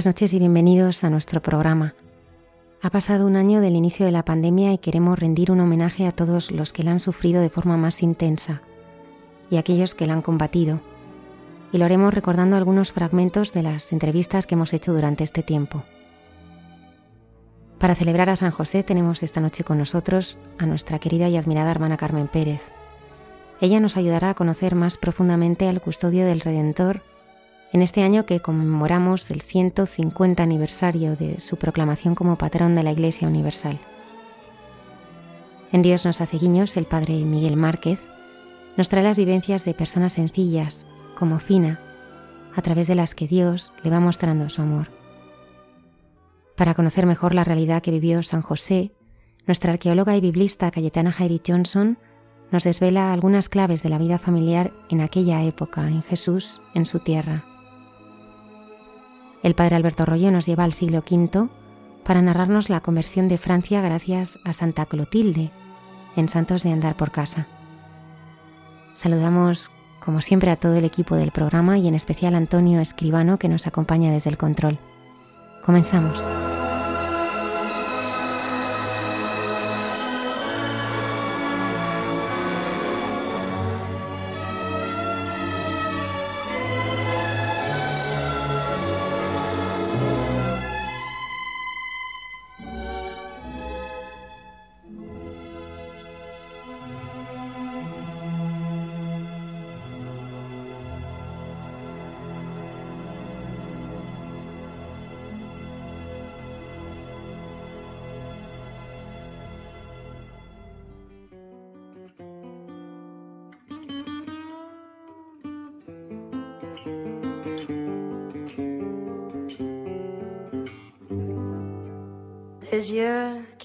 Buenas noches y bienvenidos a nuestro programa. Ha pasado un año del inicio de la pandemia y queremos rendir un homenaje a todos los que la han sufrido de forma más intensa y a aquellos que la han combatido. Y lo haremos recordando algunos fragmentos de las entrevistas que hemos hecho durante este tiempo. Para celebrar a San José tenemos esta noche con nosotros a nuestra querida y admirada hermana Carmen Pérez. Ella nos ayudará a conocer más profundamente al custodio del Redentor en este año que conmemoramos el 150 aniversario de su proclamación como patrón de la Iglesia Universal. En Dios nos hace guiños el Padre Miguel Márquez nos trae las vivencias de personas sencillas, como Fina, a través de las que Dios le va mostrando su amor. Para conocer mejor la realidad que vivió San José, nuestra arqueóloga y biblista Cayetana Jairi Johnson nos desvela algunas claves de la vida familiar en aquella época, en Jesús, en su tierra. El padre Alberto Rollo nos lleva al siglo V para narrarnos la conversión de Francia gracias a Santa Clotilde en Santos de Andar por Casa. Saludamos como siempre a todo el equipo del programa y en especial a Antonio Escribano que nos acompaña desde el control. Comenzamos.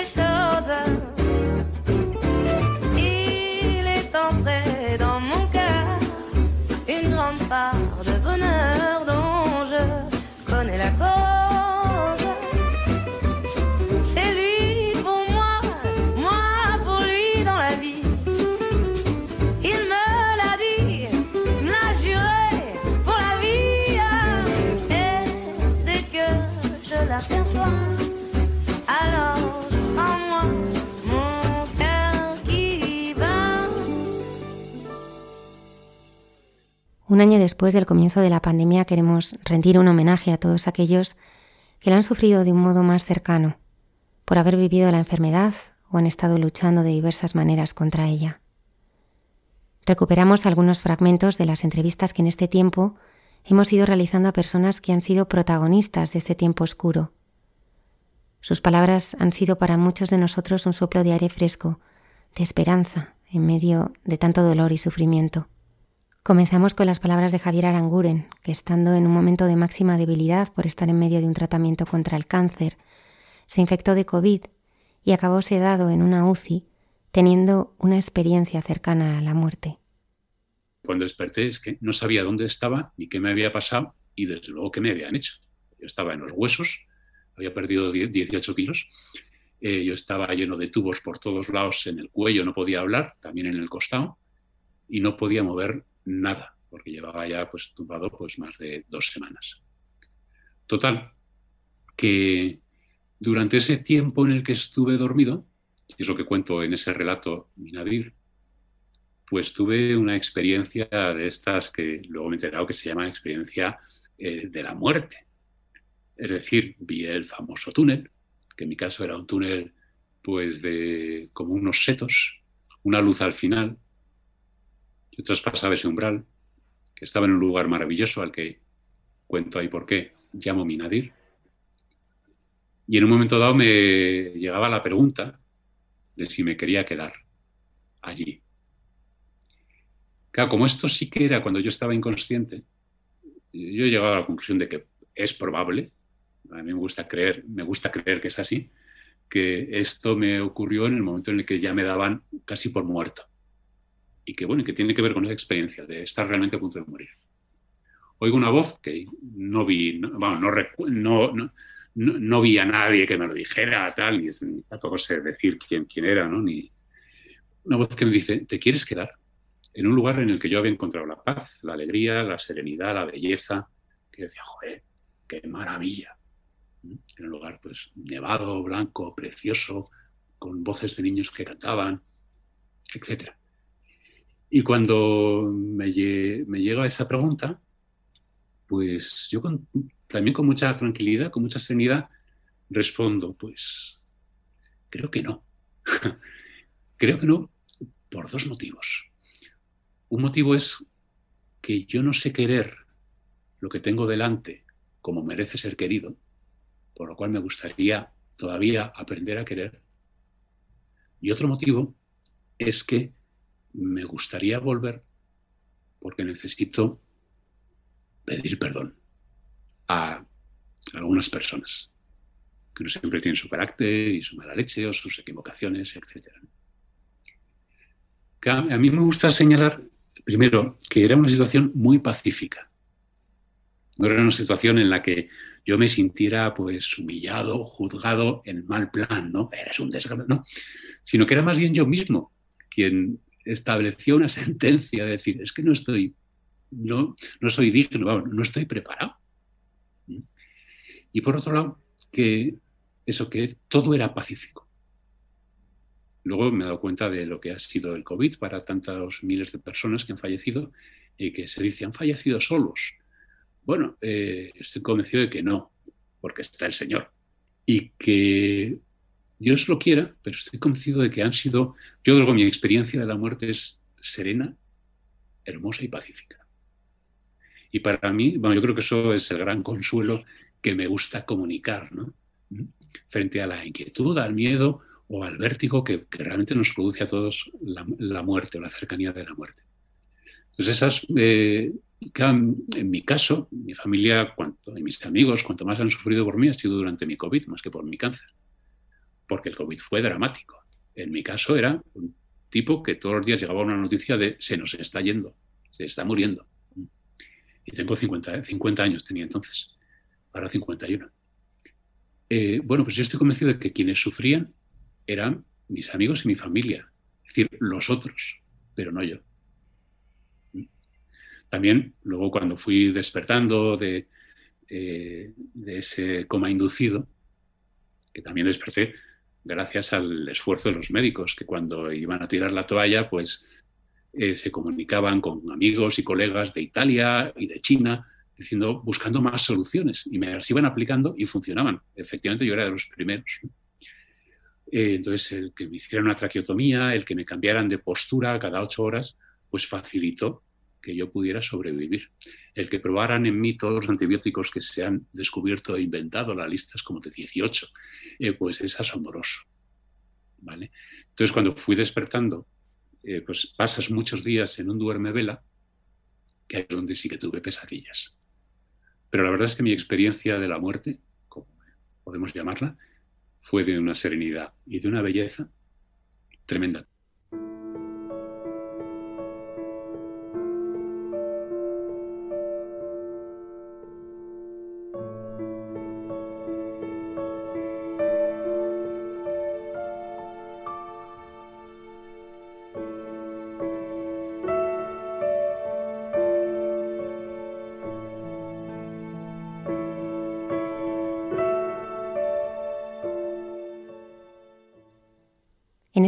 les choses. Un año después del comienzo de la pandemia queremos rendir un homenaje a todos aquellos que la han sufrido de un modo más cercano, por haber vivido la enfermedad o han estado luchando de diversas maneras contra ella. Recuperamos algunos fragmentos de las entrevistas que en este tiempo hemos ido realizando a personas que han sido protagonistas de este tiempo oscuro. Sus palabras han sido para muchos de nosotros un soplo de aire fresco, de esperanza, en medio de tanto dolor y sufrimiento. Comenzamos con las palabras de Javier Aranguren, que estando en un momento de máxima debilidad por estar en medio de un tratamiento contra el cáncer, se infectó de COVID y acabó sedado en una UCI, teniendo una experiencia cercana a la muerte. Cuando desperté es que no sabía dónde estaba ni qué me había pasado y desde luego qué me habían hecho. Yo estaba en los huesos, había perdido 18 kilos, eh, yo estaba lleno de tubos por todos lados en el cuello, no podía hablar, también en el costado, y no podía mover nada, porque llevaba ya pues tumbado pues más de dos semanas. Total, que durante ese tiempo en el que estuve dormido, y es lo que cuento en ese relato Minadir, pues tuve una experiencia de estas que luego me he enterado que se llama experiencia eh, de la muerte. Es decir, vi el famoso túnel, que en mi caso era un túnel pues de como unos setos, una luz al final. Traspasaba ese umbral, que estaba en un lugar maravilloso al que cuento ahí por qué llamo Minadir. Y en un momento dado me llegaba la pregunta de si me quería quedar allí. Claro, como esto sí que era cuando yo estaba inconsciente, yo he llegado a la conclusión de que es probable, a mí me gusta creer, me gusta creer que es así, que esto me ocurrió en el momento en el que ya me daban casi por muerto. Y que bueno, que tiene que ver con esa experiencia de estar realmente a punto de morir. Oigo una voz que no vi, no, no, no, no, vi a nadie que me lo dijera, tal, y tampoco sé decir quién, quién era, ¿no? Ni una voz que me dice, ¿te quieres quedar? en un lugar en el que yo había encontrado la paz, la alegría, la serenidad, la belleza, que decía, joder, qué maravilla. En un lugar pues nevado, blanco, precioso, con voces de niños que cantaban, etc. Y cuando me, llega esa pregunta, pues yo también con mucha tranquilidad, con mucha serenidad, respondo, pues creo que no. creo que no por dos motivos. Un motivo es que yo no sé querer lo que tengo delante como merece ser querido, por lo cual me gustaría todavía aprender a querer. Y otro motivo es que me gustaría volver porque necesito pedir perdón a algunas personas que no siempre tienen su carácter y su mala leche o sus equivocaciones, etc. A mí me gusta señalar primero, que era una situación muy pacífica. No era una situación en la que yo me sintiera pues humillado, juzgado en mal plan, ¿no? Eres un desgraciado, no. Sino que era más bien yo mismo quien estableció una sentencia de decir, es que no estoy, no, no soy digno, no estoy preparado. Y por otro lado, que eso, que todo era pacífico. Luego me he dado cuenta de lo que ha sido el COVID para tantos miles de personas que han fallecido y que se dice, han fallecido solos. Bueno, eh, estoy convencido de que no, porque está el Señor. Y que Dios lo quiera, pero estoy convencido de que han sido, yo digo, mi experiencia de la muerte es serena, hermosa y pacífica. Y para mí, bueno, yo creo que eso es el gran consuelo que me gusta comunicar, ¿no? Frente a la inquietud, al miedo o al vértigo que, realmente nos produce a todos la, muerte o la cercanía de la muerte. Entonces, esas, eh, en mi caso, mi familia y mis amigos, cuanto más han sufrido por mí, ha sido durante mi COVID, más que por mi cáncer. Porque el COVID fue dramático. En mi caso era un tipo que todos los días llegaba una noticia de se nos está yendo, se está muriendo. Y tengo 50, 50 años, tenía entonces, ahora 51. Eh, bueno, pues yo estoy convencido de que quienes sufrían eran mis amigos y mi familia, es decir, los otros, pero no yo. También luego cuando fui despertando de, eh, de ese coma inducido, que también desperté gracias al esfuerzo de los médicos, que cuando iban a tirar la toalla, pues eh, se comunicaban con amigos y colegas de Italia y de China, diciendo, buscando más soluciones, y me las iban aplicando y funcionaban. Efectivamente, yo era de los primeros. Eh, entonces, el que me hicieran una traqueotomía, el que me cambiaran de postura cada ocho horas, pues facilitó que yo pudiera sobrevivir. El que probaran en mí todos los antibióticos que se han descubierto e inventado, la lista es como de 18, eh, pues es asombroso. ¿vale? Entonces, cuando fui despertando, eh, pues pasas muchos días en un duerme vela, que es donde sí que tuve pesadillas. Pero la verdad es que mi experiencia de la muerte, como podemos llamarla, fue de una serenidad y de una belleza tremenda.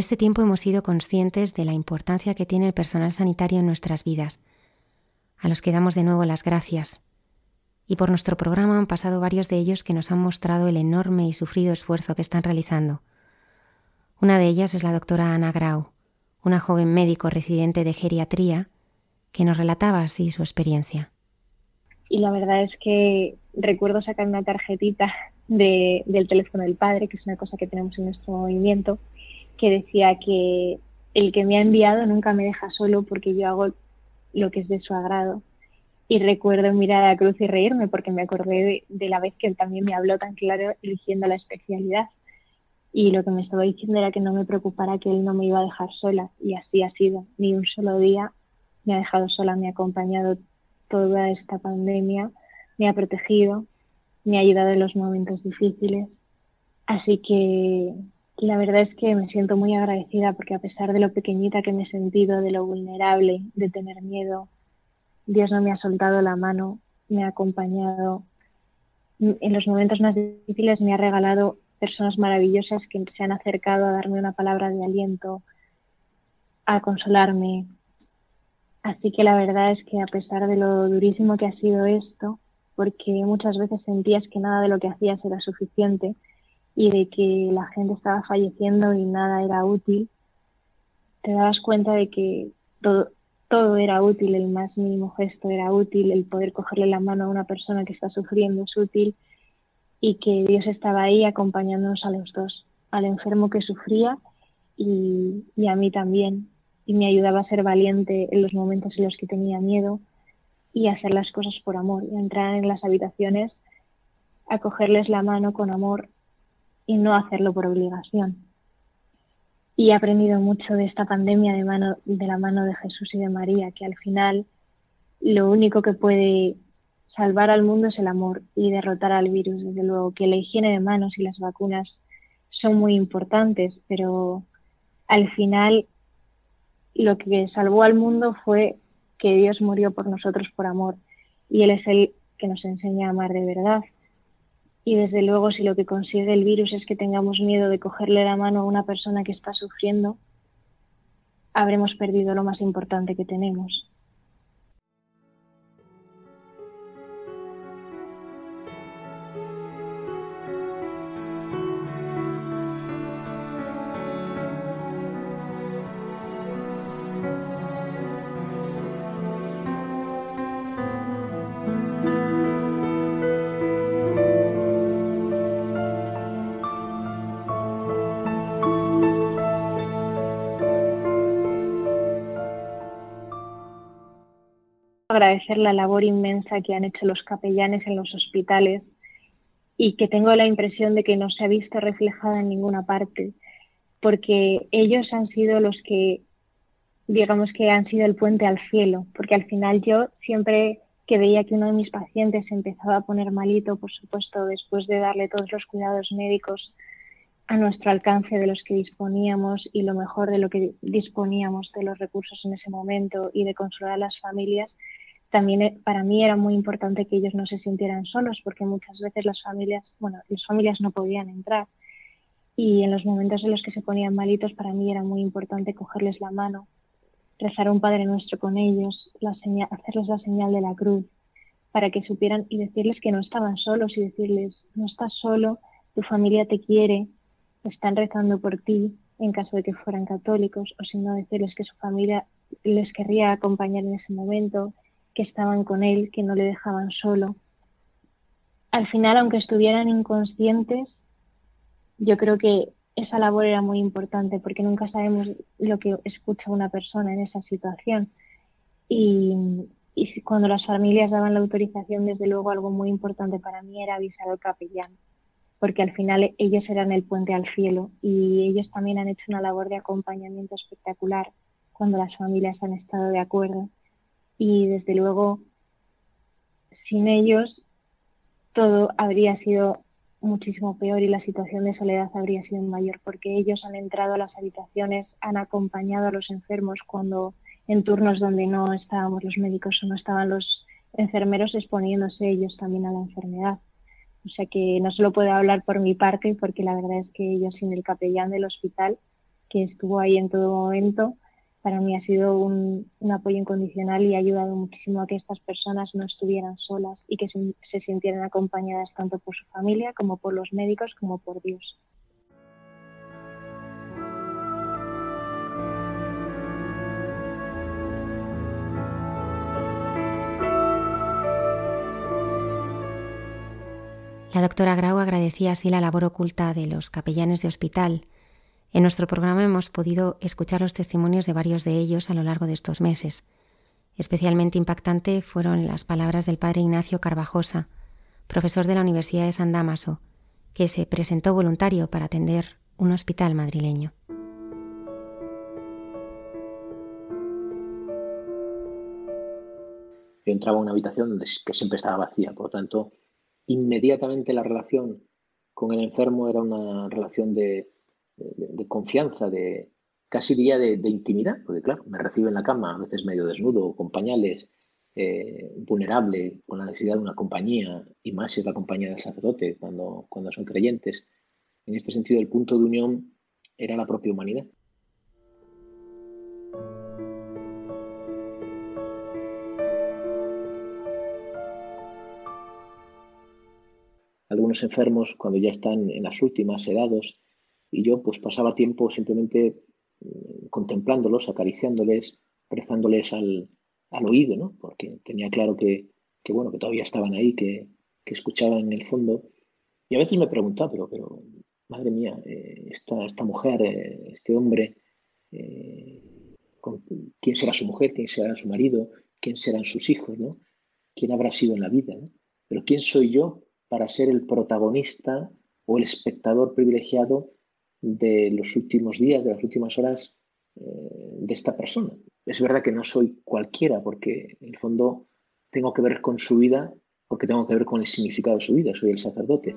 Este tiempo hemos sido conscientes de la importancia que tiene el personal sanitario en nuestras vidas, a los que damos de nuevo las gracias. Y por nuestro programa han pasado varios de ellos que nos han mostrado el enorme y sufrido esfuerzo que están realizando. Una de ellas es la doctora Ana Grau, una joven médico residente de geriatría, que nos relataba así su experiencia. Y la verdad es que recuerdo sacar una tarjetita del teléfono del padre, que es una cosa que tenemos en nuestro movimiento, que decía que el que me ha enviado nunca me deja solo porque yo hago lo que es de su agrado. Y recuerdo mirar a la cruz y reírme porque me acordé de, la vez que él también me habló tan claro eligiendo la especialidad. Y lo que me estaba diciendo era que no me preocupara que él no me iba a dejar sola. Y así ha sido. Ni un solo día me ha dejado sola, me ha acompañado toda esta pandemia, me ha protegido, me ha ayudado en los momentos difíciles. Así que la verdad es que me siento muy agradecida porque a pesar de lo pequeñita que me he sentido, de lo vulnerable, de tener miedo, Dios no me ha soltado la mano, me ha acompañado. En los momentos más difíciles me ha regalado personas maravillosas que se han acercado a darme una palabra de aliento, a consolarme. Así que la verdad es que a pesar de lo durísimo que ha sido esto, porque muchas veces sentías que nada de lo que hacías era suficiente, y de que la gente estaba falleciendo y nada era útil, te dabas cuenta de que todo, todo era útil, el más mínimo gesto era útil, el poder cogerle la mano a una persona que está sufriendo es útil y que Dios estaba ahí acompañándonos a los dos, al enfermo que sufría y, y a mí también, y me ayudaba a ser valiente en los momentos en los que tenía miedo y a hacer las cosas por amor, y entrar en las habitaciones, a cogerles la mano con amor y no hacerlo por obligación. Y he aprendido mucho de esta pandemia de, mano, de la mano de Jesús y de María, que al final lo único que puede salvar al mundo es el amor y derrotar al virus. Desde luego que la higiene de manos y las vacunas son muy importantes, pero al final lo que salvó al mundo fue que Dios murió por nosotros por amor y Él es el que nos enseña a amar de verdad. Y desde luego, si lo que consigue el virus es que tengamos miedo de cogerle la mano a una persona que está sufriendo, habremos perdido lo más importante que tenemos, agradecer la labor inmensa que han hecho los capellanes en los hospitales y que tengo la impresión de que no se ha visto reflejada en ninguna parte, porque ellos han sido los que, digamos que han sido el puente al cielo, porque al final yo siempre que veía que uno de mis pacientes empezaba a poner malito, por supuesto, después de darle todos los cuidados médicos a nuestro alcance de los que disponíamos y lo mejor de lo que disponíamos de los recursos en ese momento y de consolar a las familias, también eh, para mí era muy importante que ellos no se sintieran solos porque muchas veces las familias, bueno, las familias no podían entrar. Y en los momentos en los que se ponían malitos para mí era muy importante cogerles la mano, rezar un Padre Nuestro con ellos, hacerles la señal de la cruz para que supieran y decirles que no estaban solos y decirles, no estás solo, tu familia te quiere, están rezando por ti en caso de que fueran católicos o si no decirles que su familia les querría acompañar en ese momento, que estaban con él, que no le dejaban solo. Al final, aunque estuvieran inconscientes, yo creo que esa labor era muy importante porque nunca sabemos lo que escucha una persona en esa situación. Y, cuando las familias daban la autorización, desde luego algo muy importante para mí era avisar al capellán, porque al final ellos eran el puente al cielo y ellos también han hecho una labor de acompañamiento espectacular cuando las familias han estado de acuerdo y desde luego sin ellos todo habría sido muchísimo peor y la situación de soledad habría sido mayor porque ellos han entrado a las habitaciones, han acompañado a los enfermos cuando en turnos donde no estábamos los médicos o no estaban los enfermeros exponiéndose ellos también a la enfermedad. O sea que no solo puedo hablar por mi parte porque la verdad es que ellos sin el capellán del hospital que estuvo ahí en todo momento para mí ha sido un, apoyo incondicional y ha ayudado muchísimo a que estas personas no estuvieran solas y que se, sintieran acompañadas tanto por su familia como por los médicos como por Dios. La doctora Grau agradecía así la labor oculta de los capellanes de hospital en nuestro programa hemos podido escuchar los testimonios de varios de ellos a lo largo de estos meses. Especialmente impactante fueron las palabras del padre Ignacio Carvajosa, profesor de la Universidad de San Damaso, que se presentó voluntario para atender un hospital madrileño. Yo entraba a una habitación que siempre estaba vacía, por lo tanto, inmediatamente la relación con el enfermo era una relación de de, confianza, de casi día de, intimidad, porque claro, me recibe en la cama, a veces medio desnudo, con pañales, eh, vulnerable, con la necesidad de una compañía, y más si es la compañía del sacerdote, cuando, cuando son creyentes. En este sentido, el punto de unión era la propia humanidad. Algunos enfermos, cuando ya están en las últimas edades, y yo pues pasaba tiempo simplemente mm, contemplándolos, acariciándoles, rezándoles al, al oído, ¿no? Porque tenía claro que, que, bueno, que todavía estaban ahí, que, que, escuchaban en el fondo. Y a veces me preguntaba, pero, pero madre mía, eh, esta, esta, mujer, eh, este hombre, eh, ¿quién será su mujer? ¿Quién será su marido? ¿Quién serán sus hijos? ¿no? ¿Quién habrá sido en la vida? Pero ¿quién soy yo para ser el protagonista o el espectador privilegiado de los últimos días, de las últimas horas eh, de esta persona. Es verdad que no soy cualquiera, porque en el fondo tengo que ver con su vida, porque tengo que ver con el significado de su vida, soy el sacerdote.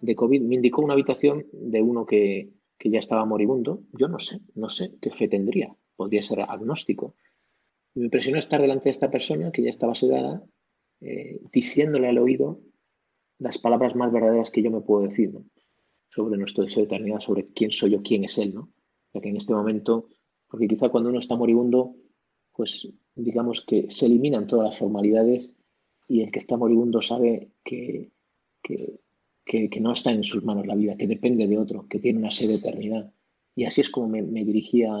De COVID me indicó una habitación de uno que, que ya estaba moribundo. Yo no sé, no sé qué fe tendría, podría ser agnóstico. Me impresionó estar delante de esta persona que ya estaba sedada eh, diciéndole al oído las palabras más verdaderas que yo me puedo decir sobre nuestro deseo de eternidad, sobre quién soy yo, quién es Él. ¿no? Ya que en este momento, porque quizá cuando uno está moribundo, pues digamos que se eliminan todas las formalidades y el que está moribundo sabe que, que, que, no está en sus manos la vida, que depende de otro, que tiene una sed de eternidad. Y así es como me, dirigía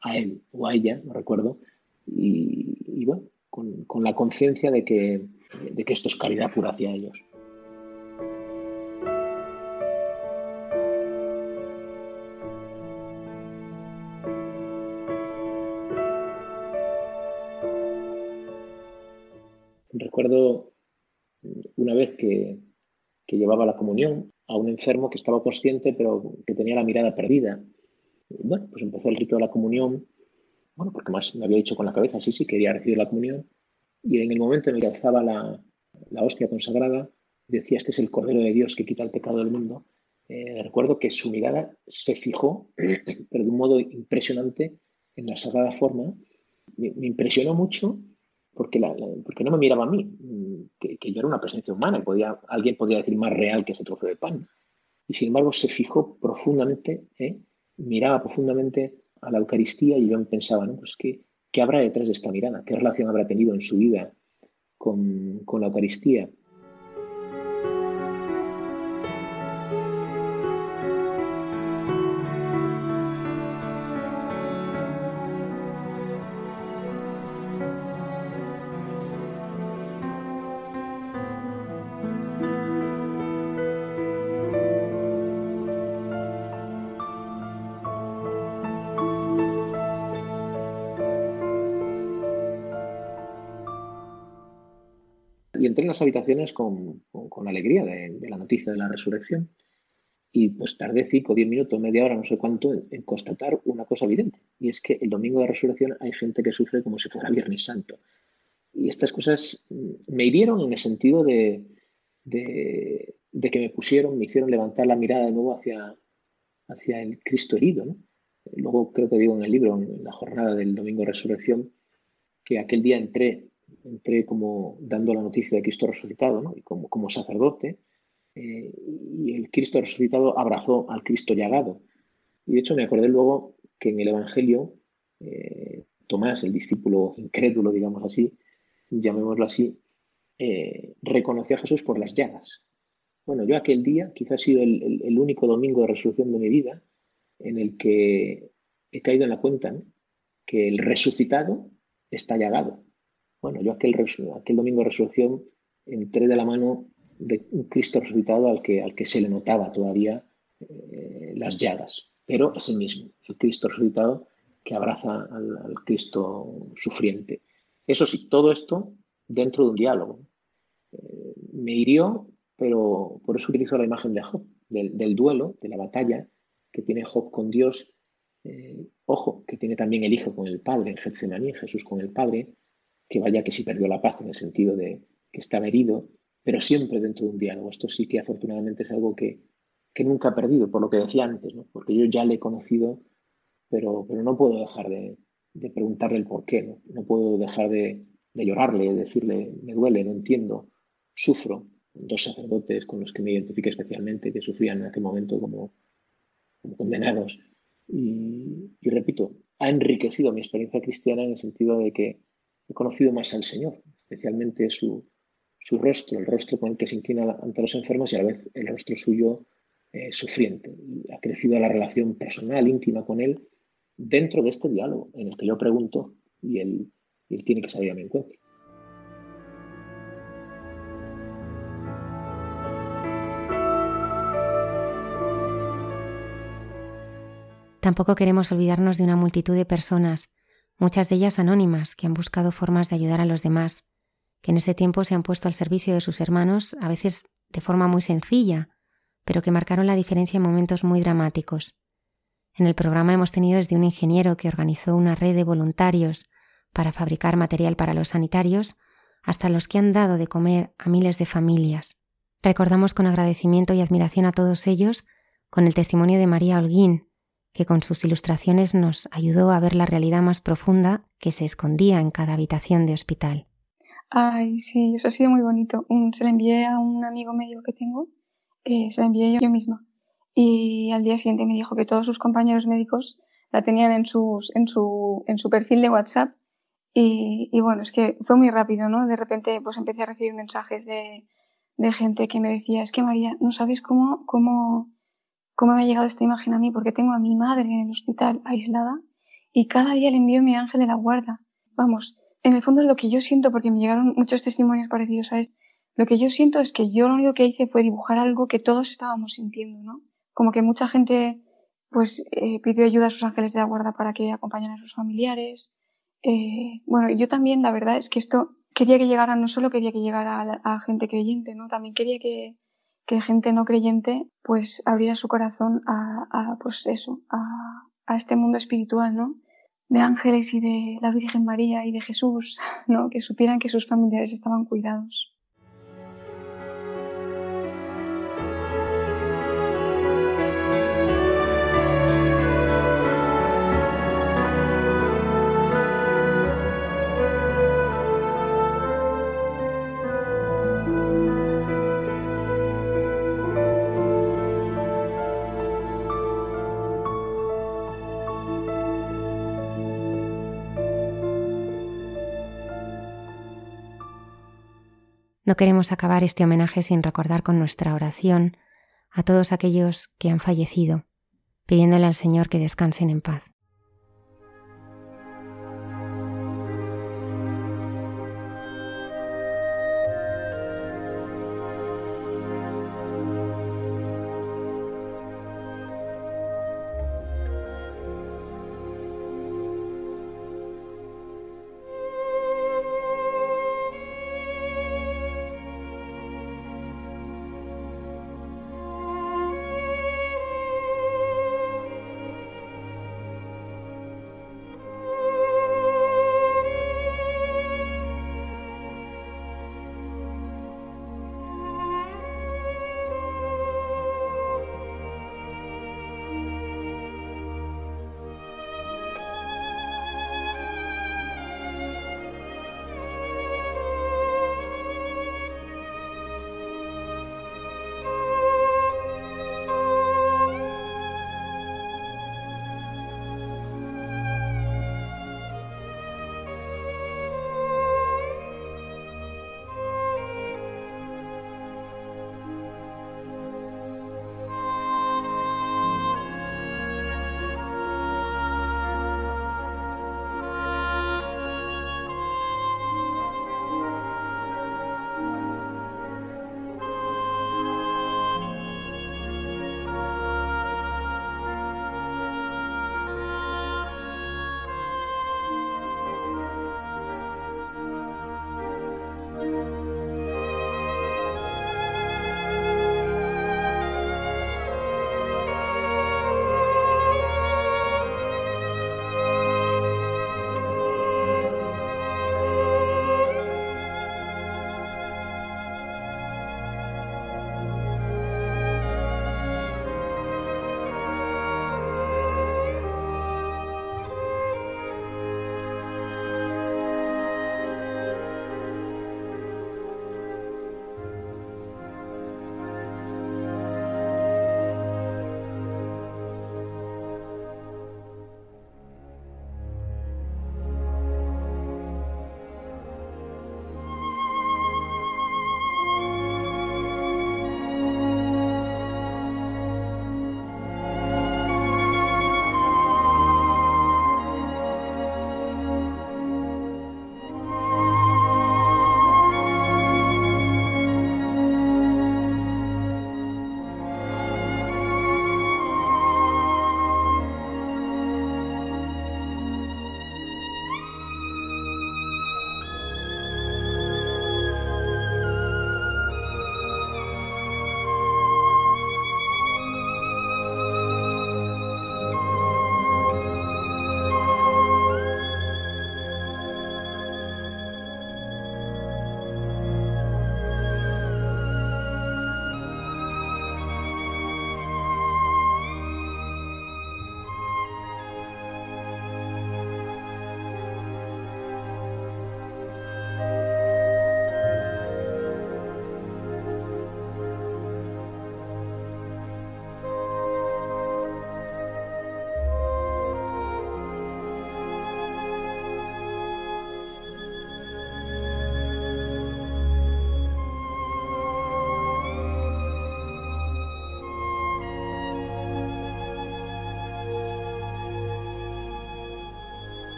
a él o a ella, no recuerdo, y, bueno, con la conciencia de que, de que esto es caridad pura hacia ellos. Recuerdo una vez que, que, llevaba la comunión a un enfermo que estaba consciente pero que tenía la mirada perdida. Bueno, pues empezó el rito de la comunión, bueno, porque más me había dicho con la cabeza, sí, sí, quería recibir la comunión, y en el momento en el que alzaba la, la hostia consagrada, decía, este es el Cordero de Dios que quita el pecado del mundo. Eh, recuerdo que su mirada se fijó, pero de un modo impresionante, en la sagrada forma. Me, impresionó mucho porque, porque no me miraba a mí, que, yo era una presencia humana y podía, alguien podría decir más real que ese trozo de pan. Y sin embargo se fijó profundamente, ¿eh? miraba profundamente a la Eucaristía y yo pensaba, ¿no? Pues que ¿Qué habrá detrás de esta mirada? ¿Qué relación habrá tenido en su vida con, con la Eucaristía? Entré en las habitaciones con, alegría de, la noticia de la resurrección. Y pues tardé cinco, diez minutos, media hora, no sé cuánto, en, constatar una cosa evidente. Y es que el domingo de resurrección hay gente que sufre como si fuera Viernes Santo. Y estas cosas me hirieron en el sentido de, de, que me pusieron, me hicieron levantar la mirada de nuevo hacia, hacia el Cristo herido. Luego creo que digo en el libro, en la jornada del domingo de resurrección, que aquel día entré entré como dando la noticia de Cristo resucitado, y como, como sacerdote, eh, y el Cristo resucitado abrazó al Cristo llagado. Y de hecho me acordé luego que en el Evangelio, eh, Tomás, el discípulo incrédulo, digamos así, llamémoslo así, eh, reconoció a Jesús por las llagas. Bueno, yo aquel día, quizás ha sido el, único domingo de resurrección de mi vida, en el que he caído en la cuenta que el resucitado está llagado. Bueno, yo aquel, domingo de resurrección entré de la mano de un Cristo resucitado al que, al que se le notaba todavía eh, las llagas, pero es el mismo, el Cristo resucitado que abraza al, Cristo sufriente. Eso sí, todo esto dentro de un diálogo. Eh, me hirió, pero por eso utilizo la imagen de Job, del, duelo, de la batalla que tiene Job con Dios. Eh, ojo, que tiene también el Hijo con el Padre, en Getsemaní, Jesús con el Padre, que vaya que si perdió la paz en el sentido de que estaba herido, pero siempre dentro de un diálogo. Esto sí que afortunadamente es algo que, nunca ha perdido, por lo que decía antes, porque yo ya le he conocido, pero, pero no puedo dejar de, preguntarle el por qué, no, puedo dejar de, llorarle, de decirle, me duele, no entiendo, sufro. Dos sacerdotes con los que me identifique especialmente, que sufrían en aquel momento como, condenados. Y repito, ha enriquecido mi experiencia cristiana en el sentido de que he conocido más al Señor, especialmente su, rostro, el rostro con el que se inclina ante los enfermos y a la vez el rostro suyo eh, sufriente. ha crecido la relación personal, íntima con Él, dentro de este diálogo en el que yo pregunto y Él, tiene que salir a mi encuentro. Tampoco queremos olvidarnos de una multitud de personas muchas de ellas anónimas, que han buscado formas de ayudar a los demás, que en ese tiempo se han puesto al servicio de sus hermanos, a veces de forma muy sencilla, pero que marcaron la diferencia en momentos muy dramáticos. En el programa hemos tenido desde un ingeniero que organizó una red de voluntarios para fabricar material para los sanitarios, hasta los que han dado de comer a miles de familias. Recordamos con agradecimiento y admiración a todos ellos con el testimonio de María Holguín, que con sus ilustraciones nos ayudó a ver la realidad más profunda que se escondía en cada habitación de hospital. Ay, sí, eso ha sido muy bonito. se lo envié a un amigo médico que tengo, eh, se lo envié yo, misma. Y al día siguiente me dijo que todos sus compañeros médicos la tenían en, sus, en, su, en su perfil de WhatsApp. Y, y, bueno, es que fue muy rápido, ¿no? De repente pues empecé a recibir mensajes de, de gente que me decía, es que María, no sabes cómo, cómo, cómo me ha llegado esta imagen a mí, porque tengo a mi madre en el hospital aislada y cada día le envío mi ángel de la guarda. Vamos, en el fondo lo que yo siento, porque me llegaron muchos testimonios parecidos a este, lo que yo siento es que yo lo único que hice fue dibujar algo que todos estábamos sintiendo, ¿no? Como que mucha gente pues eh, pidió ayuda a sus ángeles de la guarda para que acompañaran a sus familiares. Eh, bueno, yo también, la verdad es que esto quería que llegara, no solo quería que llegara a gente creyente, ¿no? También quería que, que gente no creyente pues abriera su corazón a, pues eso, a, a, este mundo espiritual, ¿no? De ángeles y de la Virgen María y de Jesús, ¿no? Que supieran que sus familiares estaban cuidados. No queremos acabar este homenaje sin recordar con nuestra oración a todos aquellos que han fallecido, pidiéndole al Señor que descansen en paz.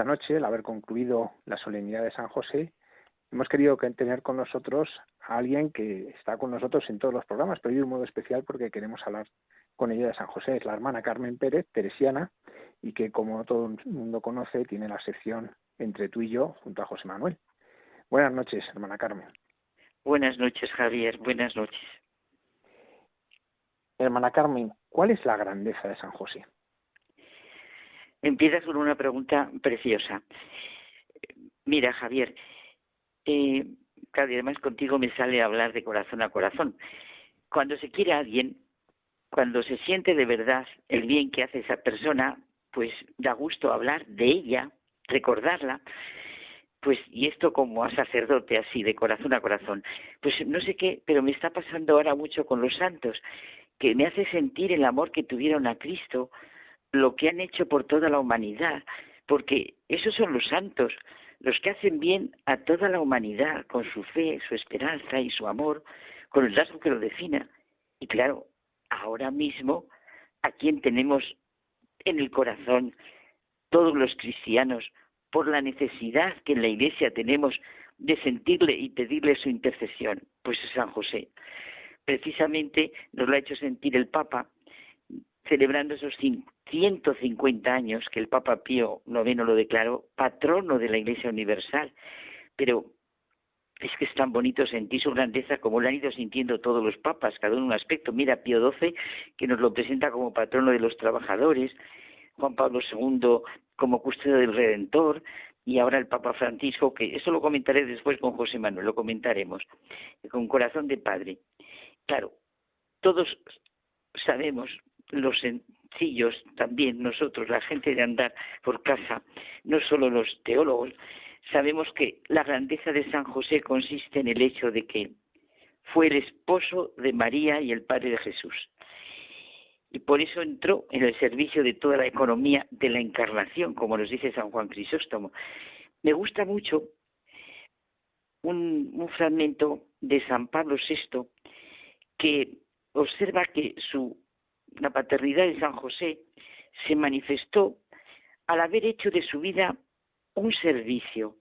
Esta noche, al haber concluido la solemnidad de San José, hemos querido tener con nosotros a alguien que está con nosotros en todos los programas, pero de un modo especial porque queremos hablar con ella de San José. Es la hermana Carmen Pérez, teresiana, y que, como todo el mundo conoce, tiene la sección entre tú y yo junto a José Manuel. Buenas noches, hermana Carmen. Buenas noches, Javier. Buenas noches. Hermana Carmen, ¿cuál es la grandeza de San José? Empiezas con una pregunta preciosa. Mira, Javier, eh, claro, además contigo me sale hablar de corazón a corazón. Cuando se quiere a alguien, cuando se siente de verdad el bien que hace esa persona, pues da gusto hablar de ella, recordarla, pues y esto como a sacerdote así de corazón a corazón pues no sé qué pero me está pasando ahora mucho con los santos que me hace sentir el amor que tuvieron a Cristo lo que han hecho por toda la humanidad porque esos son los santos los que hacen bien a toda la humanidad con su fe su esperanza y su amor con el rasgo que lo defina y claro ahora mismo a quien tenemos en el corazón todos los cristianos por la necesidad que en la Iglesia tenemos de sentirle y pedirle su intercesión, pues es San José. Precisamente nos lo ha hecho sentir el Papa, celebrando esos 150 años que el Papa Pío IX lo declaró patrono de la Iglesia Universal. Pero es que es tan bonito sentir su grandeza como lo han ido sintiendo todos los papas, cada uno un aspecto. Mira Pío XII, que nos lo presenta como patrono de los trabajadores, Juan Pablo II como custodio del Redentor y ahora el Papa Francisco, que eso lo comentaré después con José Manuel, lo comentaremos, con corazón de padre. Claro, todos sabemos los sencillos también, nosotros, la gente de andar por casa, no solo los teólogos, sabemos que la grandeza de San José consiste en el hecho de que fue el esposo de María y el padre de Jesús y por eso entró en el servicio de toda la economía de la encarnación, como nos dice San Juan Crisóstomo. Me gusta mucho un, fragmento de San Pablo VI que observa que su, la paternidad de San José se manifestó al haber hecho de su vida un servicio,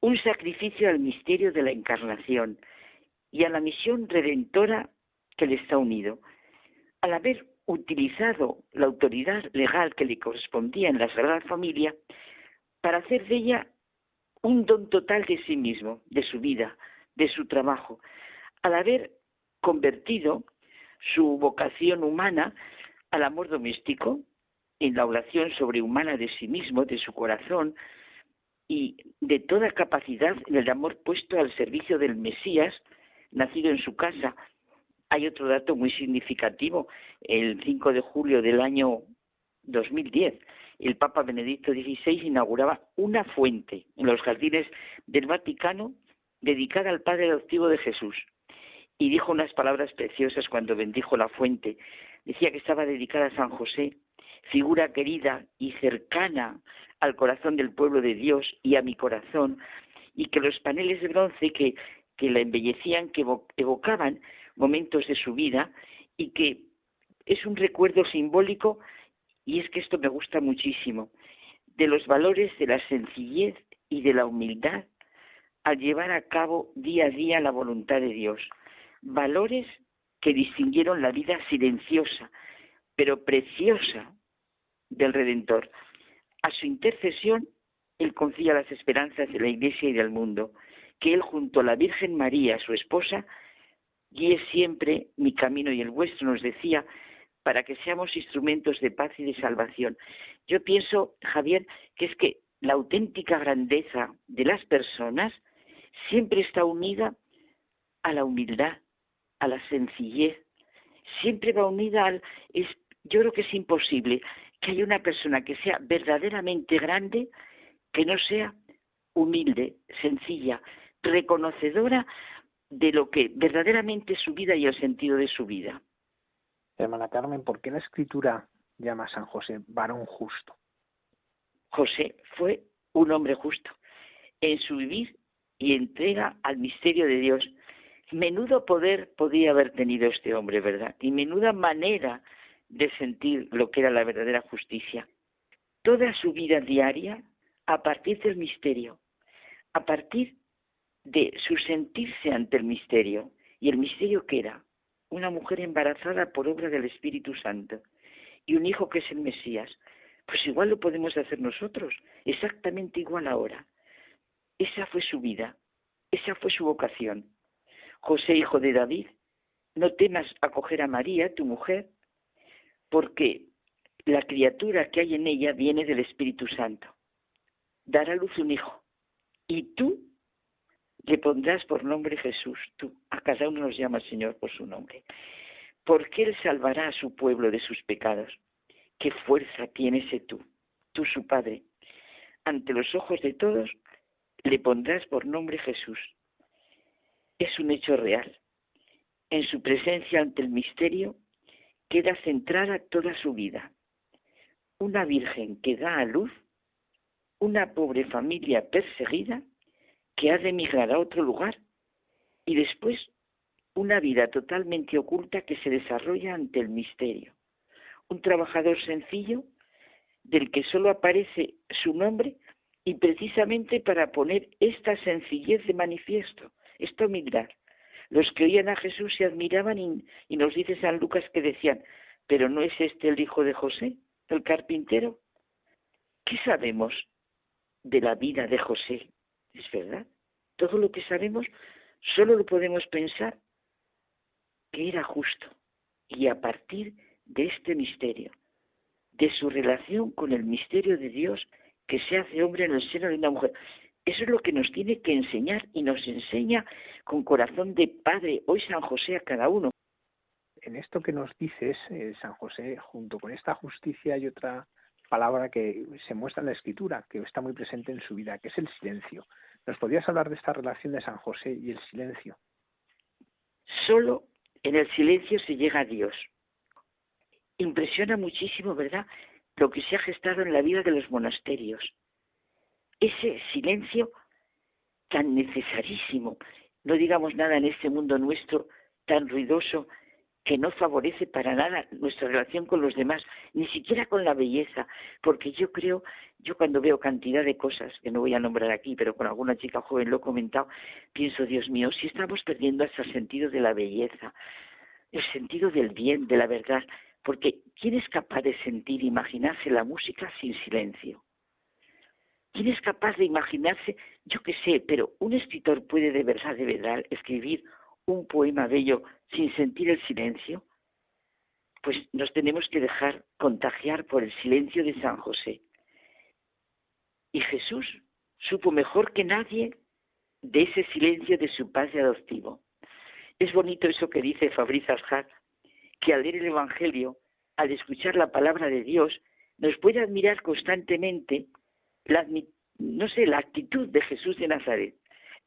un sacrificio al misterio de la encarnación y a la misión redentora que le está unido. Al haber utilizado la autoridad legal que le correspondía en la Sagrada Familia para hacer de ella un don total de sí mismo, de su vida, de su trabajo, al haber convertido su vocación humana al amor doméstico, en la oración sobrehumana de sí mismo, de su corazón, y de toda capacidad en el amor puesto al servicio del Mesías, nacido en su casa, hay otro dato muy significativo. El 5 de julio del año 2010, el Papa Benedicto XVI inauguraba una fuente en los jardines del Vaticano dedicada al Padre adoptivo de Jesús. Y dijo unas palabras preciosas cuando bendijo la fuente. Decía que estaba dedicada a San José, figura querida y cercana al corazón del pueblo de Dios y a mi corazón, y que los paneles de bronce que, que la embellecían, que evocaban momentos de su vida y que es un recuerdo simbólico y es que esto me gusta muchísimo de los valores de la sencillez y de la humildad al llevar a cabo día a día la voluntad de Dios. Valores que distinguieron la vida silenciosa, pero preciosa del Redentor. A su intercesión, Él confía las esperanzas de la Iglesia y del mundo, que Él junto a la Virgen María, su esposa, guíe siempre mi camino y el vuestro, nos decía, para que seamos instrumentos de paz y de salvación. Yo pienso, Javier, que es que la auténtica grandeza de las personas siempre está unida a la humildad, a la sencillez, siempre va unida al... Es, yo creo que es imposible que haya una persona que sea verdaderamente grande que no sea humilde, sencilla, reconocedora de lo que verdaderamente es su vida y el sentido de su vida. Hermana Carmen, ¿por qué la escritura llama a San José varón justo? José fue un hombre justo en su vivir y entrega al misterio de Dios. Menudo poder podía haber tenido este hombre, ¿verdad? Y menuda manera de sentir lo que era la verdadera justicia. Toda su vida diaria a partir del misterio, a partir de su sentirse ante el misterio. ¿Y el misterio qué era? Una mujer embarazada por obra del Espíritu Santo y un hijo que es el Mesías. Pues igual lo podemos hacer nosotros, exactamente igual ahora. Esa fue su vida, esa fue su vocación. José, hijo de David, no temas acoger a María, tu mujer, porque la criatura que hay en ella viene del Espíritu Santo. Dará a luz un hijo. Y tú le pondrás por nombre Jesús. Tú, a cada uno nos llama Señor por su nombre. Porque Él salvará a su pueblo de sus pecados. ¿Qué fuerza tiene ese tú? Tú, su Padre. Ante los ojos de todos, le pondrás por nombre Jesús. Es un hecho real. En su presencia ante el misterio queda centrada toda su vida. Una virgen que da a luz, una pobre familia perseguida que ha de emigrar a otro lugar y después una vida totalmente oculta que se desarrolla ante el misterio. Un trabajador sencillo del que solo aparece su nombre y precisamente para poner esta sencillez de manifiesto, esto mirar. Los que oían a Jesús se admiraban y, y nos dice San Lucas que decían, pero ¿no es este el hijo de José, el carpintero? ¿Qué sabemos de la vida de José? Es verdad. Todo lo que sabemos solo lo podemos pensar que era justo. Y a partir de este misterio, de su relación con el misterio de Dios que se hace hombre en el seno de una mujer. Eso es lo que nos tiene que enseñar y nos enseña con corazón de Padre hoy San José a cada uno. En esto que nos dices, eh, San José, junto con esta justicia hay otra palabra que se muestra en la escritura, que está muy presente en su vida, que es el silencio. ¿Nos podrías hablar de esta relación de San José y el silencio? Solo en el silencio se llega a Dios. Impresiona muchísimo, ¿verdad?, lo que se ha gestado en la vida de los monasterios. Ese silencio tan necesarísimo, no digamos nada en este mundo nuestro tan ruidoso que no favorece para nada nuestra relación con los demás, ni siquiera con la belleza, porque yo creo, yo cuando veo cantidad de cosas, que no voy a nombrar aquí, pero con alguna chica joven lo he comentado, pienso, Dios mío, si estamos perdiendo hasta el sentido de la belleza, el sentido del bien, de la verdad, porque ¿quién es capaz de sentir, imaginarse la música sin silencio? ¿Quién es capaz de imaginarse, yo qué sé, pero un escritor puede de verdad, de verdad, escribir un poema bello sin sentir el silencio? Pues nos tenemos que dejar contagiar por el silencio de San José. Y Jesús supo mejor que nadie de ese silencio de su padre adoptivo. Es bonito eso que dice Fabriz Azhar, que al leer el Evangelio, al escuchar la palabra de Dios, nos puede admirar constantemente la, no sé, la actitud de Jesús de Nazaret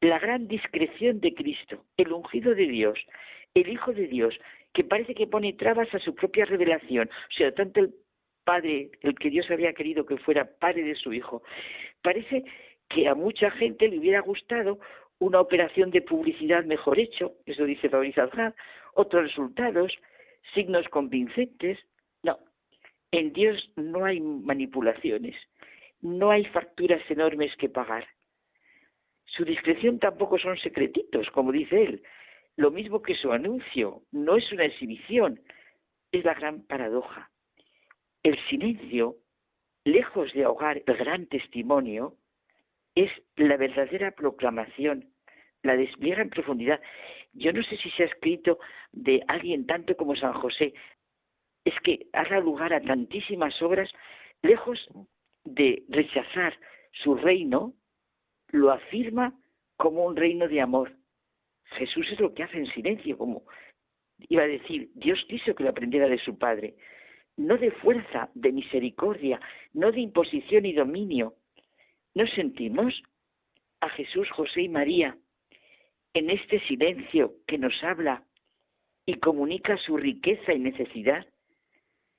la gran discreción de Cristo, el ungido de Dios, el Hijo de Dios, que parece que pone trabas a su propia revelación. O sea, tanto el Padre, el que Dios había querido que fuera Padre de su Hijo, parece que a mucha gente le hubiera gustado una operación de publicidad mejor hecho, eso dice Fabriz Aljar, otros resultados, signos convincentes. No, en Dios no hay manipulaciones, no hay facturas enormes que pagar. Su discreción tampoco son secretitos, como dice él. Lo mismo que su anuncio, no es una exhibición, es la gran paradoja. El silencio, lejos de ahogar el gran testimonio, es la verdadera proclamación, la despliega en profundidad. Yo no sé si se ha escrito de alguien tanto como San José, es que ha dado lugar a tantísimas obras, lejos de rechazar su reino, lo afirma como un reino de amor. Jesús es lo que hace en silencio, como iba a decir, Dios quiso que lo aprendiera de su Padre, no de fuerza, de misericordia, no de imposición y dominio. ¿No sentimos a Jesús, José y María en este silencio que nos habla y comunica su riqueza y necesidad?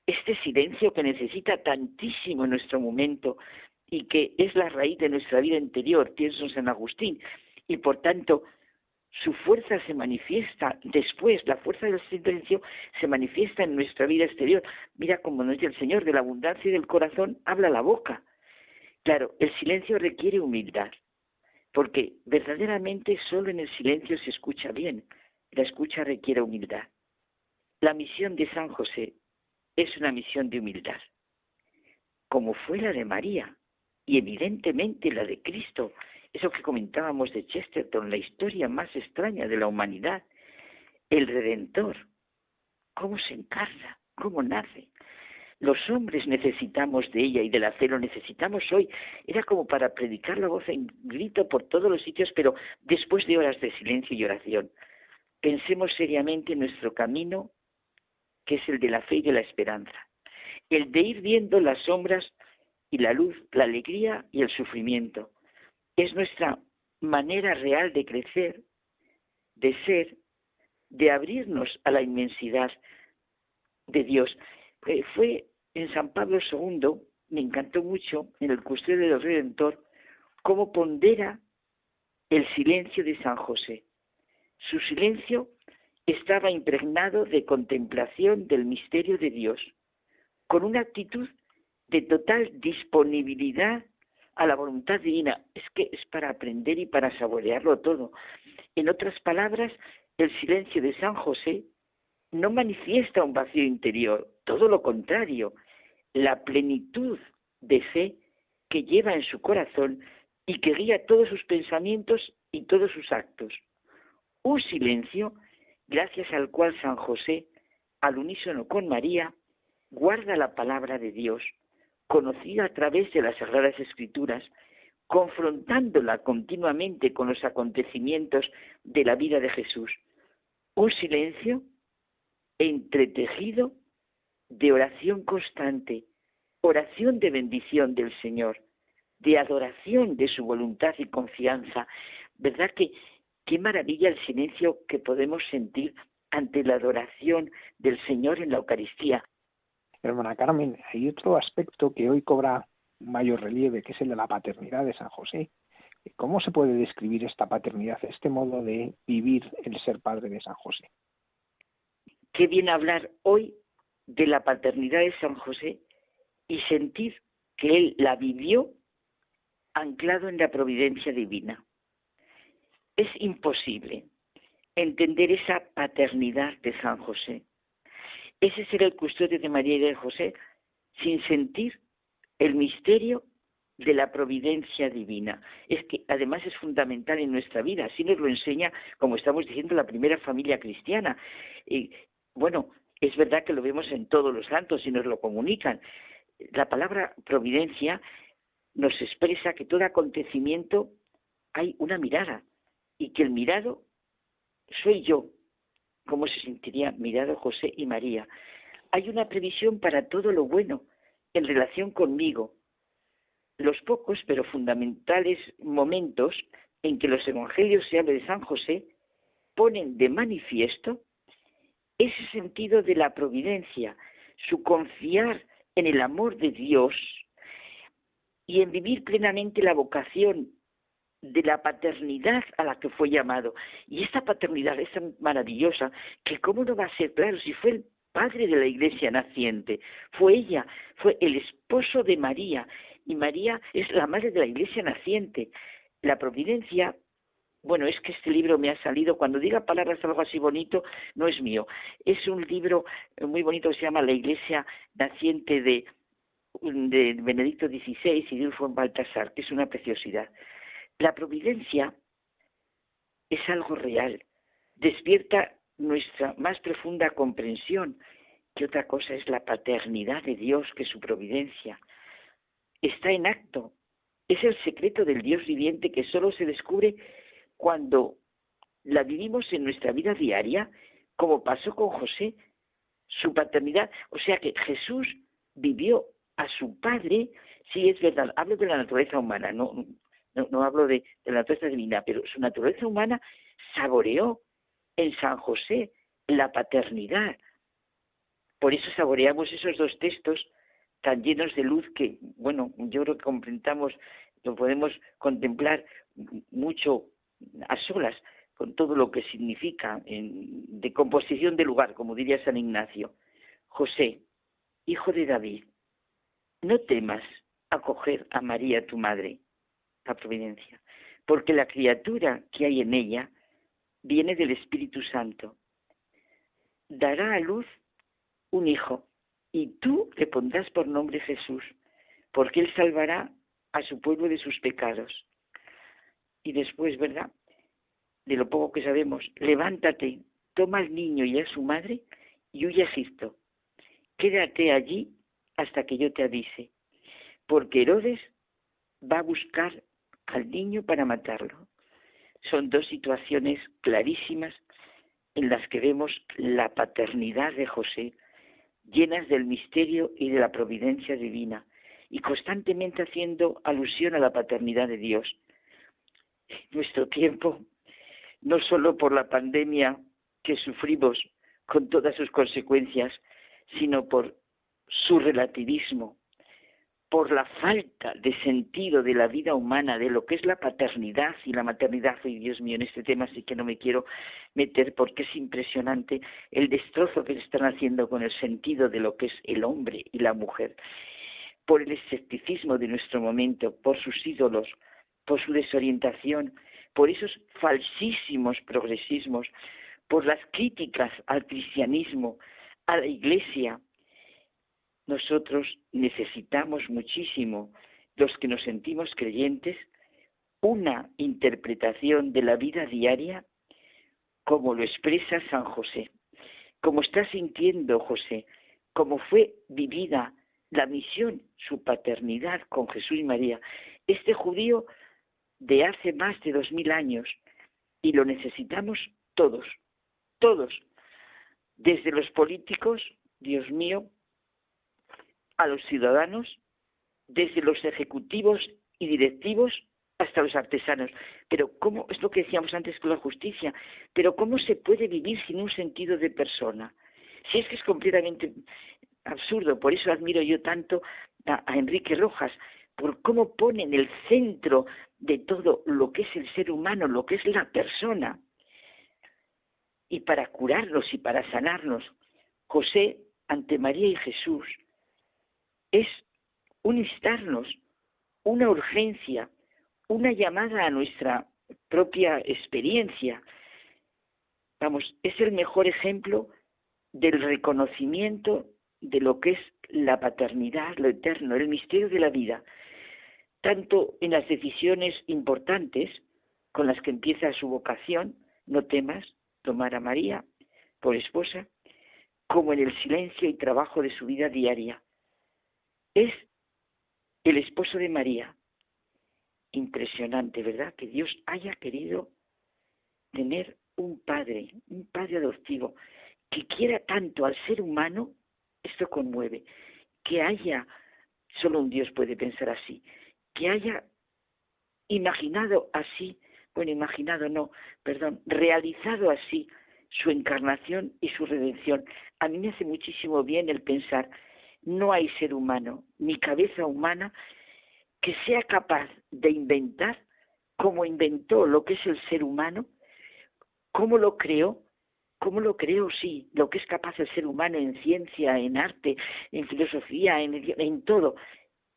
Este silencio que necesita tantísimo en nuestro momento y que es la raíz de nuestra vida interior, pienso en San Agustín, y por tanto su fuerza se manifiesta después, la fuerza del silencio se manifiesta en nuestra vida exterior. Mira como nos dice el Señor, de la abundancia del corazón habla la boca. Claro, el silencio requiere humildad, porque verdaderamente solo en el silencio se escucha bien. La escucha requiere humildad. La misión de San José es una misión de humildad, como fue la de María y evidentemente la de Cristo. Eso que comentábamos de Chesterton, la historia más extraña de la humanidad, el Redentor, cómo se encarna, cómo nace. Los hombres necesitamos de ella y de la fe lo necesitamos hoy. Era como para predicar la voz en grito por todos los sitios, pero después de horas de silencio y oración. Pensemos seriamente en nuestro camino, que es el de la fe y de la esperanza. El de ir viendo las sombras y la luz, la alegría y el sufrimiento. Es nuestra manera real de crecer, de ser, de abrirnos a la inmensidad de Dios. Eh, fue en San Pablo II, me encantó mucho, en el Custodio del Redentor, cómo pondera el silencio de San José. Su silencio estaba impregnado de contemplación del misterio de Dios, con una actitud de total disponibilidad a la voluntad divina. Es que es para aprender y para saborearlo todo. En otras palabras, el silencio de San José no manifiesta un vacío interior, todo lo contrario, la plenitud de fe que lleva en su corazón y que guía todos sus pensamientos y todos sus actos. Un silencio gracias al cual San José, al unísono con María, guarda la palabra de Dios, conocida a través de las Sagradas Escrituras, confrontándola continuamente con los acontecimientos de la vida de Jesús. Un silencio entretejido de oración constante, oración de bendición del Señor, de adoración de su voluntad y confianza. ¿Verdad que qué maravilla el silencio que podemos sentir ante la adoración del Señor en la Eucaristía? Hermana Carmen, hay otro aspecto que hoy cobra mayor relieve, que es el de la paternidad de San José. ¿Cómo se puede describir esta paternidad, este modo de vivir el ser padre de San José? Qué bien hablar hoy de la paternidad de San José y sentir que él la vivió anclado en la providencia divina. Es imposible entender esa paternidad de San José. Ese ser el custodio de María y de José sin sentir el misterio de la providencia divina. Es que además es fundamental en nuestra vida, así nos lo enseña, como estamos diciendo, la primera familia cristiana. Y, bueno, es verdad que lo vemos en todos los santos y nos lo comunican. La palabra providencia nos expresa que todo acontecimiento hay una mirada y que el mirado soy yo. ¿Cómo se sentiría mirado José y María? Hay una previsión para todo lo bueno en relación conmigo. Los pocos pero fundamentales momentos en que los evangelios se habla de San José ponen de manifiesto ese sentido de la providencia, su confiar en el amor de Dios y en vivir plenamente la vocación de la paternidad a la que fue llamado. Y esta paternidad es tan maravillosa que cómo no va a ser claro si fue el padre de la iglesia naciente, fue ella, fue el esposo de María, y María es la madre de la iglesia naciente. La providencia bueno, es que este libro me ha salido, cuando diga palabras algo así bonito, no es mío. Es un libro muy bonito que se llama La Iglesia Naciente de, de Benedicto XVI y de Ulfon Baltasar, que es una preciosidad. La providencia es algo real, despierta nuestra más profunda comprensión, que otra cosa es la paternidad de Dios, que su providencia. Está en acto, es el secreto del Dios viviente que solo se descubre cuando la vivimos en nuestra vida diaria, como pasó con José, su paternidad, o sea que Jesús vivió a su padre, sí es verdad, hablo de la naturaleza humana, no, no, hablo de, de la naturaleza divina, pero su naturaleza humana saboreó en San José la paternidad. Por eso saboreamos esos dos textos tan llenos de luz que, bueno, yo creo que comprendamos, lo podemos contemplar mucho a solas con todo lo que significa en, de composición de lugar, como diría San Ignacio. José, hijo de David, no temas acoger a María, tu madre, la providencia, porque la criatura que hay en ella viene del Espíritu Santo. Dará a luz un hijo y tú le pondrás por nombre Jesús, porque él salvará a su pueblo de sus pecados. Y después, ¿verdad? De lo poco que sabemos, levántate, toma al niño y a su madre y huye a Egipto. Quédate allí hasta que yo te avise, porque Herodes va a buscar al niño para matarlo. Son dos situaciones clarísimas en las que vemos la paternidad de José, llenas del misterio y de la providencia divina, y constantemente haciendo alusión a la paternidad de Dios. Nuestro tiempo, no solo por la pandemia que sufrimos con todas sus consecuencias, sino por su relativismo, por la falta de sentido de la vida humana, de lo que es la paternidad y la maternidad. Y Dios mío, en este tema sí que no me quiero meter porque es impresionante el destrozo que están haciendo con el sentido de lo que es el hombre y la mujer, por el escepticismo de nuestro momento, por sus ídolos, por su desorientación, por esos falsísimos progresismos, por las críticas al cristianismo, a la iglesia, nosotros necesitamos muchísimo, los que nos sentimos creyentes, una interpretación de la vida diaria como lo expresa San José, como está sintiendo José, como fue vivida la misión, su paternidad con Jesús y María. Este judío de hace más de dos mil años y lo necesitamos todos, todos, desde los políticos, Dios mío, a los ciudadanos, desde los ejecutivos y directivos hasta los artesanos. Pero ¿cómo, es lo que decíamos antes con la justicia, pero ¿cómo se puede vivir sin un sentido de persona? Si es que es completamente absurdo, por eso admiro yo tanto a, a Enrique Rojas, por cómo pone en el centro de todo lo que es el ser humano, lo que es la persona. Y para curarnos y para sanarnos, José ante María y Jesús es un instarnos, una urgencia, una llamada a nuestra propia experiencia. Vamos, es el mejor ejemplo del reconocimiento de lo que es la paternidad, lo eterno, el misterio de la vida, tanto en las decisiones importantes con las que empieza su vocación, no temas tomar a María por esposa, como en el silencio y trabajo de su vida diaria, es el esposo de María. Impresionante, ¿verdad? Que Dios haya querido tener un padre, un padre adoptivo, que quiera tanto al ser humano, esto conmueve, que haya, solo un Dios puede pensar así, que haya imaginado así, bueno, imaginado no, perdón, realizado así su encarnación y su redención. A mí me hace muchísimo bien el pensar no hay ser humano ni cabeza humana que sea capaz de inventar como inventó lo que es el ser humano, cómo lo creó, cómo lo creó, sí, lo que es capaz el ser humano en ciencia, en arte, en filosofía, en, en todo,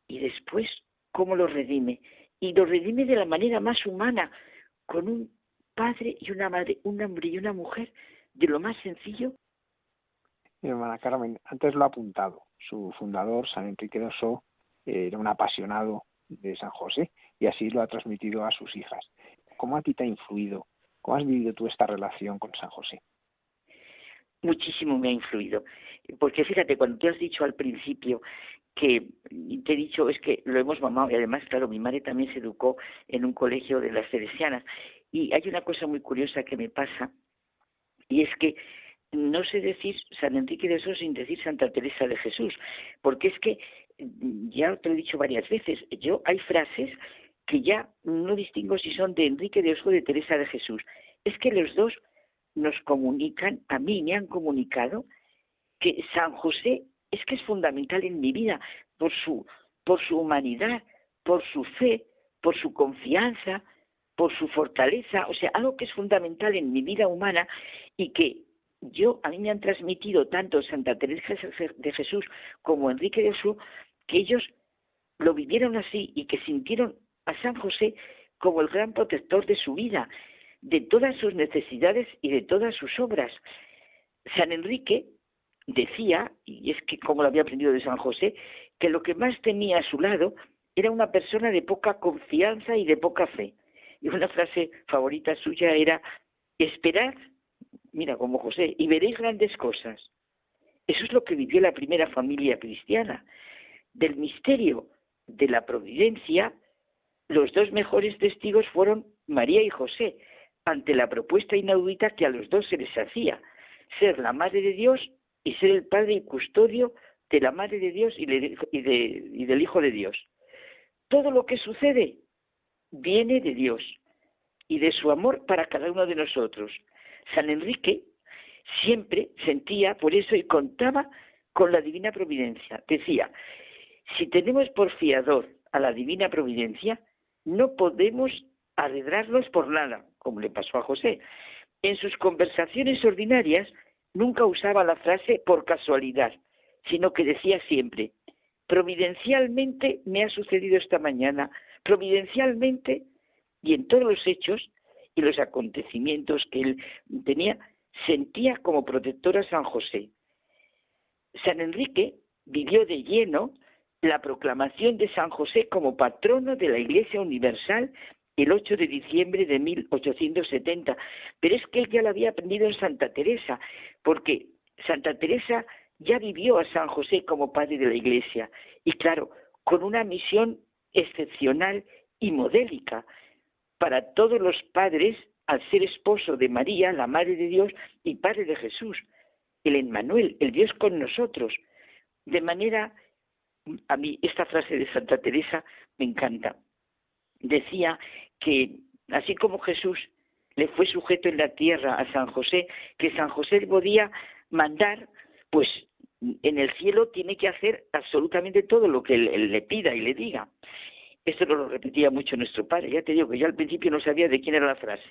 y después cómo lo redime. Y lo redime de la manera más humana, con un padre y una madre, un hombre y una mujer, de lo más sencillo mi hermana Carmen, antes lo ha apuntado. Su fundador, San Enrique de era un apasionado de San José y así lo ha transmitido a sus hijas. ¿Cómo a ti te ha influido? ¿Cómo has vivido tú esta relación con San José? Muchísimo me ha influido. Porque fíjate, cuando tú has dicho al principio que te he dicho es que lo hemos mamado y además, claro, mi madre también se educó en un colegio de las Teresianas y hay una cosa muy curiosa que me pasa y es que no sé decir San Enrique de Osos sin decir Santa Teresa de Jesús, porque es que, ya te lo he dicho varias veces, yo hay frases que ya no distingo si son de Enrique de Osos o de Teresa de Jesús. Es que los dos nos comunican, a mí me han comunicado, que San José es que es fundamental en mi vida por su, por su humanidad, por su fe, por su confianza, por su fortaleza, o sea, algo que es fundamental en mi vida humana y que yo, a mí me han transmitido tanto Santa Teresa de Jesús como Enrique de Jesús que ellos lo vivieron así y que sintieron a San José como el gran protector de su vida, de todas sus necesidades y de todas sus obras. San Enrique decía, y es que como lo había aprendido de San José, que lo que más tenía a su lado era una persona de poca confianza y de poca fe. Y una frase favorita suya era, esperad, mira como José, y veréis grandes cosas. Eso es lo que vivió la primera familia cristiana. Del misterio de la providencia, los dos mejores testigos fueron María y José, ante la propuesta inaudita que a los dos se les hacía, ser la Madre de Dios y ser el Padre y custodio de la Madre de Dios y, y del Hijo de Dios. Todo lo que sucede viene de Dios y de su amor para cada uno de nosotros. San Enrique siempre sentía por eso y contaba con la divina providencia. Decía, si tenemos por fiador a la divina providencia, no podemos arredrarnos por nada, como le pasó a José. En sus conversaciones ordinarias nunca usaba la frase por casualidad, sino que decía siempre, providencialmente me ha sucedido esta mañana, providencialmente, y en todos los hechos y los acontecimientos que él tenía, sentía como protector a San José. San Enrique vivió de lleno la proclamación de San José como patrono de la Iglesia Universal el 8 de diciembre de 1870. Pero es que él ya lo había aprendido en Santa Teresa, porque Santa Teresa ya vivió a San José como padre de la Iglesia. Y claro, con una misión excepcional y modélica para todos los padres al ser esposo de María, la Madre de Dios y Padre de Jesús, el Emmanuel, el Dios con nosotros. De manera, a mí esta frase de Santa Teresa me encanta. Decía que así como Jesús le fue sujeto en la tierra a San José, que San José podía mandar, pues en el cielo tiene que hacer absolutamente todo lo que él, le pida y le diga. Esto lo repetía mucho nuestro padre. Ya te digo que yo al principio no sabía de quién era la frase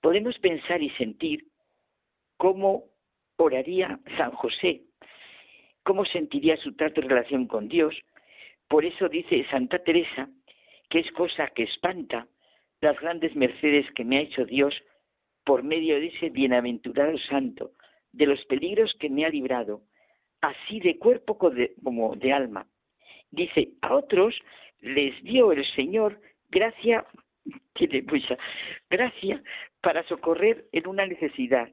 podemos pensar y sentir cómo oraría San José, cómo sentiría su trato y relación con Dios. Por eso dice Santa Teresa que es cosa que espanta las grandes mercedes que me ha hecho Dios por medio de ese bienaventurado santo, de los peligros que me ha librado, así de cuerpo como de alma. Dice, a otros les dio el Señor gracia tiene mucha gracia para socorrer en una necesidad.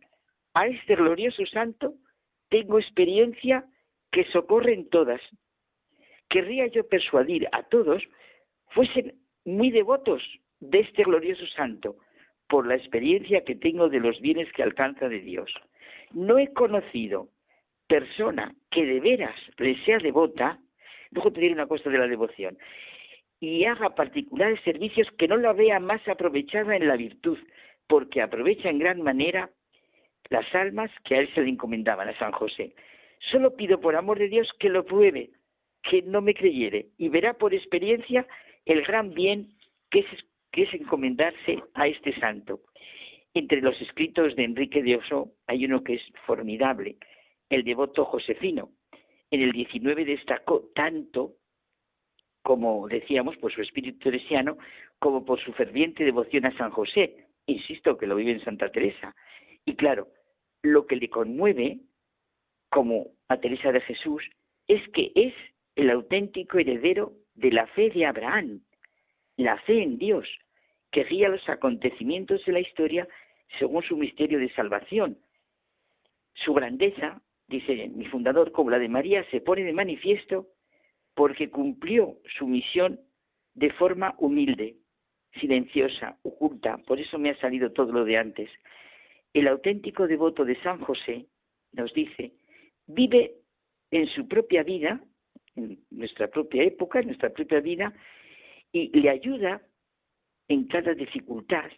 A este glorioso santo tengo experiencia que socorre en todas. Querría yo persuadir a todos fuesen muy devotos de este glorioso santo por la experiencia que tengo de los bienes que alcanza de Dios. No he conocido persona que de veras le sea devota, luego te diré una cosa de la devoción, y haga particulares servicios que no la vea más aprovechada en la virtud, porque aprovecha en gran manera las almas que a él se le encomendaban, a San José. Solo pido por amor de Dios que lo pruebe, que no me creyere, y verá por experiencia el gran bien que es, encomendarse a este santo. Entre los escritos de Enrique de Oso hay uno que es formidable, el devoto Josefino. En el 19 destacó tanto como decíamos, por su espíritu teresiano, como por su ferviente devoción a San José. Insisto que lo vive en Santa Teresa. Y claro, lo que le conmueve, como a Teresa de Jesús, es que es el auténtico heredero de la fe de Abraham, la fe en Dios, que guía los acontecimientos de la historia según su misterio de salvación. Su grandeza, dice mi fundador, como la de María, se pone de manifiesto porque cumplió su misión de forma humilde, silenciosa, oculta, por eso me ha salido todo lo de antes. El auténtico devoto de San José nos dice, vive en su propia vida, en nuestra propia época, en nuestra propia vida, y le ayuda en cada dificultad.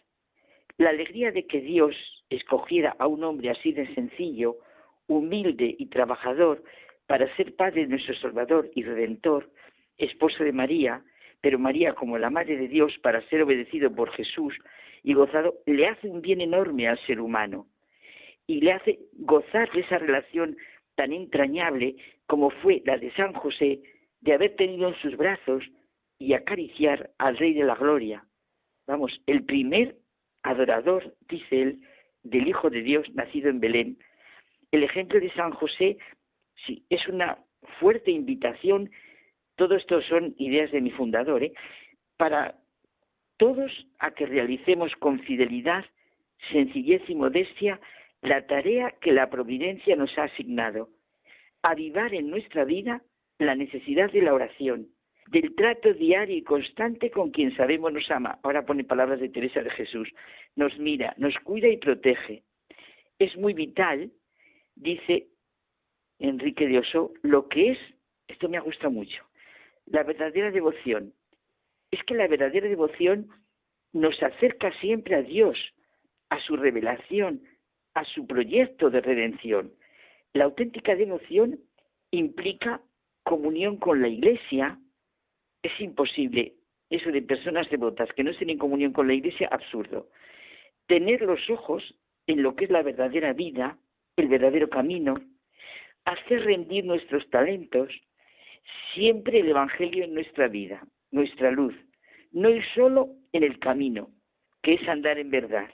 La alegría de que Dios escogiera a un hombre así de sencillo, humilde y trabajador para ser Padre de nuestro Salvador y Redentor, esposo de María, pero María como la Madre de Dios para ser obedecido por Jesús y gozado, le hace un bien enorme al ser humano y le hace gozar de esa relación tan entrañable como fue la de San José de haber tenido en sus brazos y acariciar al Rey de la Gloria. Vamos, el primer adorador, dice él, del Hijo de Dios nacido en Belén. El ejemplo de San José, sí, es una fuerte invitación, todo esto son ideas de mi fundador, ¿eh? para todos a que realicemos con fidelidad, sencillez y modestia la tarea que la providencia nos ha asignado, avivar en nuestra vida la necesidad de la oración, del trato diario y constante con quien sabemos nos ama. Ahora pone palabras de Teresa de Jesús. Nos mira, nos cuida y protege. Es muy vital, dice Enrique de Oso, lo que es, esto me gusta mucho, la verdadera devoción. Es que la verdadera devoción nos acerca siempre a Dios, a su revelación, a su proyecto de redención. La auténtica devoción implica comunión con la Iglesia, es imposible eso de personas devotas que no estén en comunión con la Iglesia, absurdo. Tener los ojos en lo que es la verdadera vida, el verdadero camino, rendir nuestros talentos, siempre el Evangelio en nuestra vida, nuestra luz, no ir solo en el camino, que es andar en verdad.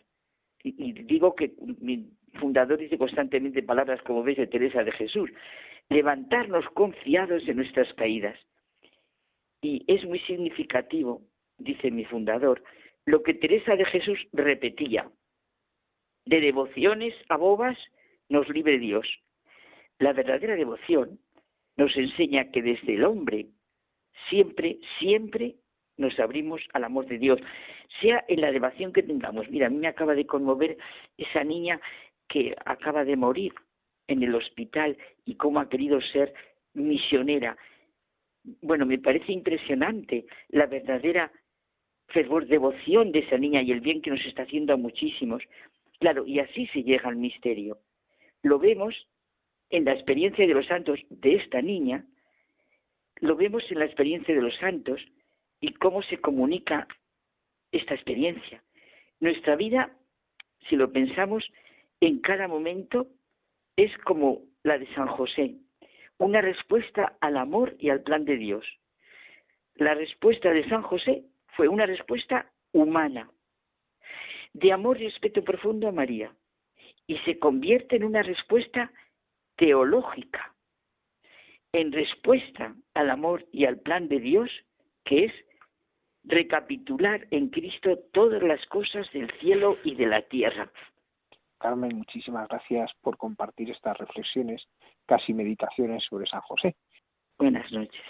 Y, digo que mi fundador dice constantemente palabras como ves de Teresa de Jesús, levantarnos confiados en nuestras caídas. Y es muy significativo, dice mi fundador, lo que Teresa de Jesús repetía. De devociones a bobas nos libre Dios. La verdadera devoción nos enseña que desde el hombre siempre, siempre nos abrimos al amor de Dios, sea en la devoción que tengamos. Mira, a mí me acaba de conmover esa niña que acaba de morir en el hospital y cómo ha querido ser misionera. Bueno, me parece impresionante la verdadera fervor, devoción de esa niña y el bien que nos está haciendo a muchísimos. Claro, y así se llega al misterio. Lo vemos en la experiencia de los santos de esta niña, lo vemos en la experiencia de los santos y cómo se comunica esta experiencia. Nuestra vida, si lo pensamos, en cada momento es como la de San José, una respuesta al amor y al plan de Dios. La respuesta de San José fue una respuesta humana, de amor y respeto profundo a María, y se convierte en una respuesta teológica, en respuesta al amor y al plan de Dios, que es recapitular en Cristo todas las cosas del cielo y de la tierra. Carmen, muchísimas gracias por compartir estas reflexiones, casi meditaciones sobre San José. Buenas noches.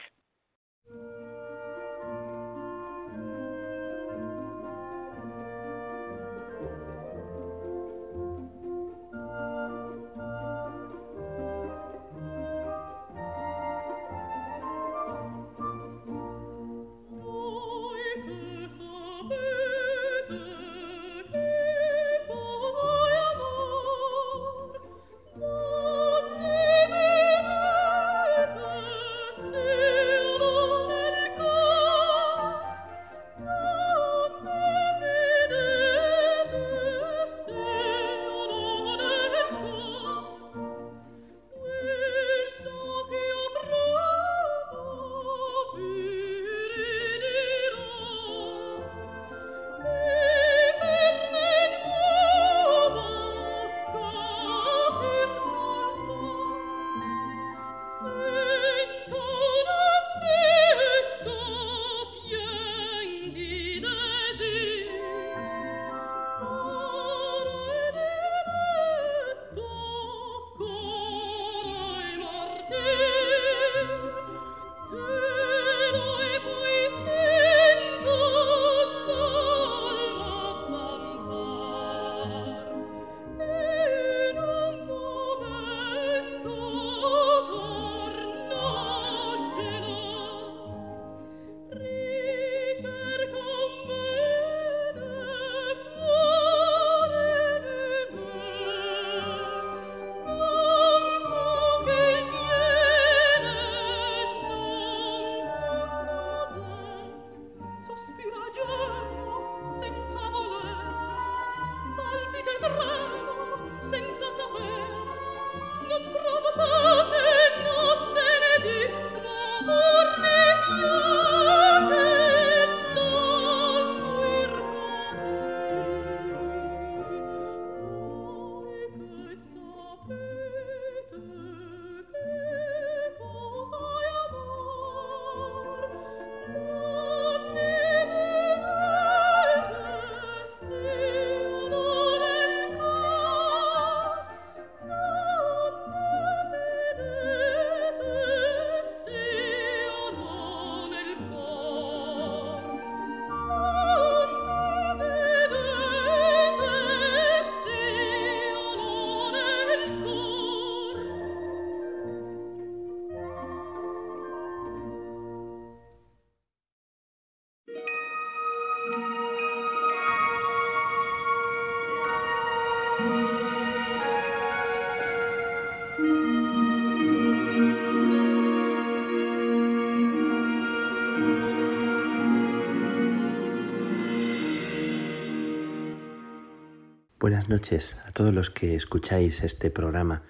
Buenas noches a todos los que escucháis este programa.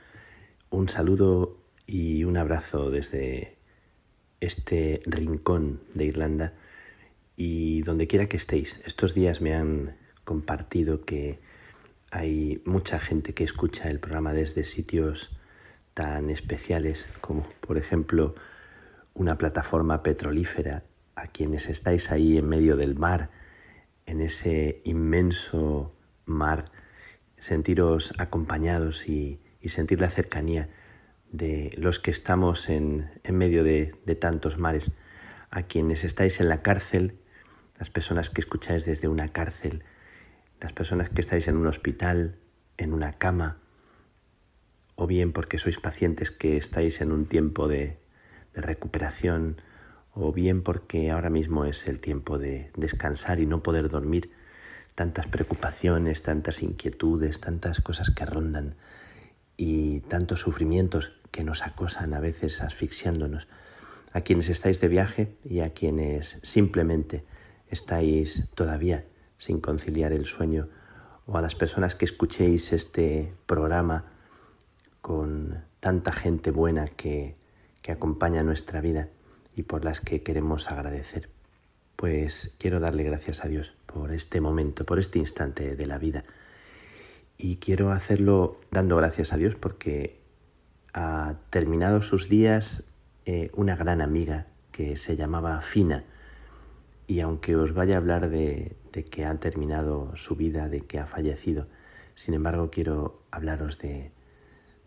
Un saludo y un abrazo desde este rincón de Irlanda y donde quiera que estéis. Estos días me han compartido que hay mucha gente que escucha el programa desde sitios tan especiales como por ejemplo una plataforma petrolífera a quienes estáis ahí en medio del mar, en ese inmenso mar, sentiros acompañados y, sentir la cercanía de los que estamos en, medio de, de tantos mares, a quienes estáis en la cárcel, las personas que escucháis desde una cárcel, las personas que estáis en un hospital, en una cama, o bien porque sois pacientes que estáis en un tiempo de, de recuperación, o bien porque ahora mismo es el tiempo de descansar y no poder dormir, tantas preocupaciones, tantas inquietudes, tantas cosas que rondan y tantos sufrimientos que nos acosan a veces asfixiándonos. A quienes estáis de viaje y a quienes simplemente estáis todavía sin conciliar el sueño, o a las personas que escuchéis este programa con tanta gente buena que, que acompaña nuestra vida y por las que queremos agradecer. Pues quiero darle gracias a Dios por este momento, por este instante de la vida. Y quiero hacerlo dando gracias a Dios porque ha terminado sus días eh, una gran amiga que se llamaba Fina. Y aunque os vaya a hablar de, de, que ha terminado su vida, de que ha fallecido, sin embargo quiero hablaros de,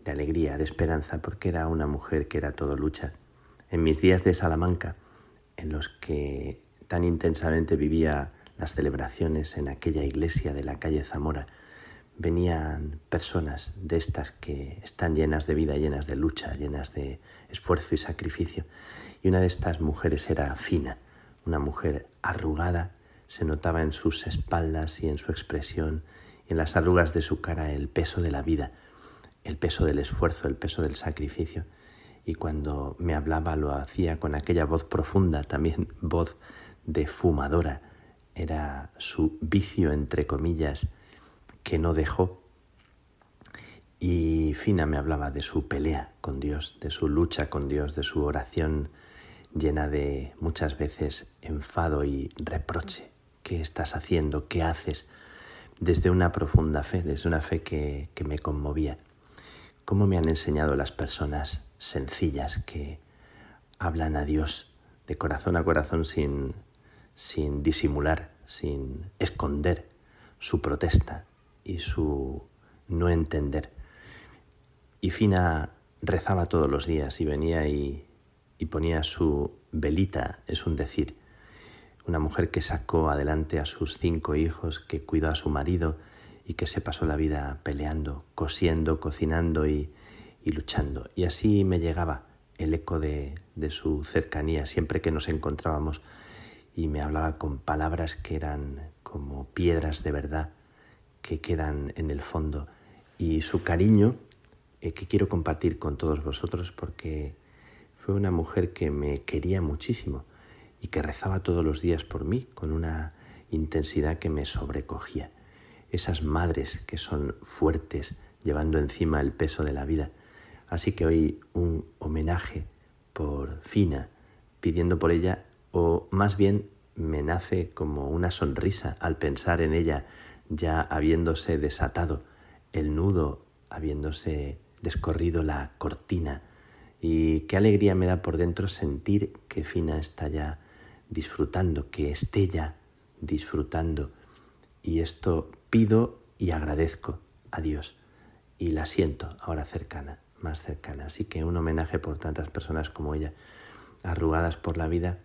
de alegría, de esperanza, porque era una mujer que era todo lucha en mis días de Salamanca, en los que tan intensamente vivía las celebraciones en aquella iglesia de la calle Zamora, venían personas de estas que están llenas de vida, llenas de lucha, llenas de esfuerzo y sacrificio. Y una de estas mujeres era Fina, una mujer arrugada, se notaba en sus espaldas y en su expresión en las arrugas de su cara el peso de la vida, el peso del esfuerzo, el peso del sacrificio y cuando me hablaba lo hacía con aquella voz profunda, también voz de fumadora. Era su vicio, entre comillas, que no dejó. Y Fina me hablaba de su pelea con Dios, de su lucha con Dios, de su oración llena de muchas veces enfado y reproche. ¿Qué estás haciendo? ¿Qué haces? Desde una profunda fe, desde una fe que, que me conmovía. ¿Cómo me han enseñado las personas sencillas que hablan a Dios de corazón a corazón sin, sin disimular, sin esconder su protesta y su no entender. Y Fina rezaba todos los días y venía y, y ponía su velita, es un decir, una mujer que sacó adelante a sus cinco hijos, que cuidó a su marido y que se pasó la vida peleando, cosiendo, cocinando y, y luchando. Y así me llegaba el eco de, de su cercanía siempre que nos encontrábamos y me hablaba con palabras que eran como piedras de verdad que quedan en el fondo y su cariño eh, que quiero compartir con todos vosotros porque fue una mujer que me quería muchísimo y que rezaba todos los días por mí con una intensidad que me sobrecogía. Esas madres que son fuertes llevando encima el peso de la vida Así que hoy un homenaje por Fina, pidiendo por ella, o más bien me nace como una sonrisa al pensar en ella ya habiéndose desatado el nudo, habiéndose descorrido la cortina. Y qué alegría me da por dentro sentir que Fina está ya disfrutando, que esté ya disfrutando. Y esto pido y agradezco a Dios. Y la siento ahora cercana más cercana. Así que un homenaje por tantas personas como ella, arrugadas por la vida,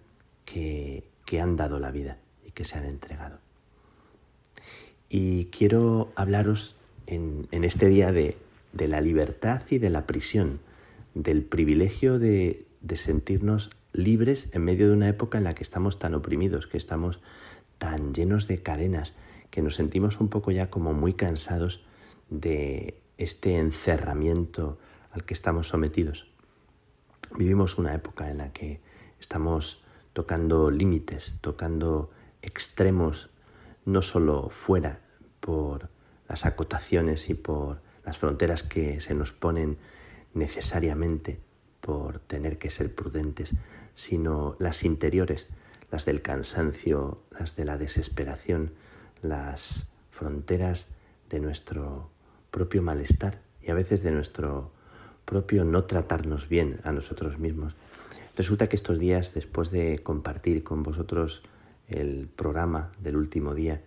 que, han dado la vida y que se han entregado. Y quiero hablaros en, este día de, de, la libertad y de la prisión, del privilegio de, de sentirnos libres en medio de una época en la que estamos tan oprimidos, que estamos tan llenos de cadenas, que nos sentimos un poco ya como muy cansados de este encerramiento al que estamos sometidos. Vivimos una época en la que estamos tocando límites, tocando extremos, no solo fuera por las acotaciones y por las fronteras que se nos ponen necesariamente por tener que ser prudentes, sino las interiores, las del cansancio, las de la desesperación, las fronteras de nuestro propio malestar y a veces de nuestro propio no tratarnos bien a nosotros mismos. Resulta que estos días, después de compartir con vosotros el programa del último día,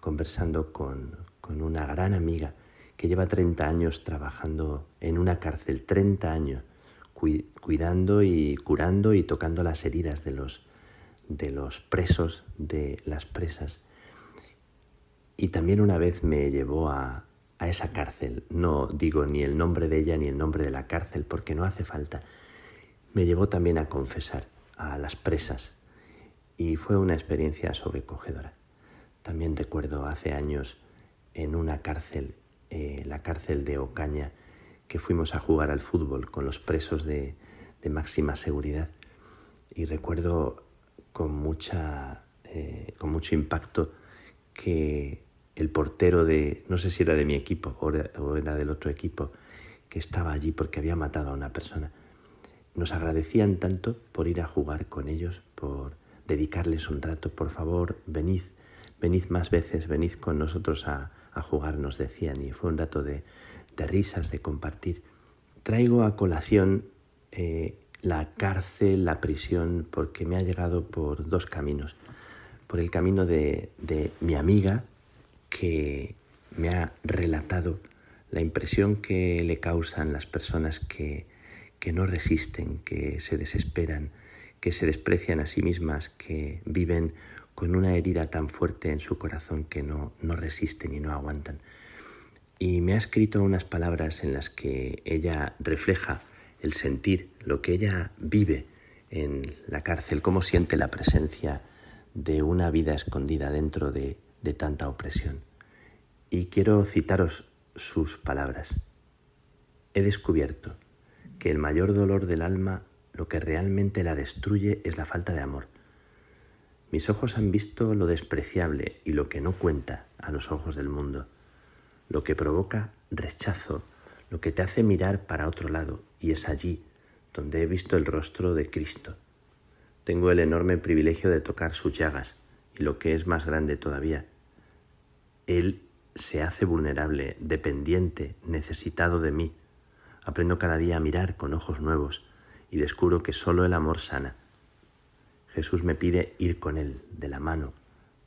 conversando con, una gran amiga que lleva 30 años trabajando en una cárcel, 30 años, cuidando y curando y tocando las heridas de los, presos, de las presas. Y también una vez me llevó a esa cárcel. No digo ni el nombre de ella ni el nombre de la cárcel porque no hace falta. Me llevó también a confesar a las presas y fue una experiencia sobrecogedora. También recuerdo hace años en una cárcel, eh, la cárcel de Ocaña, que fuimos a jugar al fútbol con los presos de, máxima seguridad y recuerdo con, mucha, eh, con mucho impacto que el portero de, no sé si era de mi equipo o era del otro equipo, que estaba allí porque había matado a una persona, nos agradecían tanto por ir a jugar con ellos, por dedicarles un rato, por favor, venid, venid más veces, venid con nosotros a, jugar, nos decían, y fue un rato de, risas, de compartir. Traigo a colación eh, la cárcel, la prisión, porque me ha llegado por dos caminos. Por el camino de mi amiga, que me ha relatado la impresión que le causan las personas que, que no resisten, que se desesperan, que se desprecian a sí mismas, que viven con una herida tan fuerte en su corazón que no, no resisten y no aguantan. Y me ha escrito unas palabras en las que ella refleja el sentir, lo que ella vive en la cárcel, cómo siente la presencia de una vida escondida dentro de, de tanta opresión. Y quiero citaros sus palabras. He descubierto que el mayor dolor del alma, lo que realmente la destruye, es la falta de amor. Mis ojos han visto lo despreciable y lo que no cuenta a los ojos del mundo, lo que provoca rechazo, lo que te hace mirar para otro lado, y es allí donde he visto el rostro de Cristo. Tengo el enorme privilegio de tocar sus llagas, y lo que es más grande todavía, Él se hace vulnerable, dependiente, necesitado de mí. Aprendo cada día a mirar con ojos nuevos y descubro que solo el amor sana. Jesús me pide ir con Él, de la mano,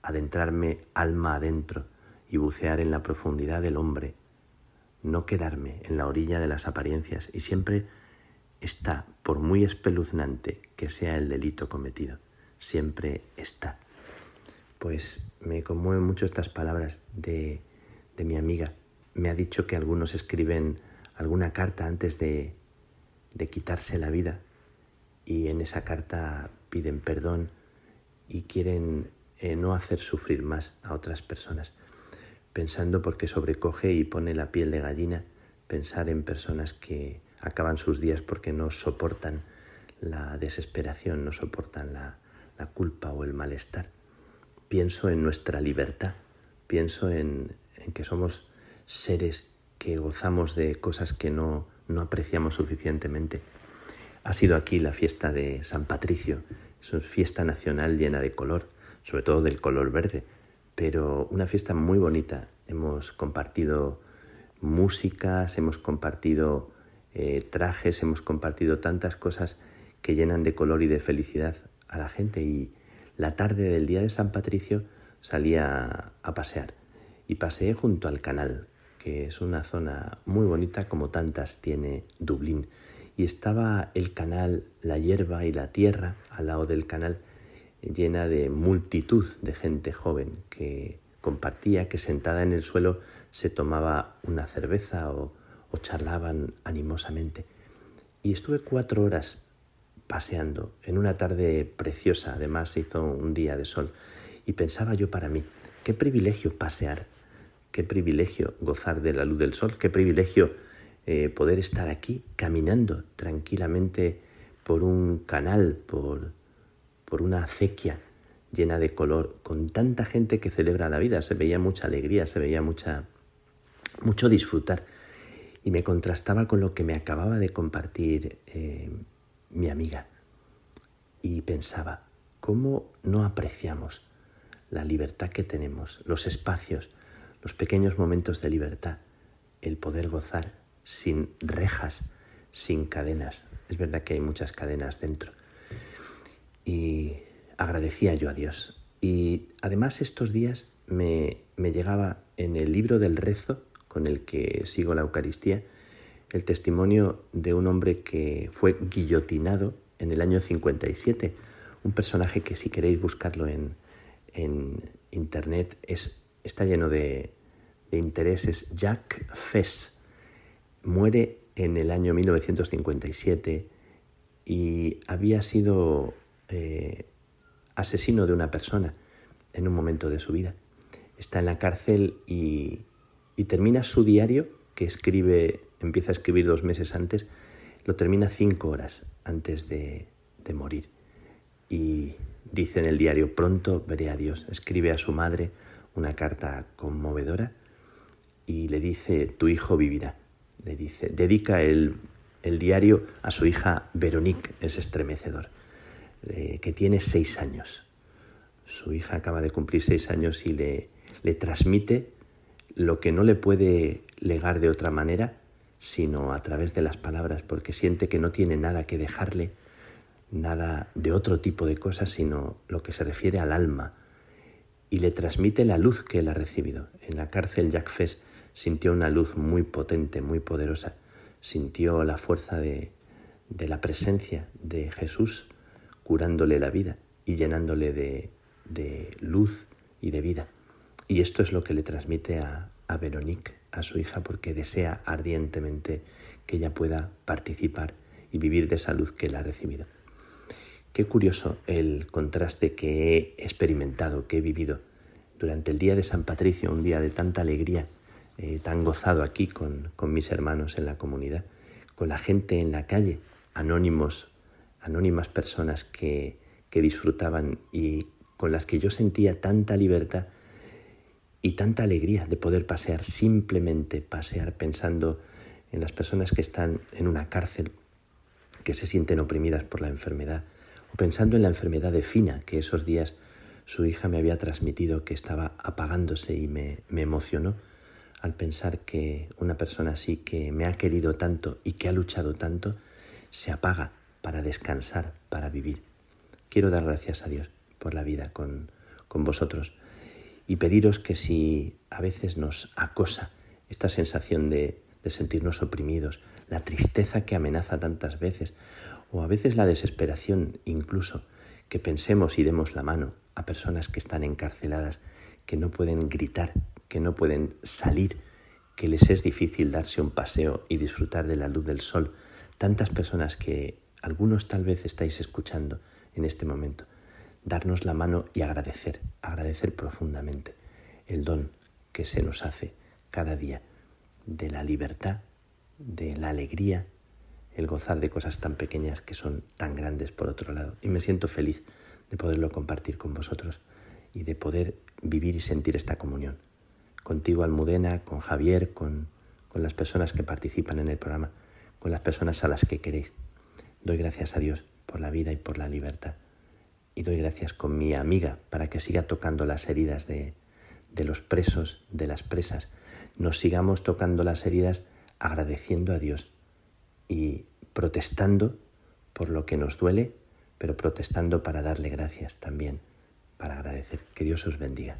adentrarme alma adentro y bucear en la profundidad del hombre, no quedarme en la orilla de las apariencias y siempre está, por muy espeluznante que sea el delito cometido, siempre está. Pues me conmueven mucho estas palabras de de mi amiga. Me ha dicho que algunos escriben alguna carta antes de, de quitarse la vida y en esa carta piden perdón y quieren eh, no hacer sufrir más a otras personas. Pensando porque sobrecoge y pone la piel de gallina pensar en personas que acaban sus días porque no soportan la desesperación, no soportan la, la culpa o el malestar. Pienso en nuestra libertad, pienso en, en que somos seres que gozamos de cosas que no, no apreciamos suficientemente. Ha sido aquí la fiesta de San Patricio, es una fiesta nacional llena de color, sobre todo del color verde, pero una fiesta muy bonita. Hemos compartido músicas, hemos compartido eh, trajes, hemos compartido tantas cosas que llenan de color y de felicidad a la gente. Y la tarde del día de San Patricio salía a pasear. Y paseé junto al canal, que es una zona muy bonita como tantas tiene Dublín. Y estaba el canal, la hierba y la tierra al lado del canal llena de multitud de gente joven que compartía, que sentada en el suelo se tomaba una cerveza o, o charlaban animosamente. Y estuve cuatro horas paseando en una tarde preciosa, además se hizo un día de sol, y pensaba yo para mí, qué privilegio pasear Qué privilegio gozar de la luz del sol, qué privilegio eh, poder estar aquí caminando tranquilamente por un canal, por, por una acequia llena de color, con tanta gente que celebra la vida. Se veía mucha alegría, se veía mucha, mucho disfrutar. Y me contrastaba con lo que me acababa de compartir eh, mi amiga. Y pensaba, ¿cómo no apreciamos la libertad que tenemos, los espacios, los pequeños momentos de libertad, el poder gozar sin rejas, sin cadenas? Es verdad que hay muchas cadenas dentro. Y agradecía yo a Dios. Y además estos días me, me llegaba en el libro del rezo con el que sigo la Eucaristía, el testimonio de un hombre que fue guillotinado en el año 57, un personaje que si queréis buscarlo en, internet es, está lleno de, intereses, Jack Fess, muere en el año 1957 y había sido eh, asesino de una persona en un momento de su vida. Está en la cárcel y y termina su diario, que escribe, empieza a escribir dos meses antes, lo termina cinco horas antes de, de morir. Y dice en el diario, pronto veré a Dios. Escribe a su madre una carta conmovedora y le dice, tu hijo vivirá. Le dice, dedica el, el diario a su hija Veronique, es estremecedor, eh, que tiene seis años. Su hija acaba de cumplir seis años y le, le transmite lo que no le puede legar de otra manera, sino a través de las palabras, porque siente que no tiene nada que dejarle, nada de otro tipo de cosas, sino lo que se refiere al alma, y le transmite la luz que él ha recibido. En la cárcel Jack Fess sintió una luz muy potente, muy poderosa, sintió la fuerza de, de la presencia de Jesús curándole la vida y llenándole de, de luz y de vida. Y esto es lo que le transmite a, a Veronique, a su hija, porque desea ardientemente que ella pueda participar y vivir de esa luz que él ha recibido. Qué curioso el contraste que he experimentado, que he vivido durante el día de San Patricio, un día de tanta alegría, eh, tan gozado aquí con, mis hermanos en la comunidad, con la gente en la calle, anónimos, anónimas personas que, disfrutaban y con las que yo sentía tanta libertad y tanta alegría de poder pasear, simplemente pasear pensando en las personas que están en una cárcel, que se sienten oprimidas por la enfermedad, pensando en la enfermedad de Fina, que esos días su hija me había transmitido que estaba apagándose y me, me emocionó al pensar que una persona así que me ha querido tanto y que ha luchado tanto, se apaga para descansar, para vivir. Quiero dar gracias a Dios por la vida con, con vosotros y pediros que si a veces nos acosa esta sensación de, sentirnos oprimidos, la tristeza que amenaza tantas veces, o a veces la desesperación incluso, que pensemos y demos la mano a personas que están encarceladas, que no pueden gritar, que no pueden salir, que les es difícil darse un paseo y disfrutar de la luz del sol. Tantas personas que algunos tal vez estáis escuchando en este momento darnos la mano y agradecer, agradecer profundamente el don que se nos hace cada día de la libertad, de la alegría, el gozar de cosas tan pequeñas que son tan grandes por otro lado. Y me siento feliz de poderlo compartir con vosotros y de poder vivir y sentir esta comunión. Contigo, Almudena, con Javier, con, con las personas que participan en el programa, con las personas a las que queréis. Doy gracias a Dios por la vida y por la libertad y doy gracias con mi amiga para que siga tocando las heridas de, de los presos, de las presas. Nos sigamos tocando las heridas agradeciendo a Dios y protestando por lo que nos duele, pero protestando para darle gracias también, para agradecer. Que Dios os bendiga.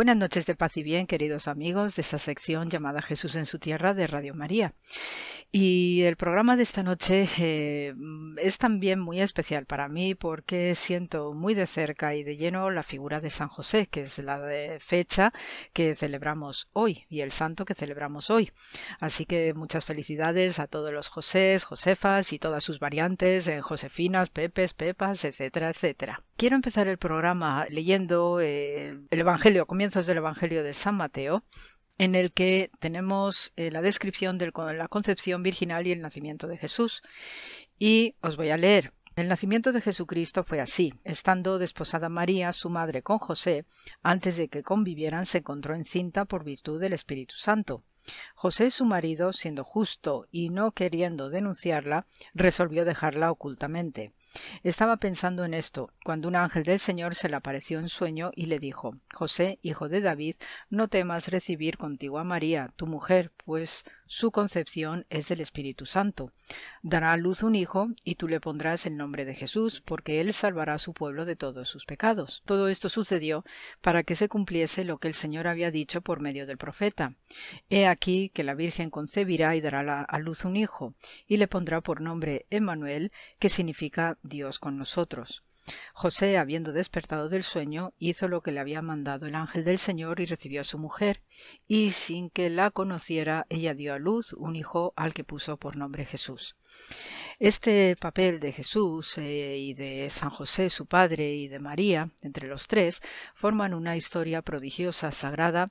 Buenas noches de paz y bien, queridos amigos de esa sección llamada Jesús en su tierra de Radio María. Y el programa de esta noche eh, es también muy especial para mí porque siento muy de cerca y de lleno la figura de San José, que es la de fecha que celebramos hoy y el santo que celebramos hoy. Así que muchas felicidades a todos los Josés, Josefas y todas sus variantes, en Josefinas, Pepes, Pepas, etcétera, etcétera. Quiero empezar el programa leyendo eh, el Evangelio, comienzos del Evangelio de San Mateo, en el que tenemos eh, la descripción de la concepción virginal y el nacimiento de Jesús. Y os voy a leer. El nacimiento de Jesucristo fue así. Estando desposada María, su madre, con José, antes de que convivieran, se encontró encinta por virtud del Espíritu Santo. José, su marido, siendo justo y no queriendo denunciarla, resolvió dejarla ocultamente. Estaba pensando en esto, cuando un ángel del Señor se le apareció en sueño y le dijo José, hijo de David, no temas recibir contigo a María, tu mujer, pues su concepción es del Espíritu Santo. Dará a luz un hijo, y tú le pondrás el nombre de Jesús, porque él salvará a su pueblo de todos sus pecados. Todo esto sucedió para que se cumpliese lo que el Señor había dicho por medio del profeta. He aquí que la Virgen concebirá y dará a luz un hijo, y le pondrá por nombre Emmanuel, que significa Dios con nosotros. José, habiendo despertado del sueño, hizo lo que le había mandado el ángel del Señor y recibió a su mujer, y sin que la conociera, ella dio a luz un hijo al que puso por nombre Jesús. Este papel de Jesús eh, y de San José, su padre, y de María, entre los tres, forman una historia prodigiosa, sagrada,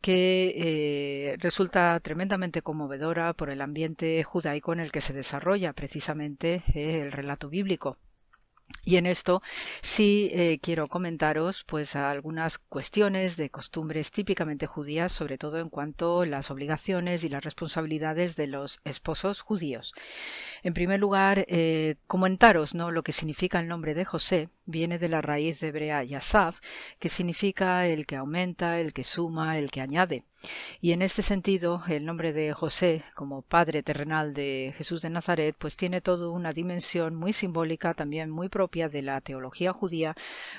que eh, resulta tremendamente conmovedora por el ambiente judaico en el que se desarrolla precisamente eh, el relato bíblico. Y en esto sí eh, quiero comentaros pues algunas cuestiones de costumbres típicamente judías, sobre todo en cuanto a las obligaciones y las responsabilidades de los esposos judíos. En primer lugar, eh, comentaros ¿no? lo que significa el nombre de José. Viene de la raíz hebrea Yasaf, que significa el que aumenta, el que suma, el que añade. Y en este sentido, el nombre de José, como padre terrenal de Jesús de Nazaret, pues tiene toda una dimensión muy simbólica, también muy propia de la teología judía,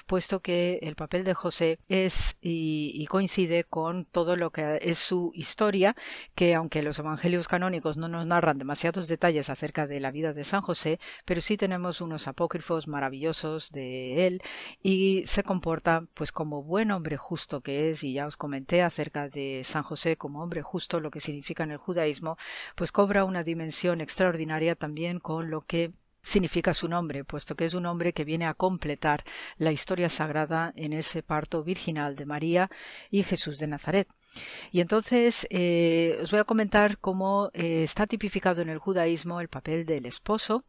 puesto que el papel de José es y, coincide con todo lo que es su historia, que aunque los evangelios canónicos no nos narran demasiados detalles acerca de la vida de San José, pero sí tenemos unos apócrifos maravillosos de él y se comporta pues como buen hombre justo que es, y ya os comenté acerca de San José como hombre justo, lo que significa en el judaísmo, pues cobra una dimensión extraordinaria también con lo que significa su nombre, puesto que es un hombre que viene a completar la historia sagrada en ese parto virginal de María y Jesús de Nazaret. Y entonces eh, os voy a comentar cómo eh, está tipificado en el judaísmo el papel del esposo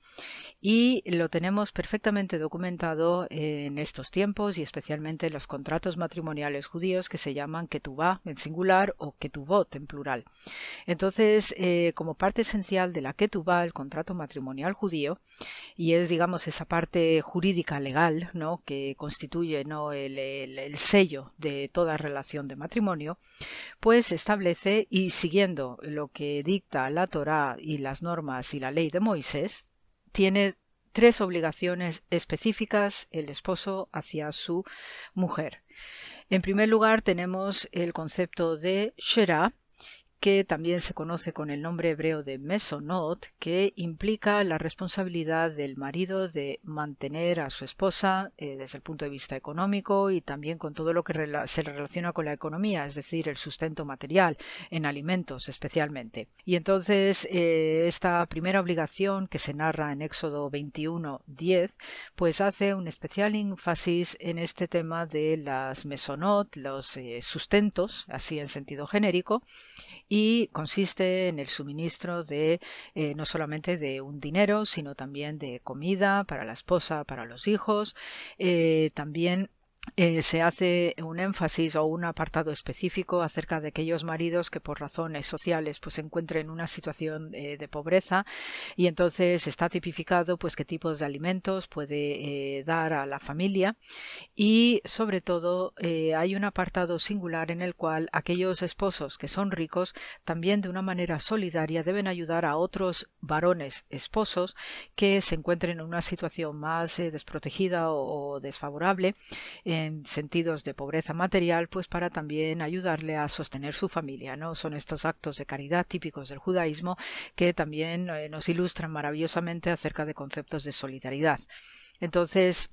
y lo tenemos perfectamente documentado en estos tiempos y especialmente en los contratos matrimoniales judíos que se llaman ketubá en singular o ketubot en plural. Entonces, eh, como parte esencial de la ketubá, el contrato matrimonial judío, y es digamos esa parte jurídica legal ¿no? que constituye ¿no? el, el sello de toda relación de matrimonio, pues establece y siguiendo lo que dicta la Torá y las normas y la ley de Moisés, tiene tres obligaciones específicas el esposo hacia su mujer. En primer lugar tenemos el concepto de Shera, que también se conoce con el nombre hebreo de mesonot, que implica la responsabilidad del marido de mantener a su esposa eh, desde el punto de vista económico y también con todo lo que se relaciona con la economía, es decir, el sustento material en alimentos especialmente. Y entonces eh, esta primera obligación que se narra en Éxodo 21, 10, pues hace un especial énfasis en este tema de las mesonot, los eh, sustentos, así en sentido genérico, y consiste en el suministro de eh, no solamente de un dinero, sino también de comida para la esposa, para los hijos, eh, también eh, se hace un énfasis o un apartado específico acerca de aquellos maridos que por razones sociales pues se encuentren en una situación eh, de pobreza y entonces está tipificado pues qué tipos de alimentos puede eh, dar a la familia. Y sobre todo hay un apartado singular en el cual aquellos esposos que son ricos también de una manera solidaria deben ayudar a otros varones esposos que se encuentren en una situación más desprotegida o, desfavorable en sentidos de pobreza material, pues para también ayudarle a sostener su familia, ¿no? Son estos actos de caridad típicos del judaísmo que también eh, nos ilustran maravillosamente acerca de conceptos de solidaridad. Entonces,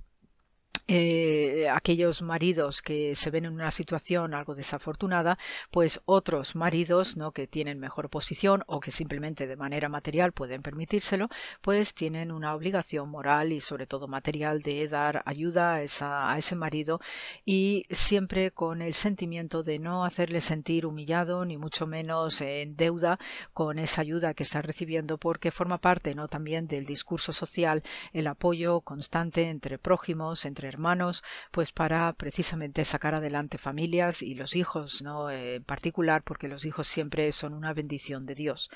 eh, aquellos maridos que se ven en una situación algo desafortunada, pues otros maridos ¿no? que tienen mejor posición o que simplemente de manera material pueden permitírselo, pues tienen una obligación moral y sobre todo material de dar ayuda a, esa, a ese marido y siempre con el sentimiento de no hacerle sentir humillado ni mucho menos en deuda con esa ayuda que está recibiendo porque forma parte ¿no? también del discurso social el apoyo constante entre prójimos, entre hermanos, pues para precisamente sacar adelante familias y los hijos, ¿no? Eh, en particular, porque los hijos siempre son una bendición de Dios.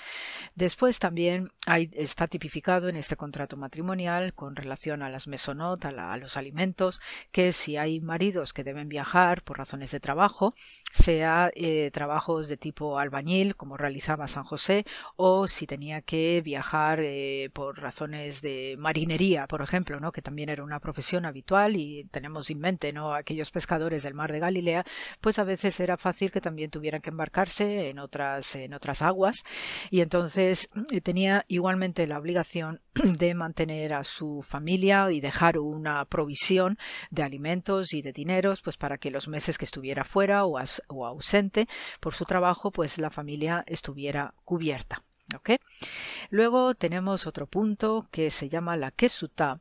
Después también hay, está tipificado en este contrato matrimonial con relación a las mesonot, a, a los alimentos, que si hay maridos que deben viajar por razones de trabajo, sea eh, trabajos de tipo albañil, como realizaba San José, o si tenía que viajar eh, por razones de marinería, por ejemplo, ¿no? que también era una profesión habitual y tenemos en mente ¿no? aquellos pescadores del mar de Galilea, pues a veces era fácil que también tuvieran que embarcarse en otras, en otras aguas y entonces eh, tenía igualmente la obligación de mantener a su familia y dejar una provisión de alimentos y de dineros pues para que los meses que estuviera fuera o, o ausente por su trabajo pues la familia estuviera cubierta. Luego tenemos otro punto que se llama la Kesuta,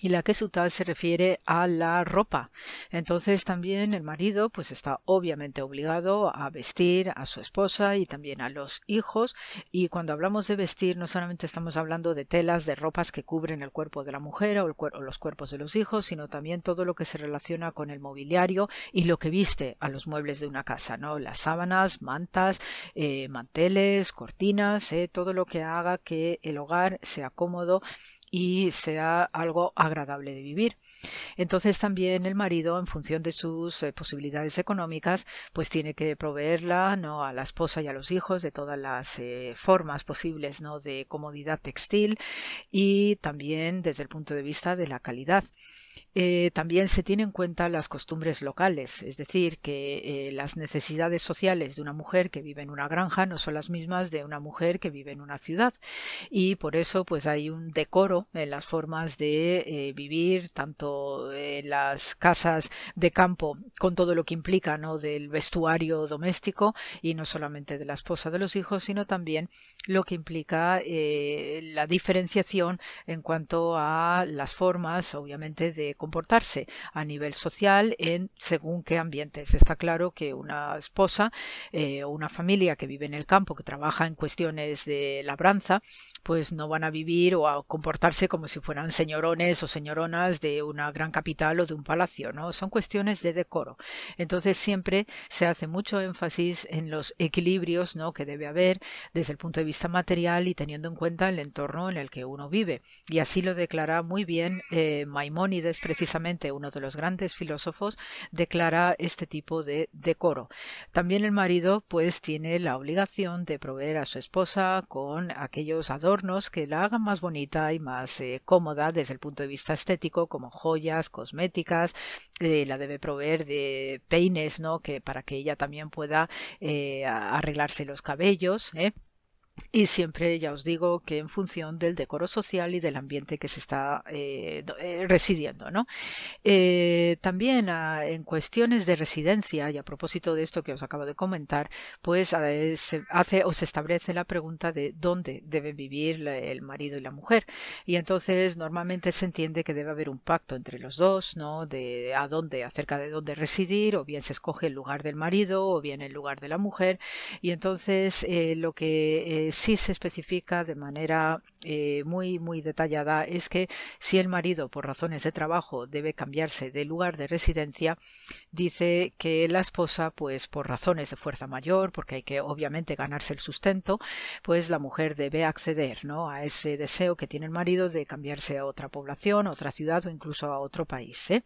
y la tal se refiere a la ropa. Entonces también el marido pues está obviamente obligado a vestir a su esposa y también a los hijos y cuando hablamos de vestir no solamente estamos hablando de telas, de ropas que cubren el cuerpo de la mujer o, los cuerpos de los hijos, sino también todo lo que se relaciona con el mobiliario y lo que viste a los muebles de una casa, ¿no? Las sábanas, mantas, eh, manteles, cortinas, eh, todo lo que haga que el hogar sea cómodo y sea algo agradable de vivir. Entonces también el marido, en función de sus eh, posibilidades económicas, pues tiene que proveerla ¿no? a la esposa y a los hijos de todas las eh, formas posibles ¿no? de comodidad textil y también desde el punto de vista de la calidad. Eh, también se tienen en cuenta las costumbres locales, es decir, que eh, las necesidades sociales de una mujer que vive en una granja no son las mismas de una mujer que vive en una ciudad y por eso pues hay un decoro en las formas de eh, vivir tanto en las casas de campo con todo lo que implica ¿no? del vestuario doméstico y no solamente de la esposa de los hijos sino también lo que implica la diferenciación en cuanto a las formas obviamente de comportarse a nivel social en según qué ambientes. Está claro que una esposa eh, o una familia que vive en el campo, que trabaja en cuestiones de labranza, pues no van a vivir o a comportarse como si fueran señorones o señoronas de una gran capital o de un palacio, ¿no? Son cuestiones de decoro. Entonces siempre se hace mucho énfasis en los equilibrios, ¿no? que debe haber desde el punto de vista material y teniendo en cuenta el entorno en el que uno vive. Y así lo declara muy bien eh, Maimónides precisamente uno de los grandes filósofos, declara este tipo de decoro. También el marido pues tiene la obligación de proveer a su esposa con aquellos adornos que la hagan más bonita y más eh, cómoda desde el punto de vista estético, como joyas, cosméticas, eh, la debe proveer de peines, ¿no? Que para que ella también pueda eh, arreglarse los cabellos, y siempre ya os digo que en función del decoro social y del ambiente que se está eh, eh, residiendo. ¿no? Eh, también ah, en cuestiones de residencia, y a propósito de esto que os acabo de comentar, pues se hace o se establece la pregunta de dónde debe vivir el marido y la mujer. Y entonces normalmente se entiende que debe haber un pacto entre los dos, ¿no? De a dónde, acerca de dónde residir, o bien se escoge el lugar del marido, o bien el lugar de la mujer. Y entonces lo que sí se especifica de manera eh, muy muy detallada es que si el marido por razones de trabajo debe cambiarse de lugar de residencia dice que la esposa pues por razones de fuerza mayor porque hay que obviamente ganarse el sustento pues la mujer debe acceder ¿no? a ese deseo que tiene el marido de cambiarse a otra población otra ciudad o incluso a otro país ¿eh?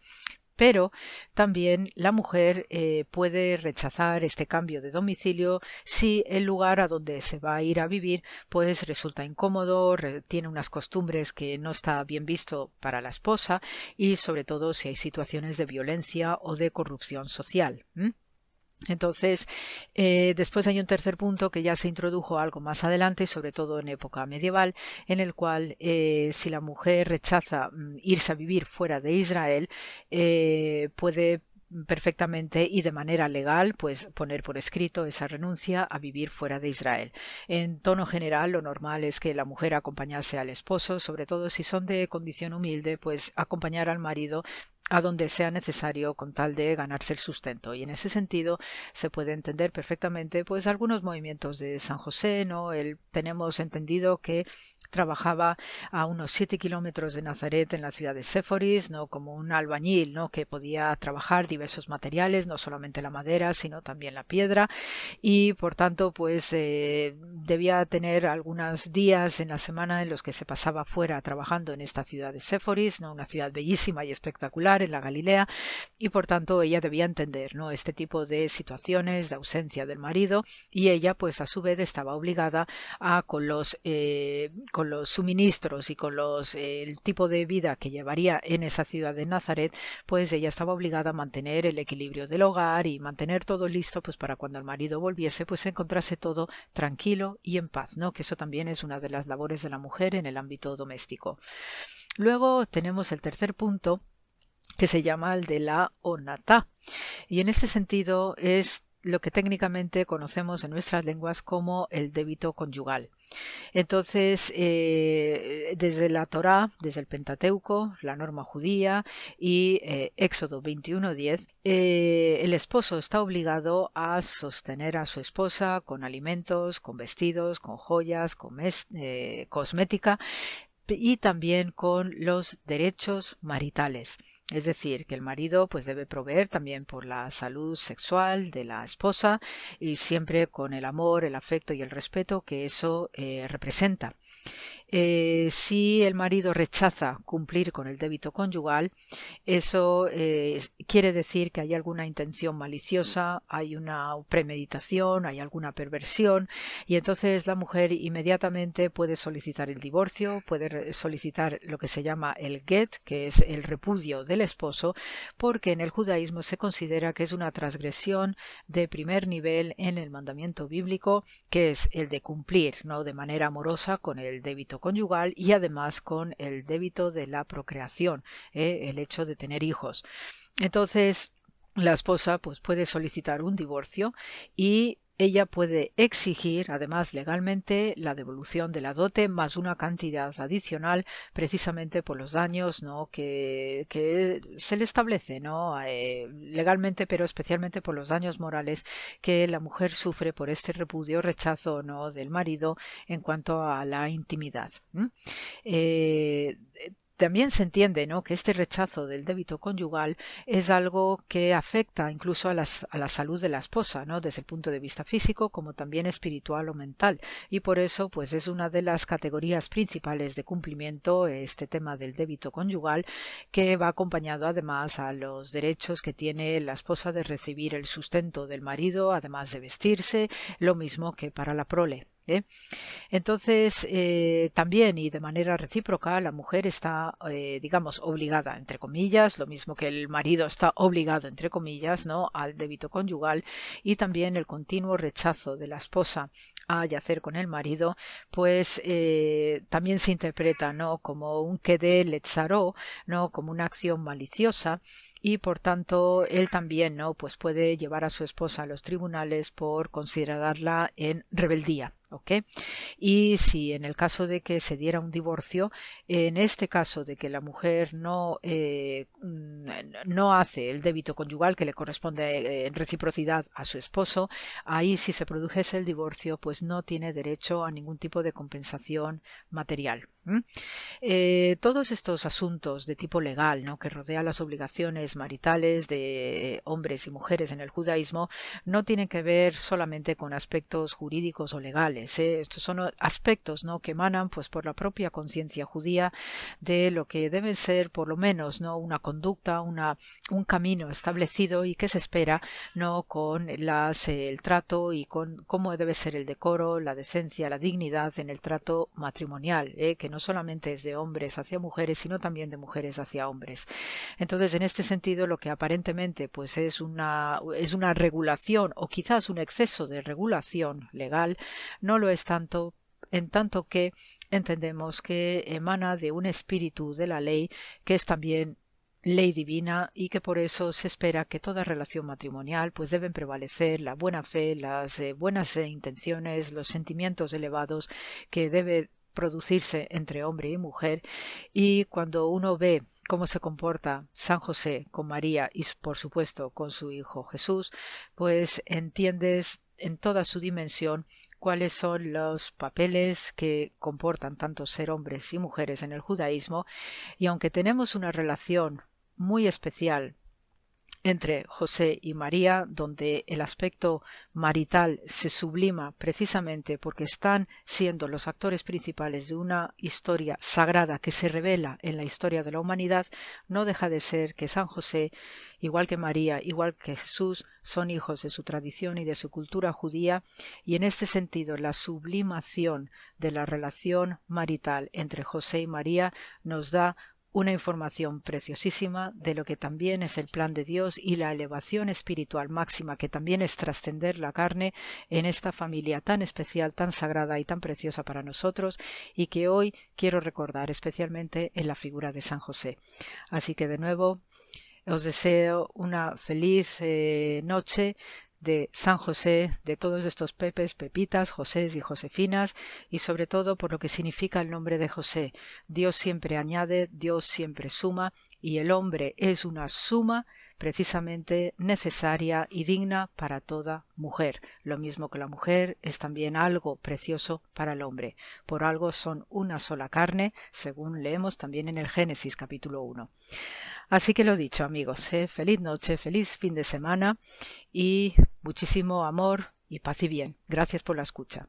Pero también la mujer eh, puede rechazar este cambio de domicilio si el lugar a donde se va a ir a vivir pues resulta incómodo, tiene unas costumbres que no está bien visto para la esposa y sobre todo si hay situaciones de violencia o de corrupción social. Entonces, eh, después hay un tercer punto que ya se introdujo algo más adelante, sobre todo en época medieval, en el cual eh, si la mujer rechaza mm, irse a vivir fuera de Israel, eh, puede perfectamente y de manera legal pues poner por escrito esa renuncia a vivir fuera de Israel. En tono general lo normal es que la mujer acompañase al esposo, sobre todo si son de condición humilde, pues acompañar al marido a donde sea necesario con tal de ganarse el sustento. Y en ese sentido se puede entender perfectamente pues algunos movimientos de San José no el tenemos entendido que trabajaba a unos siete kilómetros de Nazaret en la ciudad de Séforis, ¿no? como un albañil, ¿no? que podía trabajar diversos materiales, no solamente la madera, sino también la piedra, y por tanto, pues eh, debía tener algunos días en la semana en los que se pasaba fuera trabajando en esta ciudad de Séforis, ¿no? una ciudad bellísima y espectacular en la Galilea, y por tanto ella debía entender ¿no? este tipo de situaciones de ausencia del marido, y ella, pues a su vez, estaba obligada a con los eh, con los suministros y con los eh, el tipo de vida que llevaría en esa ciudad de Nazaret, pues ella estaba obligada a mantener el equilibrio del hogar y mantener todo listo pues para cuando el marido volviese pues encontrase todo tranquilo y en paz, ¿no? Que eso también es una de las labores de la mujer en el ámbito doméstico. Luego tenemos el tercer punto que se llama el de la onata. Y en este sentido es lo que técnicamente conocemos en nuestras lenguas como el débito conyugal. Entonces, eh, desde la Torá, desde el Pentateuco, la norma judía y eh, Éxodo 21.10, eh, el esposo está obligado a sostener a su esposa con alimentos, con vestidos, con joyas, con cosmética y también con los derechos maritales. Es decir, que el marido pues debe proveer también por la salud sexual de la esposa y siempre con el amor, el afecto y el respeto que eso eh, representa. Eh, si el marido rechaza cumplir con el débito conyugal, eso eh, quiere decir que hay alguna intención maliciosa, hay una premeditación, hay alguna perversión y entonces la mujer inmediatamente puede solicitar el divorcio, puede solicitar lo que se llama el get, que es el repudio esposo, porque en el judaísmo se considera que es una transgresión de primer nivel en el mandamiento bíblico, que es el de cumplir, no de manera amorosa con el débito conyugal y además con el débito de la procreación, ¿eh? el hecho de tener hijos. Entonces, la esposa pues puede solicitar un divorcio y ella puede exigir, además legalmente, la devolución de la dote más una cantidad adicional precisamente por los daños ¿no? que, que se le establece ¿no? Eh, legalmente, pero especialmente por los daños morales que la mujer sufre por este repudio, rechazo ¿no? del marido en cuanto a la intimidad. También se entiende ¿no? que este rechazo del débito conyugal es algo que afecta incluso a, la salud de la esposa, ¿no? desde el punto de vista físico como también espiritual o mental. Y por eso pues es una de las categorías principales de cumplimiento este tema del débito conyugal que va acompañado además a los derechos que tiene la esposa de recibir el sustento del marido, además de vestirse, lo mismo que para la prole. ¿Eh? Entonces, eh, también y de manera recíproca, la mujer está, eh, digamos, obligada, entre comillas, lo mismo que el marido está obligado, entre comillas, ¿no? al débito conyugal y también el continuo rechazo de la esposa a yacer con el marido, pues también se interpreta, ¿no? Como un quede letzaró, ¿no? Como una acción maliciosa y por tanto él también, ¿no? Pues puede llevar a su esposa a los tribunales por considerarla en rebeldía. Y si en el caso de que se diera un divorcio, en este caso de que la mujer no, eh, mm, no hace el débito conyugal que le corresponde eh, en reciprocidad a su esposo, ahí si se produjese el divorcio, pues no tiene derecho a ningún tipo de compensación material. Eh, todos estos asuntos de tipo legal ¿no? que rodean las obligaciones maritales de hombres y mujeres en el judaísmo no tienen que ver solamente con aspectos jurídicos o legales, ¿eh? Estos son aspectos ¿no? que emanan pues, por la propia conciencia judía de lo que debe ser, por lo menos, ¿no? una conducta, una, un camino establecido y que se espera ¿no? con las, el trato y con cómo debe ser el decoro, la decencia, la dignidad en el trato matrimonial, ¿eh? que no solamente es de hombres hacia mujeres, sino también de mujeres hacia hombres. Entonces, en este sentido, lo que aparentemente pues, es, una, es una regulación o quizás un exceso de regulación legal, no lo es tanto en tanto que entendemos que emana de un espíritu de la ley que es también ley divina y que por eso se espera que toda relación matrimonial pues deben prevalecer la buena fe, las eh, buenas eh, intenciones, los sentimientos elevados que debe producirse entre hombre y mujer y cuando uno ve cómo se comporta San José con María y por supuesto con su hijo Jesús, pues entiendes en toda su dimensión cuáles son los papeles que comportan tanto ser hombres y mujeres en el judaísmo y aunque tenemos una relación muy especial entre José y María, donde el aspecto marital se sublima precisamente porque están siendo los actores principales de una historia sagrada que se revela en la historia de la humanidad, no deja de ser que San José, igual que María, igual que Jesús, son hijos de su tradición y de su cultura judía, y en este sentido la sublimación de la relación marital entre José y María nos da una información preciosísima de lo que también es el plan de Dios y la elevación espiritual máxima que también es trascender la carne en esta familia tan especial, tan sagrada y tan preciosa para nosotros y que hoy quiero recordar especialmente en la figura de San José. Así que de nuevo os deseo una feliz eh, noche de San José, de todos estos Pepes, Pepitas, Josés y Josefinas, y sobre todo por lo que significa el nombre de José. Dios siempre añade, Dios siempre suma, y el hombre es una suma precisamente necesaria y digna para toda mujer. Lo mismo que la mujer es también algo precioso para el hombre. Por algo son una sola carne, según leemos también en el Génesis capítulo 1. Así que lo dicho, amigos, ¿eh? feliz noche, feliz fin de semana y muchísimo amor y paz y bien. Gracias por la escucha.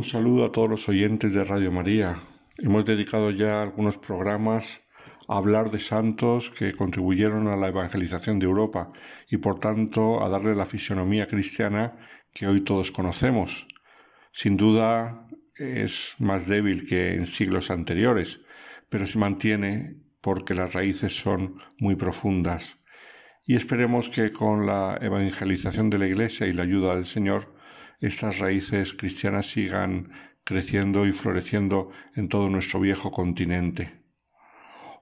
Un saludo a todos los oyentes de Radio María. Hemos dedicado ya algunos programas a hablar de santos que contribuyeron a la evangelización de Europa y por tanto a darle la fisionomía cristiana que hoy todos conocemos. Sin duda es más débil que en siglos anteriores, pero se mantiene porque las raíces son muy profundas. Y esperemos que con la evangelización de la Iglesia y la ayuda del Señor, estas raíces cristianas sigan creciendo y floreciendo en todo nuestro viejo continente.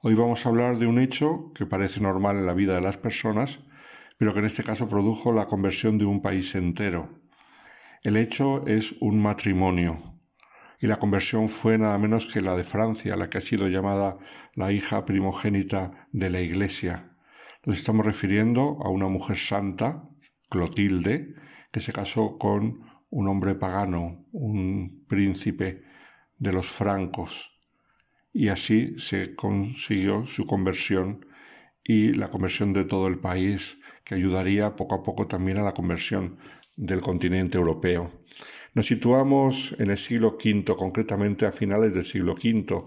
Hoy vamos a hablar de un hecho que parece normal en la vida de las personas, pero que en este caso produjo la conversión de un país entero. El hecho es un matrimonio, y la conversión fue nada menos que la de Francia, la que ha sido llamada la hija primogénita de la Iglesia. Nos estamos refiriendo a una mujer santa, Clotilde, que se casó con un hombre pagano, un príncipe de los francos, y así se consiguió su conversión y la conversión de todo el país, que ayudaría poco a poco también a la conversión del continente europeo. Nos situamos en el siglo V, concretamente a finales del siglo V,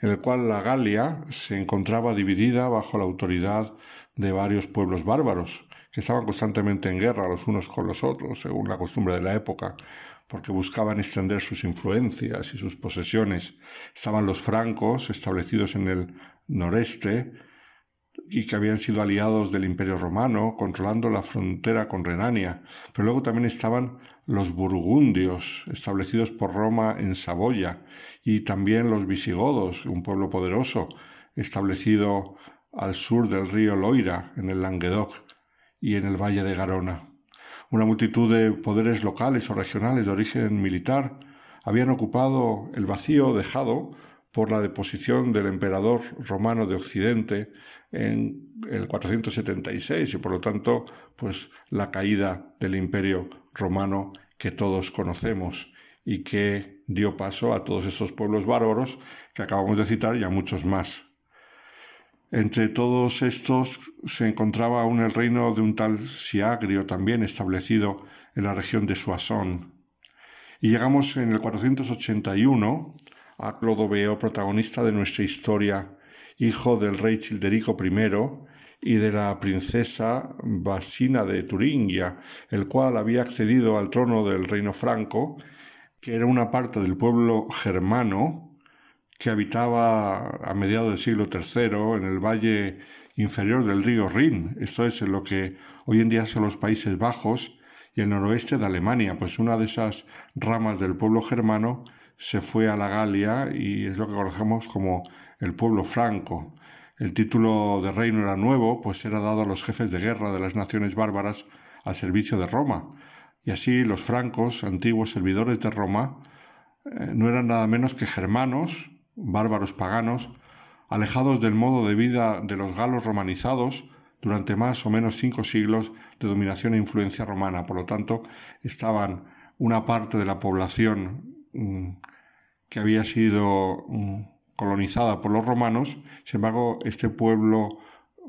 en el cual la Galia se encontraba dividida bajo la autoridad de varios pueblos bárbaros, estaban constantemente en guerra los unos con los otros, según la costumbre de la época, porque buscaban extender sus influencias y sus posesiones. Estaban los francos, establecidos en el noreste, y que habían sido aliados del Imperio Romano, controlando la frontera con Renania. Pero luego también estaban los burgundios, establecidos por Roma en Saboya, y también los visigodos, un pueblo poderoso, establecido al sur del río Loira, en el Languedoc y en el Valle de Garona. Una multitud de poderes locales o regionales de origen militar habían ocupado el vacío dejado por la deposición del emperador romano de Occidente en el 476 y por lo tanto pues la caída del imperio romano que todos conocemos y que dio paso a todos estos pueblos bárbaros que acabamos de citar y a muchos más. Entre todos estos se encontraba aún el reino de un tal Siagrio también establecido en la región de Soissons. Y llegamos en el 481 a Clodoveo, protagonista de nuestra historia, hijo del rey Childerico I y de la princesa Basina de Turingia, el cual había accedido al trono del reino franco, que era una parte del pueblo germano que habitaba a mediados del siglo III en el valle inferior del río Rin, esto es en lo que hoy en día son los Países Bajos y el noroeste de Alemania, pues una de esas ramas del pueblo germano se fue a la Galia y es lo que conocemos como el pueblo franco. El título de reino era nuevo, pues era dado a los jefes de guerra de las naciones bárbaras al servicio de Roma. Y así los francos, antiguos servidores de Roma, eh, no eran nada menos que germanos, bárbaros paganos, alejados del modo de vida de los galos romanizados durante más o menos cinco siglos de dominación e influencia romana. Por lo tanto, estaban una parte de la población Mm, que había sido mm, colonizada por los romanos, sin embargo, este pueblo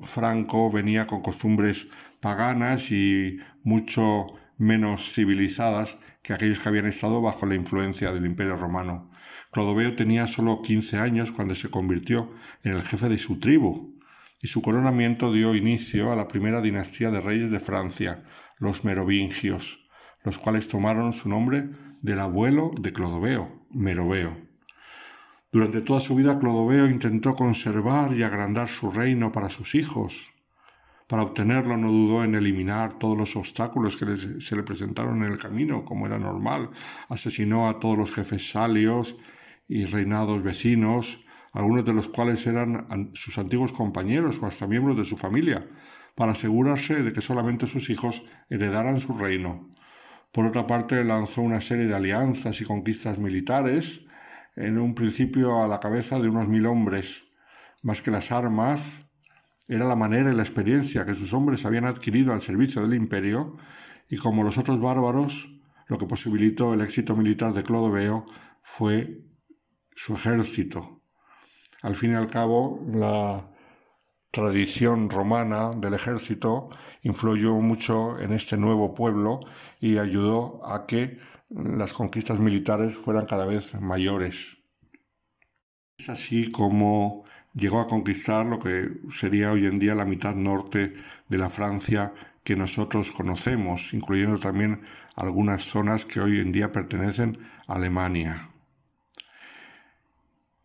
franco venía con costumbres paganas y mucho menos civilizadas que aquellos que habían estado bajo la influencia del imperio romano. Clodoveo tenía solo 15 años cuando se convirtió en el jefe de su tribu, y su coronamiento dio inicio a la primera dinastía de reyes de Francia, los merovingios los cuales tomaron su nombre del abuelo de Clodoveo, Meroveo. Durante toda su vida Clodoveo intentó conservar y agrandar su reino para sus hijos. Para obtenerlo no dudó en eliminar todos los obstáculos que se le presentaron en el camino, como era normal. Asesinó a todos los jefes salios y reinados vecinos, algunos de los cuales eran sus antiguos compañeros o hasta miembros de su familia, para asegurarse de que solamente sus hijos heredaran su reino. Por otra parte, lanzó una serie de alianzas y conquistas militares, en un principio a la cabeza de unos mil hombres. Más que las armas, era la manera y la experiencia que sus hombres habían adquirido al servicio del imperio, y como los otros bárbaros, lo que posibilitó el éxito militar de Clodoveo fue su ejército. Al fin y al cabo, la tradición romana del ejército influyó mucho en este nuevo pueblo y ayudó a que las conquistas militares fueran cada vez mayores. Es así como llegó a conquistar lo que sería hoy en día la mitad norte de la Francia que nosotros conocemos, incluyendo también algunas zonas que hoy en día pertenecen a Alemania.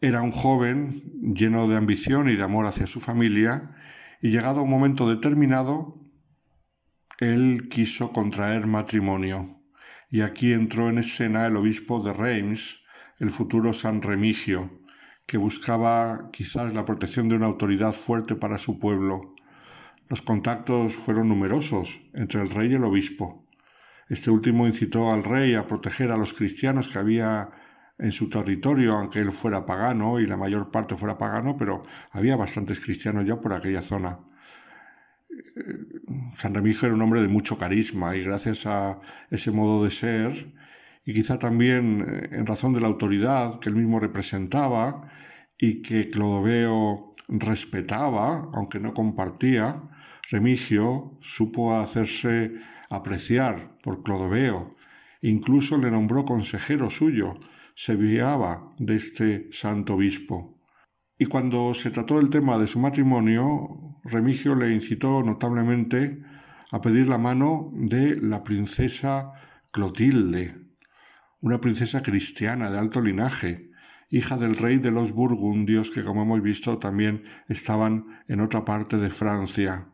Era un joven lleno de ambición y de amor hacia su familia y llegado un momento determinado, él quiso contraer matrimonio. Y aquí entró en escena el obispo de Reims, el futuro San Remigio, que buscaba quizás la protección de una autoridad fuerte para su pueblo. Los contactos fueron numerosos entre el rey y el obispo. Este último incitó al rey a proteger a los cristianos que había en su territorio, aunque él fuera pagano y la mayor parte fuera pagano, pero había bastantes cristianos ya por aquella zona. San Remigio era un hombre de mucho carisma y gracias a ese modo de ser, y quizá también eh, en razón de la autoridad que él mismo representaba y que Clodoveo respetaba, aunque no compartía, Remigio supo hacerse apreciar por Clodoveo, incluso le nombró consejero suyo, se viaba de este santo obispo. Y cuando se trató el tema de su matrimonio, Remigio le incitó notablemente a pedir la mano de la princesa Clotilde, una princesa cristiana de alto linaje, hija del rey de los burgundios que como hemos visto también estaban en otra parte de Francia.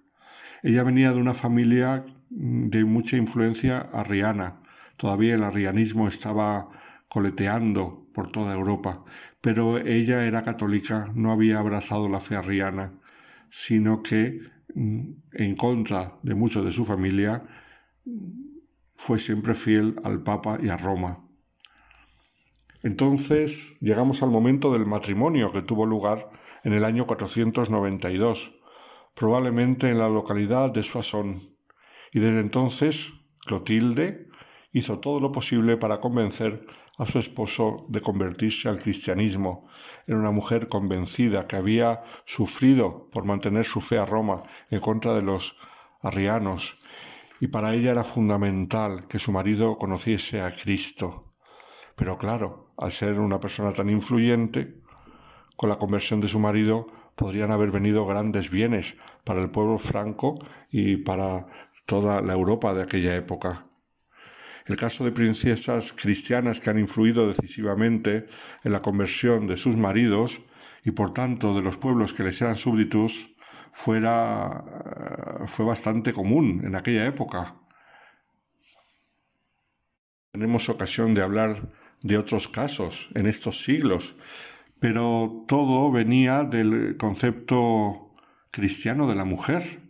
Ella venía de una familia de mucha influencia arriana. Todavía el arrianismo estaba coleteando por toda Europa, pero ella era católica, no había abrazado la fe arriana, sino que mm, en contra de muchos de su familia fue siempre fiel al Papa y a Roma. Entonces llegamos al momento del matrimonio que tuvo lugar en el año 492, probablemente en la localidad de Soissons, y desde entonces Clotilde hizo todo lo posible para convencer a su esposo de convertirse al cristianismo. Era una mujer convencida que había sufrido por mantener su fe a Roma en contra de los arrianos y para ella era fundamental que su marido conociese a Cristo. Pero claro, al ser una persona tan influyente, con la conversión de su marido podrían haber venido grandes bienes para el pueblo franco y para toda la Europa de aquella época. El caso de princesas cristianas que han influido decisivamente en la conversión de sus maridos y por tanto de los pueblos que les eran súbditos fuera, eh, fue bastante común en aquella época. Tenemos ocasión de hablar de otros casos en estos siglos, pero todo venía del concepto cristiano de la mujer.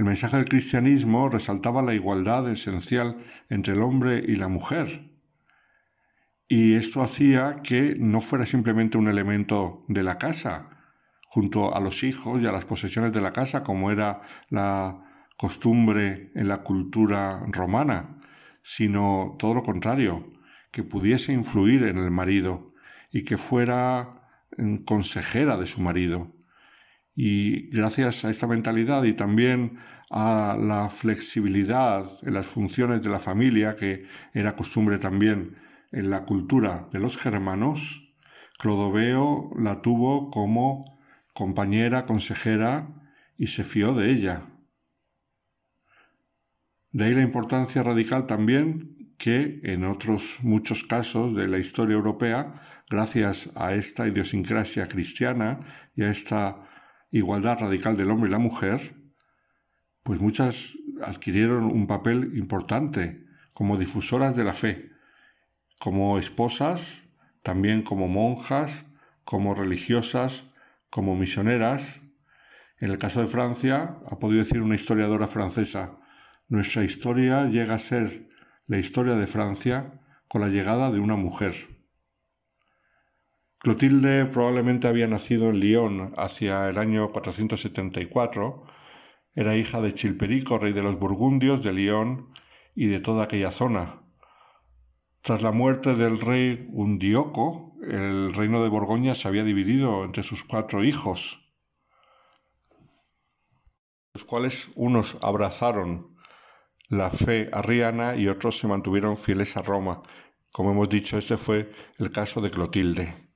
El mensaje del cristianismo resaltaba la igualdad esencial entre el hombre y la mujer. Y esto hacía que no fuera simplemente un elemento de la casa, junto a los hijos y a las posesiones de la casa, como era la costumbre en la cultura romana, sino todo lo contrario, que pudiese influir en el marido y que fuera mm, consejera de su marido. Y gracias a esta mentalidad y también a la flexibilidad en las funciones de la familia, que era costumbre también en la cultura de los germanos, Clodoveo la tuvo como compañera, consejera y se fió de ella. De ahí la importancia radical también que en otros muchos casos de la historia europea, gracias a esta idiosincrasia cristiana y a esta igualdad radical del hombre y la mujer, pues muchas adquirieron un papel importante como difusoras de la fe, como esposas, también como monjas, como religiosas, como misioneras. En el caso de Francia, ha podido decir una historiadora francesa, nuestra historia llega a ser la historia de Francia con la llegada de una mujer. Clotilde probablemente había nacido en Lyon hacia el año 474. Era hija de Chilperico, rey de los Burgundios, de Lyon y de toda aquella zona. Tras la muerte del rey Undioco, el reino de Borgoña se había dividido entre sus cuatro hijos, los cuales unos abrazaron la fe arriana y otros se mantuvieron fieles a Roma. Como hemos dicho, este fue el caso de Clotilde.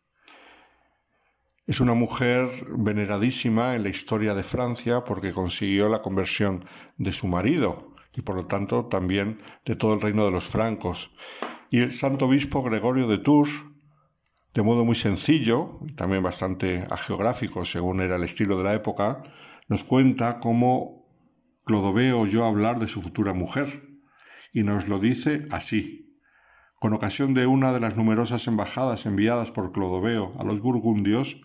Es una mujer veneradísima en la historia de Francia porque consiguió la conversión de su marido y por lo tanto también de todo el reino de los francos. Y el santo obispo Gregorio de Tours de modo muy sencillo y también bastante ageográfico según era el estilo de la época, nos cuenta cómo Clodoveo oyó hablar de su futura mujer y nos lo dice así. Con ocasión de una de las numerosas embajadas enviadas por Clodoveo a los burgundios,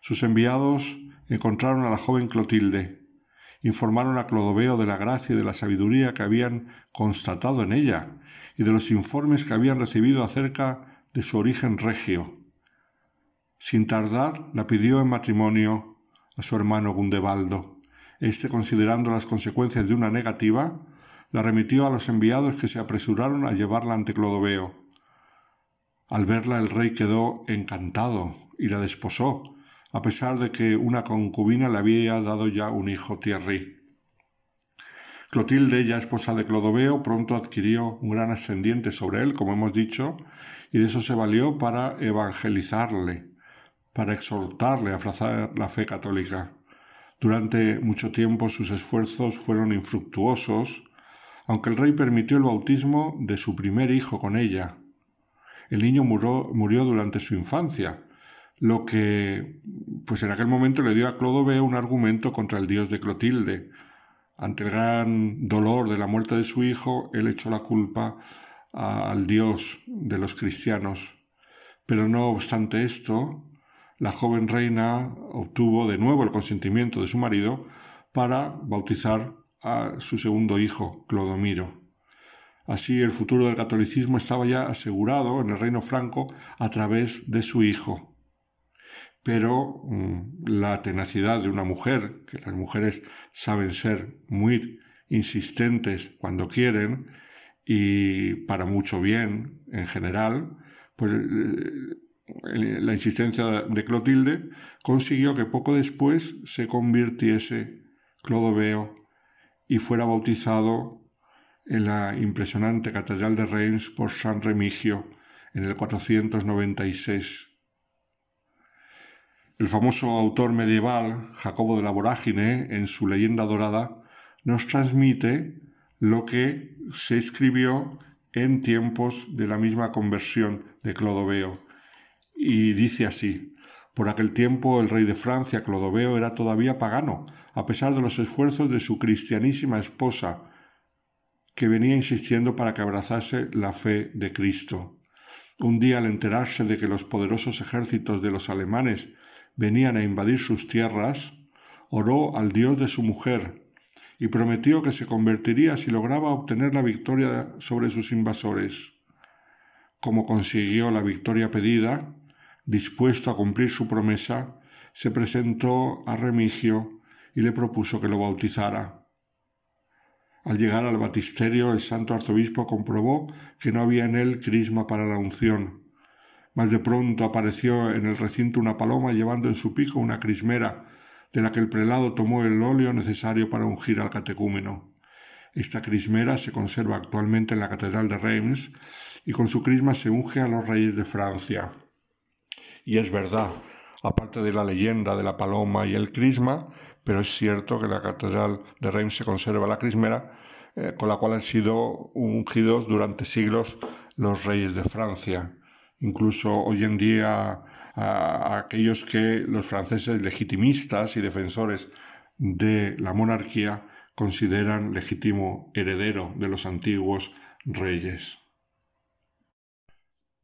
sus enviados encontraron a la joven Clotilde, informaron a Clodoveo de la gracia y de la sabiduría que habían constatado en ella y de los informes que habían recibido acerca de su origen regio. Sin tardar, la pidió en matrimonio a su hermano Gundebaldo. Este, considerando las consecuencias de una negativa, la remitió a los enviados que se apresuraron a llevarla ante Clodoveo. Al verla el rey quedó encantado y la desposó, a pesar de que una concubina le había dado ya un hijo Thierry. Clotilde, ya esposa de Clodoveo, pronto adquirió un gran ascendiente sobre él, como hemos dicho, y de eso se valió para evangelizarle para exhortarle a abrazar la fe católica. Durante mucho tiempo sus esfuerzos fueron infructuosos, aunque el rey permitió el bautismo de su primer hijo con ella. El niño murió, durante su infancia, lo que pues en aquel momento le dio a Clodoveo un argumento contra el dios de Clotilde. Ante el gran dolor de la muerte de su hijo, él echó la culpa al dios de los cristianos. Pero no obstante esto, la joven reina obtuvo de nuevo el consentimiento de su marido para bautizar a su segundo hijo, Clodomiro. Así el futuro del catolicismo estaba ya asegurado en el reino franco a través de su hijo. Pero mm, la tenacidad de una mujer, que las mujeres saben ser muy insistentes cuando quieren y para mucho bien en general, pues eh, la insistencia de Clotilde consiguió que poco después se convirtiese Clodoveo y fuera bautizado en la impresionante Catedral de Reims por San Remigio en el 496. El famoso autor medieval Jacobo de la Vorágine, en su leyenda dorada, nos transmite lo que se escribió en tiempos de la misma conversión de Clodoveo y dice así, por aquel tiempo el rey de Francia, Clodoveo, era todavía pagano, a pesar de los esfuerzos de su cristianísima esposa, que venía insistiendo para que abrazase la fe de Cristo. Un día al enterarse de que los poderosos ejércitos de los alemanes venían a invadir sus tierras, oró al Dios de su mujer y prometió que se convertiría si lograba obtener la victoria sobre sus invasores. Como consiguió la victoria pedida, dispuesto a cumplir su promesa, se presentó a Remigio y le propuso que lo bautizara. Al llegar al batisterio, el santo arzobispo comprobó que no había en él crisma para la unción. Mas de pronto apareció en el recinto una paloma llevando en su pico una crismera, de la que el prelado tomó el óleo necesario para ungir al catecúmeno. Esta crismera se conserva actualmente en la Catedral de Reims y con su crisma se unge a los reyes de Francia. Y es verdad, aparte de la leyenda de la paloma y el crisma, pero es cierto que en la catedral de Reims se conserva la crismera, eh, con la cual han sido ungidos durante siglos los reyes de Francia. Incluso hoy en día aquellos que los franceses legitimistas y defensores de la monarquía consideran legítimo heredero de los antiguos reyes.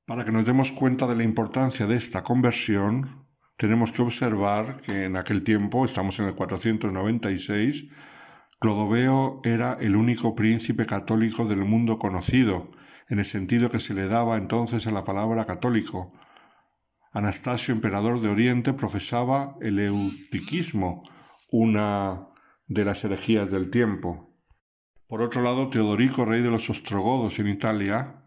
Para que nos demos cuenta de la importancia de esta conversión, tenemos que observar que en aquel tiempo, estamos en el 496, Clodoveo era el único príncipe católico del mundo conocido, en el sentido que se le daba entonces a la palabra católico. Anastasio, emperador de Oriente, profesaba el eutiquismo, una de las herejías del tiempo. Por otro lado, Teodorico, rey de los ostrogodos en Italia,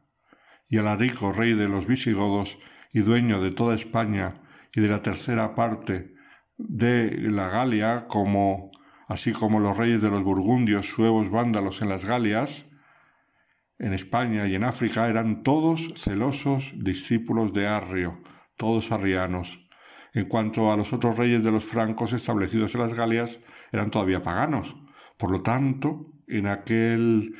y Alarico, rey de los visigodos y dueño de toda España y de la tercera parte de la Galia, como así como los reyes de los burgundios, suevos, vándalos en las Galias, en España y en África eran todos celosos discípulos de Arrio, todos arrianos. En cuanto a los otros reyes de los francos establecidos en las Galias, eran todavía paganos. Por lo tanto, en aquel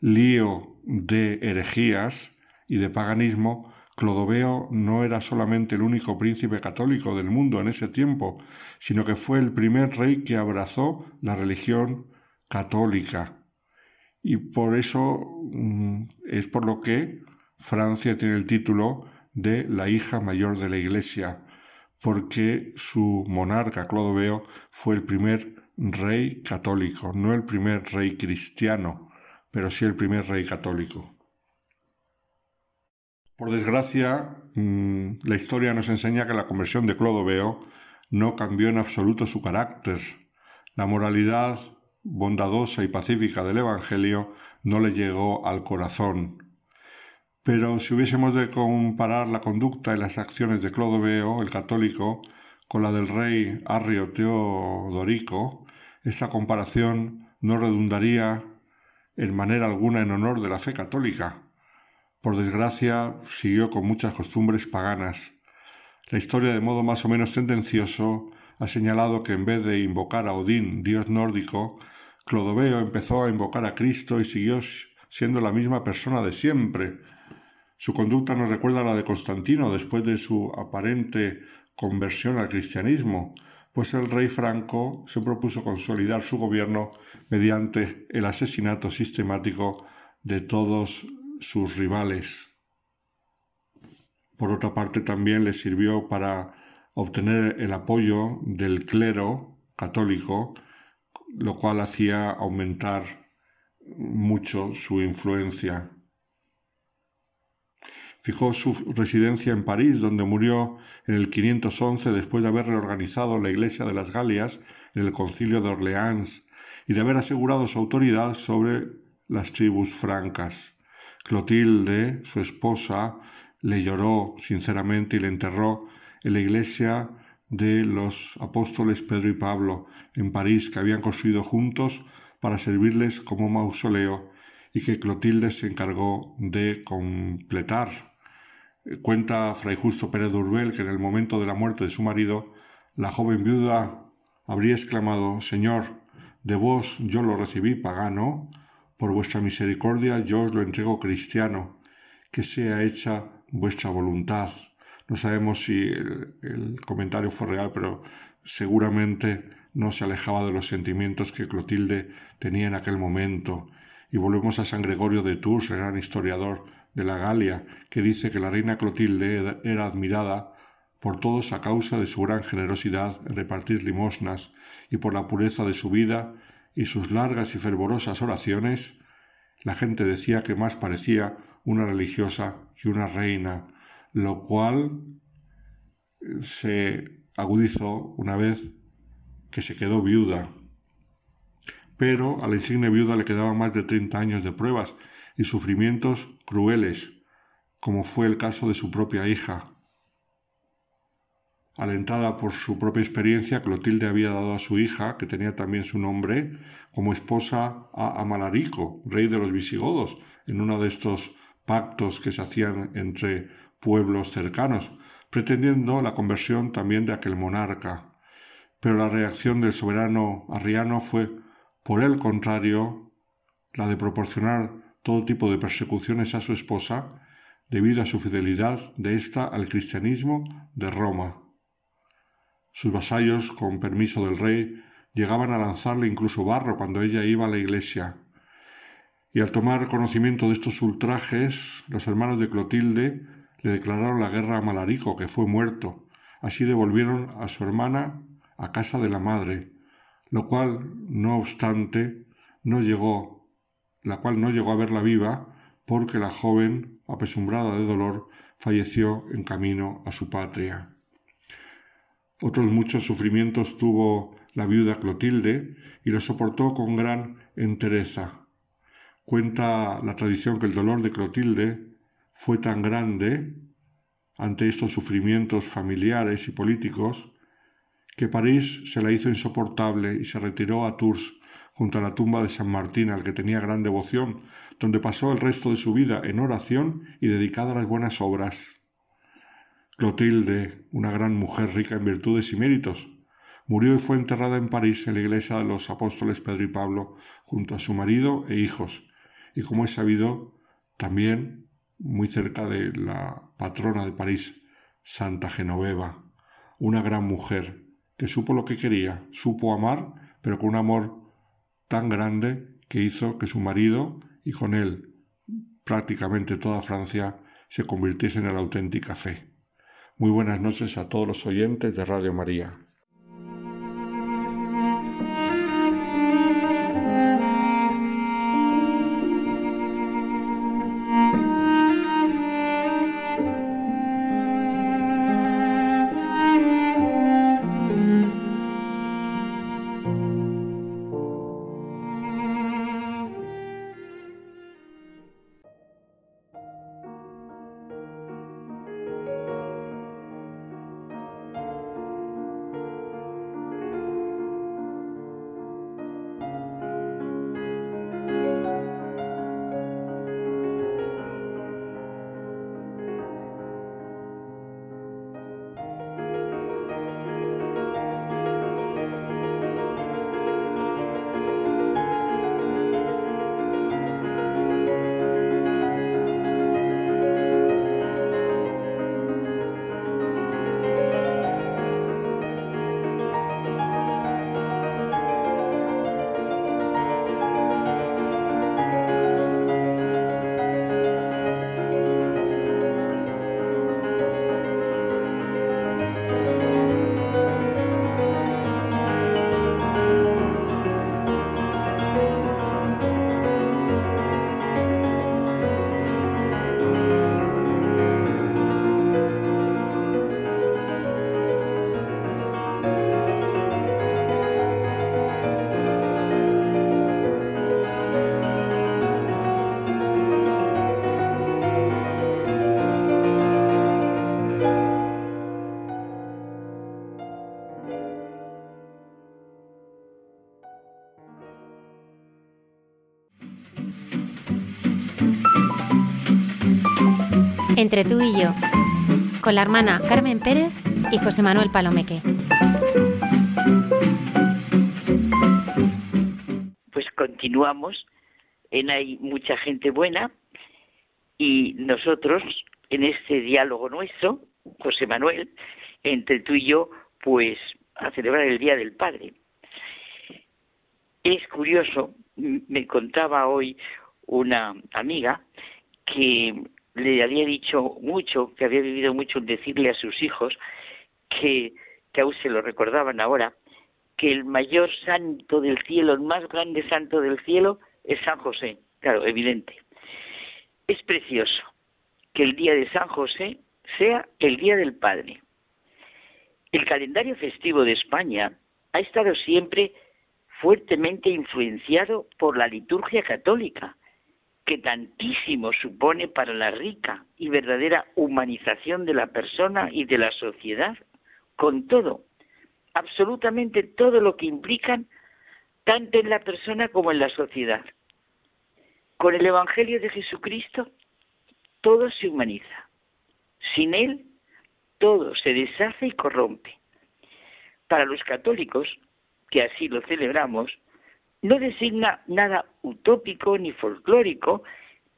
lío de herejías, y de paganismo, Clodoveo no era solamente el único príncipe católico del mundo en ese tiempo, sino que fue el primer rey que abrazó la religión católica. Y por eso mm, es por lo que Francia tiene el título de la hija mayor de la Iglesia, porque su monarca Clodoveo fue el primer rey católico, no el primer rey cristiano, pero sí el primer rey católico. Por desgracia, mm, la historia nos enseña que la conversión de Clodoveo no cambió en absoluto su carácter. La moralidad bondadosa y pacífica del Evangelio no le llegó al corazón. Pero si hubiésemos de comparar la conducta y las acciones de Clodoveo, el católico, con la del rey Arrio Teodorico, esa comparación no redundaría en manera alguna en honor de la fe católica, por desgracia, siguió con muchas costumbres paganas. La historia, de modo más o menos tendencioso, ha señalado que en vez de invocar a Odín, dios nórdico, Clodoveo empezó a invocar a Cristo y siguió siendo la misma persona de siempre. Su conducta nos recuerda a la de Constantino después de su aparente conversión al cristianismo, pues el rey Franco se propuso consolidar su gobierno mediante el asesinato sistemático de todos sus rivales. Por otra parte, también le sirvió para obtener el apoyo del clero católico, lo cual hacía aumentar mucho su influencia. Fijó su residencia en París, donde murió en el 511 después de haber reorganizado la Iglesia de las Galias en el Concilio de Orleans y de haber asegurado su autoridad sobre las tribus francas. Clotilde, su esposa, le lloró sinceramente y le enterró en la iglesia de los apóstoles Pedro y Pablo en París que habían construido juntos para servirles como mausoleo y que Clotilde se encargó de completar. Cuenta Fray Justo Pérez de que en el momento de la muerte de su marido, la joven viuda habría exclamado Señor, de vos yo lo recibí pagano, por vuestra misericordia yo os lo entrego cristiano, que sea hecha vuestra voluntad. No sabemos si el, comentario fue real, pero seguramente no se alejaba de los sentimientos que Clotilde tenía en aquel momento. Y volvemos a San Gregorio de Tours, el gran historiador de la Galia, que dice que la reina Clotilde era admirada por todos a causa de su gran generosidad en repartir limosnas y por la pureza de su vida y sus largas y fervorosas oraciones, la gente decía que más parecía una religiosa que una reina, lo cual eh, se agudizó una vez que se quedó viuda. Pero a la insigne viuda le quedaban más de 30 años de pruebas y sufrimientos crueles, como fue el caso de su propia hija, Alentada por su propia experiencia, Clotilde había dado a su hija, que tenía también su nombre, como esposa a Amalarico, rey de los visigodos, en uno de estos pactos que se hacían entre pueblos cercanos, pretendiendo la conversión también de aquel monarca. Pero la reacción del soberano arriano fue, por el contrario, la de proporcionar todo tipo de persecuciones a su esposa, debido a su fidelidad de ésta al cristianismo de Roma. Sus vasallos, con permiso del rey, llegaban a lanzarle incluso barro cuando ella iba a la iglesia. Y al tomar conocimiento de estos ultrajes, los hermanos de Clotilde le declararon la guerra a Malarico, que fue muerto. Así devolvieron a su hermana a casa de la madre, lo cual, no obstante, no llegó, la cual no llegó a verla viva, porque la joven, apesumbrada de dolor, falleció en camino a su patria. Otros muchos sufrimientos tuvo la viuda Clotilde y los soportó con gran entereza. Cuenta la tradición que el dolor de Clotilde fue tan grande ante estos sufrimientos familiares y políticos que París se la hizo insoportable y se retiró a Tours junto a la tumba de San Martín al que tenía gran devoción, donde pasó el resto de su vida en oración y dedicada a las buenas obras. Clotilde, una gran mujer rica en virtudes y méritos, murió y fue enterrada en París en la iglesia de los apóstoles Pedro y Pablo junto a su marido e hijos, y como es sabido, también muy cerca de la patrona de París, Santa Genoveva, una gran mujer que supo lo que quería, supo amar, pero con un amor tan grande que hizo que su marido y con él prácticamente toda Francia se convirtiese en la auténtica fe. Muy buenas noches a todos los oyentes de Radio María. Entre tú y yo, con la hermana Carmen Pérez y José Manuel Palomeque. Pues continuamos en Hay mucha gente buena y nosotros en este diálogo nuestro, José Manuel, entre tú y yo, pues a celebrar el Día del Padre. Es curioso, me contaba hoy una amiga que le había dicho mucho, que había vivido mucho en decirle a sus hijos que, que aún se lo recordaban ahora, que el mayor santo del cielo, el más grande santo del cielo es San José. Claro, evidente. Es precioso que el día de San José sea el día del Padre. El calendario festivo de España ha estado siempre fuertemente influenciado por la liturgia católica, que tantísimo supone para la rica y verdadera humanización de la persona y de la sociedad, con todo, absolutamente todo lo que implican, tanto en la persona como en la sociedad. Con el Evangelio de Jesucristo, todo se humaniza. Sin él, todo se deshace y corrompe. Para los católicos, que así lo celebramos, no designa nada utópico ni folclórico,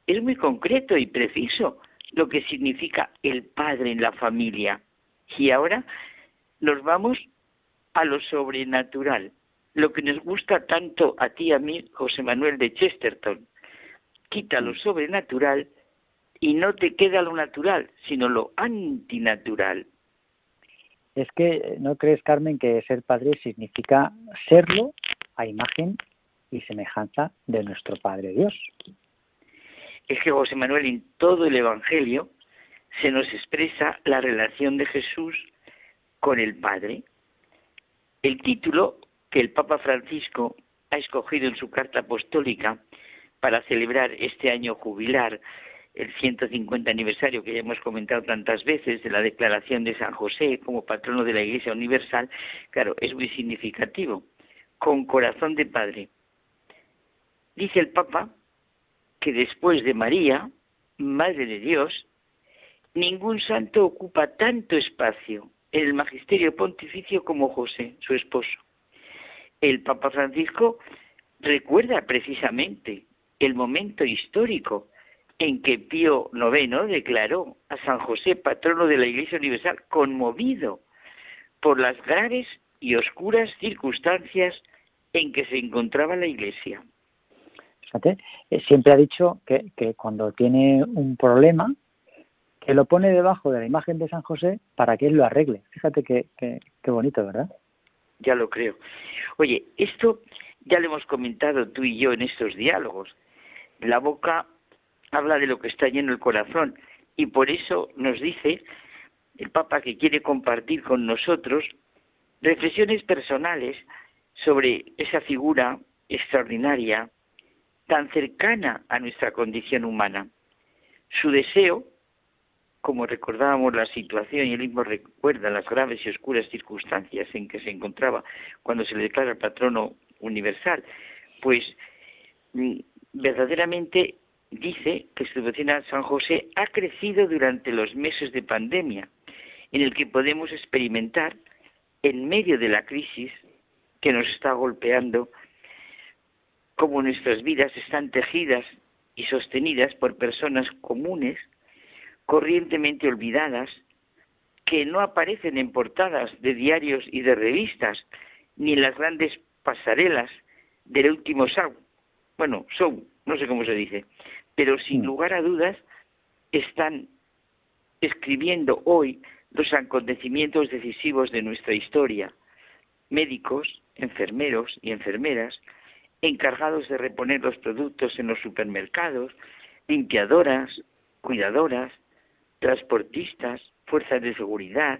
es muy concreto y preciso lo que significa el padre en la familia. Y ahora nos vamos a lo sobrenatural, lo que nos gusta tanto a ti y a mí, José Manuel de Chesterton. Quita lo sobrenatural y no te queda lo natural, sino lo antinatural. Es que no crees, Carmen, que ser padre significa serlo a imagen y semejanza de nuestro Padre Dios. Es que José Manuel, en todo el Evangelio se nos expresa la relación de Jesús con el Padre. El título que el Papa Francisco ha escogido en su carta apostólica para celebrar este año jubilar, el 150 aniversario que ya hemos comentado tantas veces de la declaración de San José como patrono de la Iglesia Universal, claro, es muy significativo. Con corazón de Padre. Dice el Papa que después de María, Madre de Dios, ningún santo ocupa tanto espacio en el magisterio pontificio como José, su esposo. El Papa Francisco recuerda precisamente el momento histórico en que Pío IX declaró a San José patrono de la Iglesia Universal conmovido por las graves y oscuras circunstancias en que se encontraba la Iglesia. Fíjate, eh, siempre ha dicho que, que cuando tiene un problema, que lo pone debajo de la imagen de San José para que él lo arregle. Fíjate qué, qué, qué bonito, ¿verdad? Ya lo creo. Oye, esto ya lo hemos comentado tú y yo en estos diálogos. La boca habla de lo que está lleno el corazón y por eso nos dice el Papa que quiere compartir con nosotros reflexiones personales sobre esa figura extraordinaria, tan cercana a nuestra condición humana. Su deseo, como recordábamos la situación y él mismo recuerda las graves y oscuras circunstancias en que se encontraba cuando se le declara patrono universal, pues mm, verdaderamente dice que su devoción a San José ha crecido durante los meses de pandemia, en el que podemos experimentar, en medio de la crisis que nos está golpeando, cómo nuestras vidas están tejidas y sostenidas por personas comunes, corrientemente olvidadas, que no aparecen en portadas de diarios y de revistas, ni en las grandes pasarelas del último show. Bueno, show, no sé cómo se dice, pero sin lugar a dudas están escribiendo hoy los acontecimientos decisivos de nuestra historia. Médicos, enfermeros y enfermeras encargados de reponer los productos en los supermercados, limpiadoras, cuidadoras, transportistas, fuerzas de seguridad,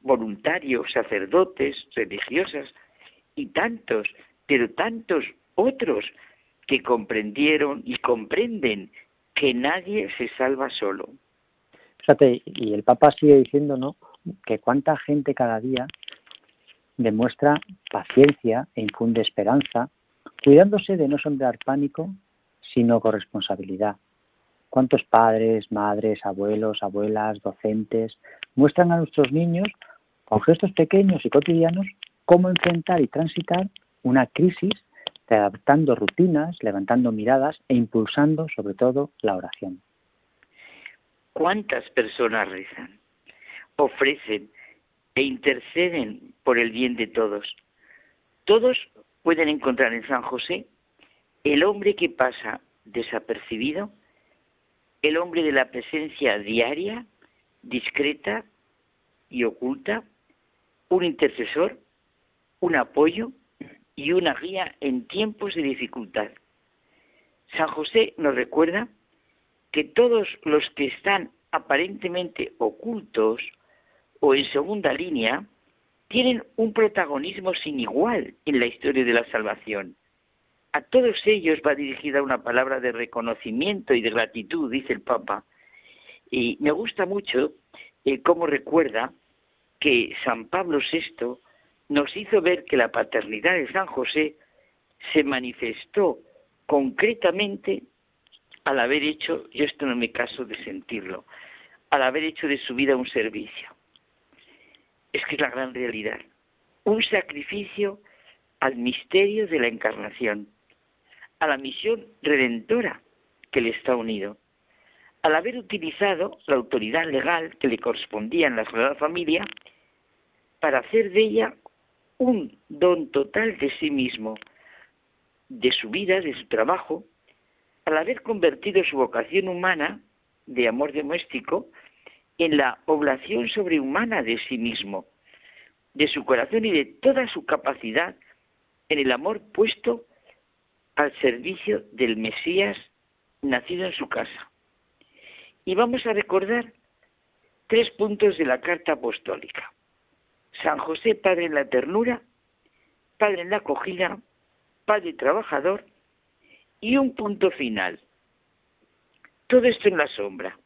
voluntarios, sacerdotes, religiosas y tantos, pero tantos otros que comprendieron y comprenden que nadie se salva solo. Fíjate, y el Papa sigue diciendo, ¿no? Que cuánta gente cada día demuestra paciencia e infunde esperanza, cuidándose de no sembrar pánico, sino corresponsabilidad. ¿Cuántos padres, madres, abuelos, abuelas, docentes muestran a nuestros niños, con gestos pequeños y cotidianos, cómo enfrentar y transitar una crisis, adaptando rutinas, levantando miradas e impulsando sobre todo la oración? ¿Cuántas personas rezan, ofrecen e interceden por el bien de todos? Todos pueden encontrar en San José el hombre que pasa desapercibido, el hombre de la presencia diaria, discreta y oculta, un intercesor, un apoyo y una guía en tiempos de dificultad. San José nos recuerda que todos los que están aparentemente ocultos o en segunda línea tienen un protagonismo sin igual en la historia de la salvación. A todos ellos va dirigida una palabra de reconocimiento y de gratitud, dice el Papa. Y me gusta mucho eh, cómo recuerda que San Pablo VI nos hizo ver que la paternidad de San José se manifestó concretamente al haber hecho, yo esto no me caso de sentirlo, al haber hecho de su vida un servicio. Es que es la gran realidad. Un sacrificio al misterio de la encarnación, a la misión redentora que le está unido. Al haber utilizado la autoridad legal que le correspondía en la Sagrada Familia para hacer de ella un don total de sí mismo, de su vida, de su trabajo, al haber convertido su vocación humana de amor doméstico en la oblación sobrehumana de sí mismo, de su corazón y de toda su capacidad en el amor puesto al servicio del Mesías nacido en su casa. Y vamos a recordar tres puntos de la carta apostólica. San José, Padre en la ternura, Padre en la acogida, Padre trabajador y un punto final. Todo esto en la sombra.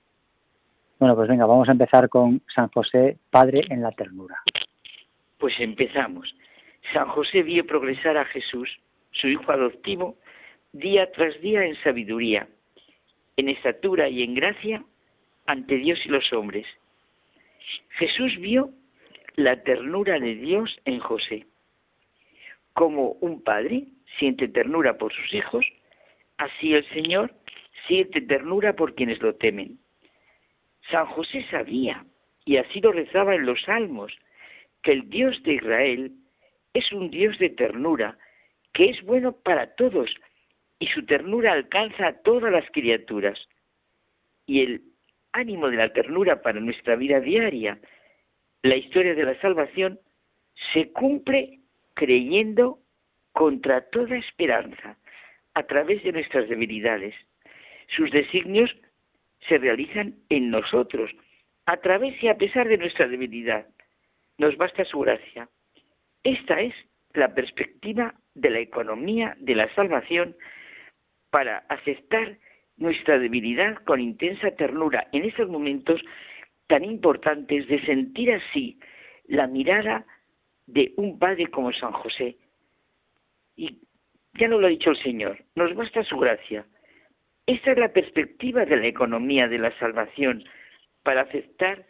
Bueno, pues venga, vamos a empezar con San José, Padre en la ternura. Pues empezamos. San José vio progresar a Jesús, su hijo adoptivo, día tras día en sabiduría, en estatura y en gracia ante Dios y los hombres. Jesús vio la ternura de Dios en José. Como un padre siente ternura por sus hijos, Así el Señor siente ternura por quienes lo temen. San José sabía, y así lo rezaba en los salmos, que el Dios de Israel es un Dios de ternura, que es bueno para todos, y su ternura alcanza a todas las criaturas. Y el ánimo de la ternura para nuestra vida diaria, la historia de la salvación, se cumple creyendo contra toda esperanza, a través de nuestras debilidades. Sus designios se realizan en nosotros, a través y a pesar de nuestra debilidad. Nos basta su gracia. Esta es la perspectiva de la economía de la salvación para aceptar nuestra debilidad con intensa ternura en esos momentos tan importantes de sentir así la mirada de un padre como San José. Y ya no lo ha dicho el Señor, nos basta su gracia. Esta es la perspectiva de la economía de la salvación para aceptar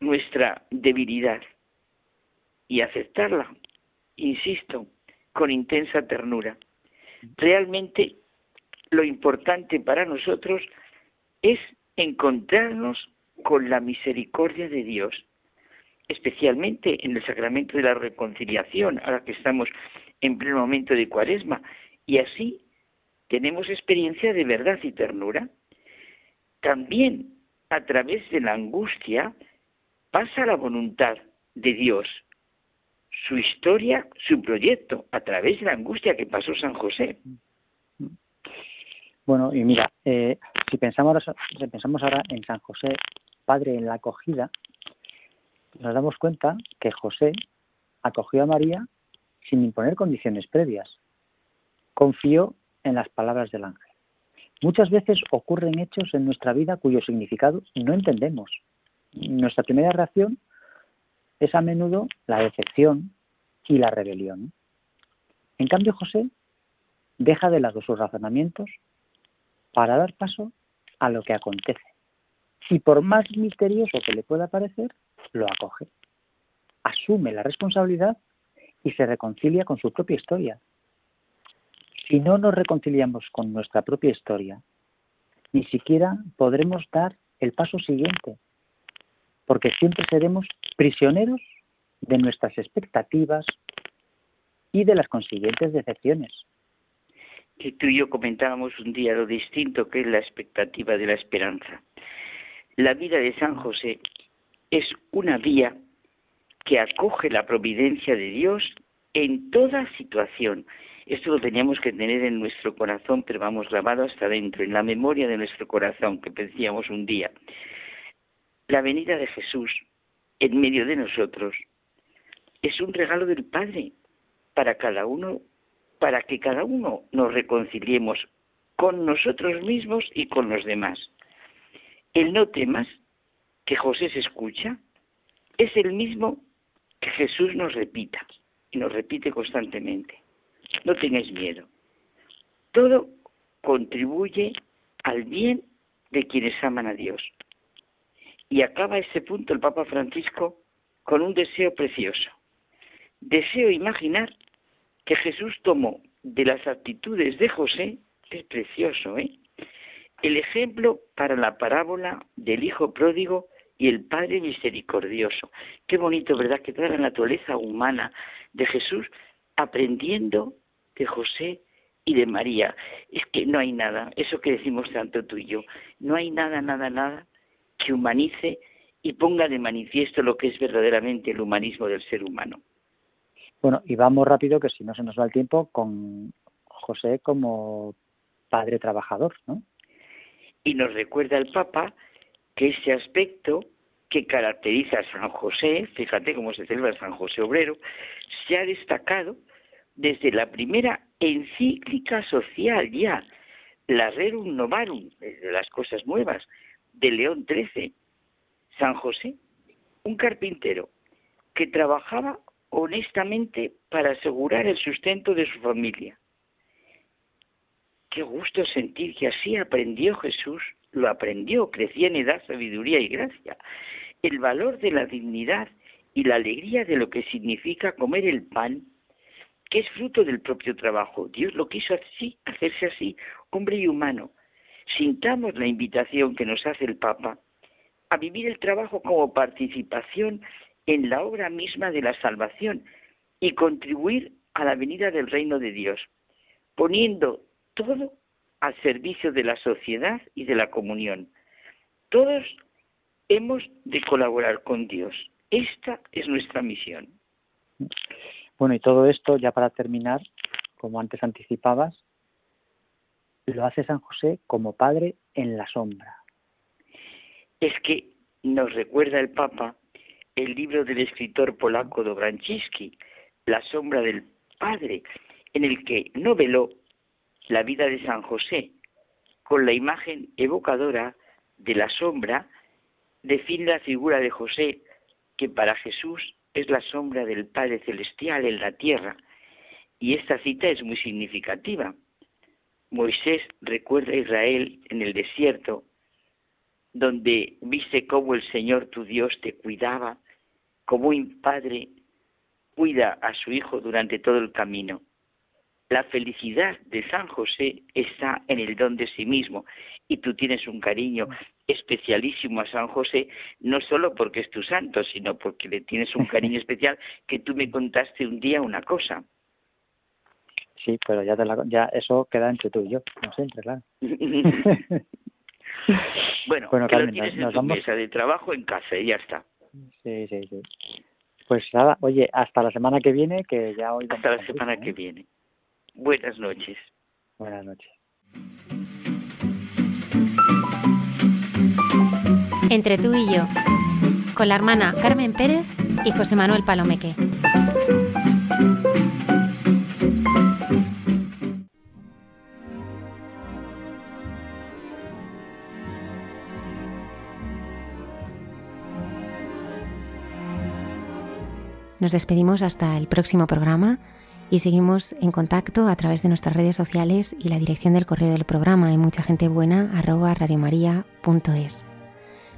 nuestra debilidad y aceptarla, insisto, con intensa ternura. Realmente lo importante para nosotros es encontrarnos con la misericordia de Dios, especialmente en el sacramento de la reconciliación, ahora que estamos en pleno momento de cuaresma, y así tenemos experiencia de verdad y ternura. También a través de la angustia pasa la voluntad de Dios, su historia, su proyecto, a través de la angustia que pasó San José. Bueno, y mira, eh, si, pensamos, si pensamos ahora en San José, padre en la acogida, nos damos cuenta que José acogió a María sin imponer condiciones previas. Confió en las palabras del ángel. Muchas veces ocurren hechos en nuestra vida cuyo significado no entendemos. Nuestra primera reacción es a menudo la decepción y la rebelión. En cambio, José deja de lado sus razonamientos para dar paso a lo que acontece. Y por más misterioso que le pueda parecer, lo acoge. Asume la responsabilidad y se reconcilia con su propia historia. Si no nos reconciliamos con nuestra propia historia, ni siquiera podremos dar el paso siguiente, porque siempre seremos prisioneros de nuestras expectativas y de las consiguientes decepciones que tú y yo comentábamos un día lo distinto que es la expectativa de la esperanza. La vida de San José es una vía que acoge la providencia de Dios en toda situación. Esto lo teníamos que tener en nuestro corazón, pero vamos grabado hasta dentro, en la memoria de nuestro corazón, que decíamos un día. La venida de Jesús en medio de nosotros es un regalo del Padre para cada uno para que cada uno nos reconciliemos con nosotros mismos y con los demás. El no temas que José se escucha es el mismo que Jesús nos repita y nos repite constantemente. No tengáis miedo. Todo contribuye al bien de quienes aman a Dios. Y acaba ese punto el Papa Francisco con un deseo precioso. Deseo imaginar que Jesús tomó de las actitudes de José es precioso, ¿eh? El ejemplo para la parábola del hijo pródigo y el Padre misericordioso. Qué bonito, ¿verdad? Que toda la naturaleza humana de Jesús aprendiendo de José y de María. Es que no hay nada, eso que decimos tanto tú y yo, no hay nada, nada, nada que humanice y ponga de manifiesto lo que es verdaderamente el humanismo del ser humano. Bueno, y vamos rápido, que si no se nos va el tiempo, con José como padre trabajador, ¿no? Y nos recuerda el Papa que ese aspecto que caracteriza a San José, fíjate cómo se celebra San José Obrero, se ha destacado desde la primera encíclica social ya, la Rerum Novarum, de las cosas nuevas, de León XIII. San José, un carpintero que trabajaba honestamente para asegurar el sustento de su familia. Qué gusto sentir que así aprendió Jesús, lo aprendió, crecía en edad, sabiduría y gracia, el valor de la dignidad y la alegría de lo que significa comer el pan, que es fruto del propio trabajo. Dios lo quiso así, hacerse así, hombre y humano, sintamos la invitación que nos hace el Papa a vivir el trabajo como participación en la obra misma de la salvación y contribuir a la venida del reino de Dios, poniendo todo al servicio de la sociedad y de la comunión. Todos hemos de colaborar con Dios. Esta es nuestra misión. Bueno, y todo esto, ya para terminar, como antes anticipabas, lo hace San José como padre en la sombra. Es que nos recuerda el Papa el libro del escritor polaco Dobranciski, La sombra del Padre, en el que noveló la vida de San José, con la imagen evocadora de la sombra, define la figura de José, que para Jesús es la sombra del Padre Celestial en la tierra. Y esta cita es muy significativa. Moisés recuerda a Israel en el desierto, donde viste cómo el Señor tu Dios te cuidaba, como un padre cuida a su hijo durante todo el camino. La felicidad de San José está en el don de sí mismo y tú tienes un cariño especialísimo a San José, no solo porque es tu santo, sino porque le tienes un cariño especial que tú me contaste un día una cosa. Sí, pero ya, te la, ya eso queda entre tú y yo, no siempre, claro. bueno, bueno que lo tienes en tu mesa de trabajo en casa y ya está. Sí, sí, sí. Pues nada, oye, hasta la semana que viene, que ya hoy... Hasta la semana que viene. Buenas noches. Buenas noches. Entre tú y yo, con la hermana Carmen Pérez y José Manuel Palomeque. Nos despedimos hasta el próximo programa y seguimos en contacto a través de nuestras redes sociales y la dirección del correo del programa en mucha gente buena radiomaria.es.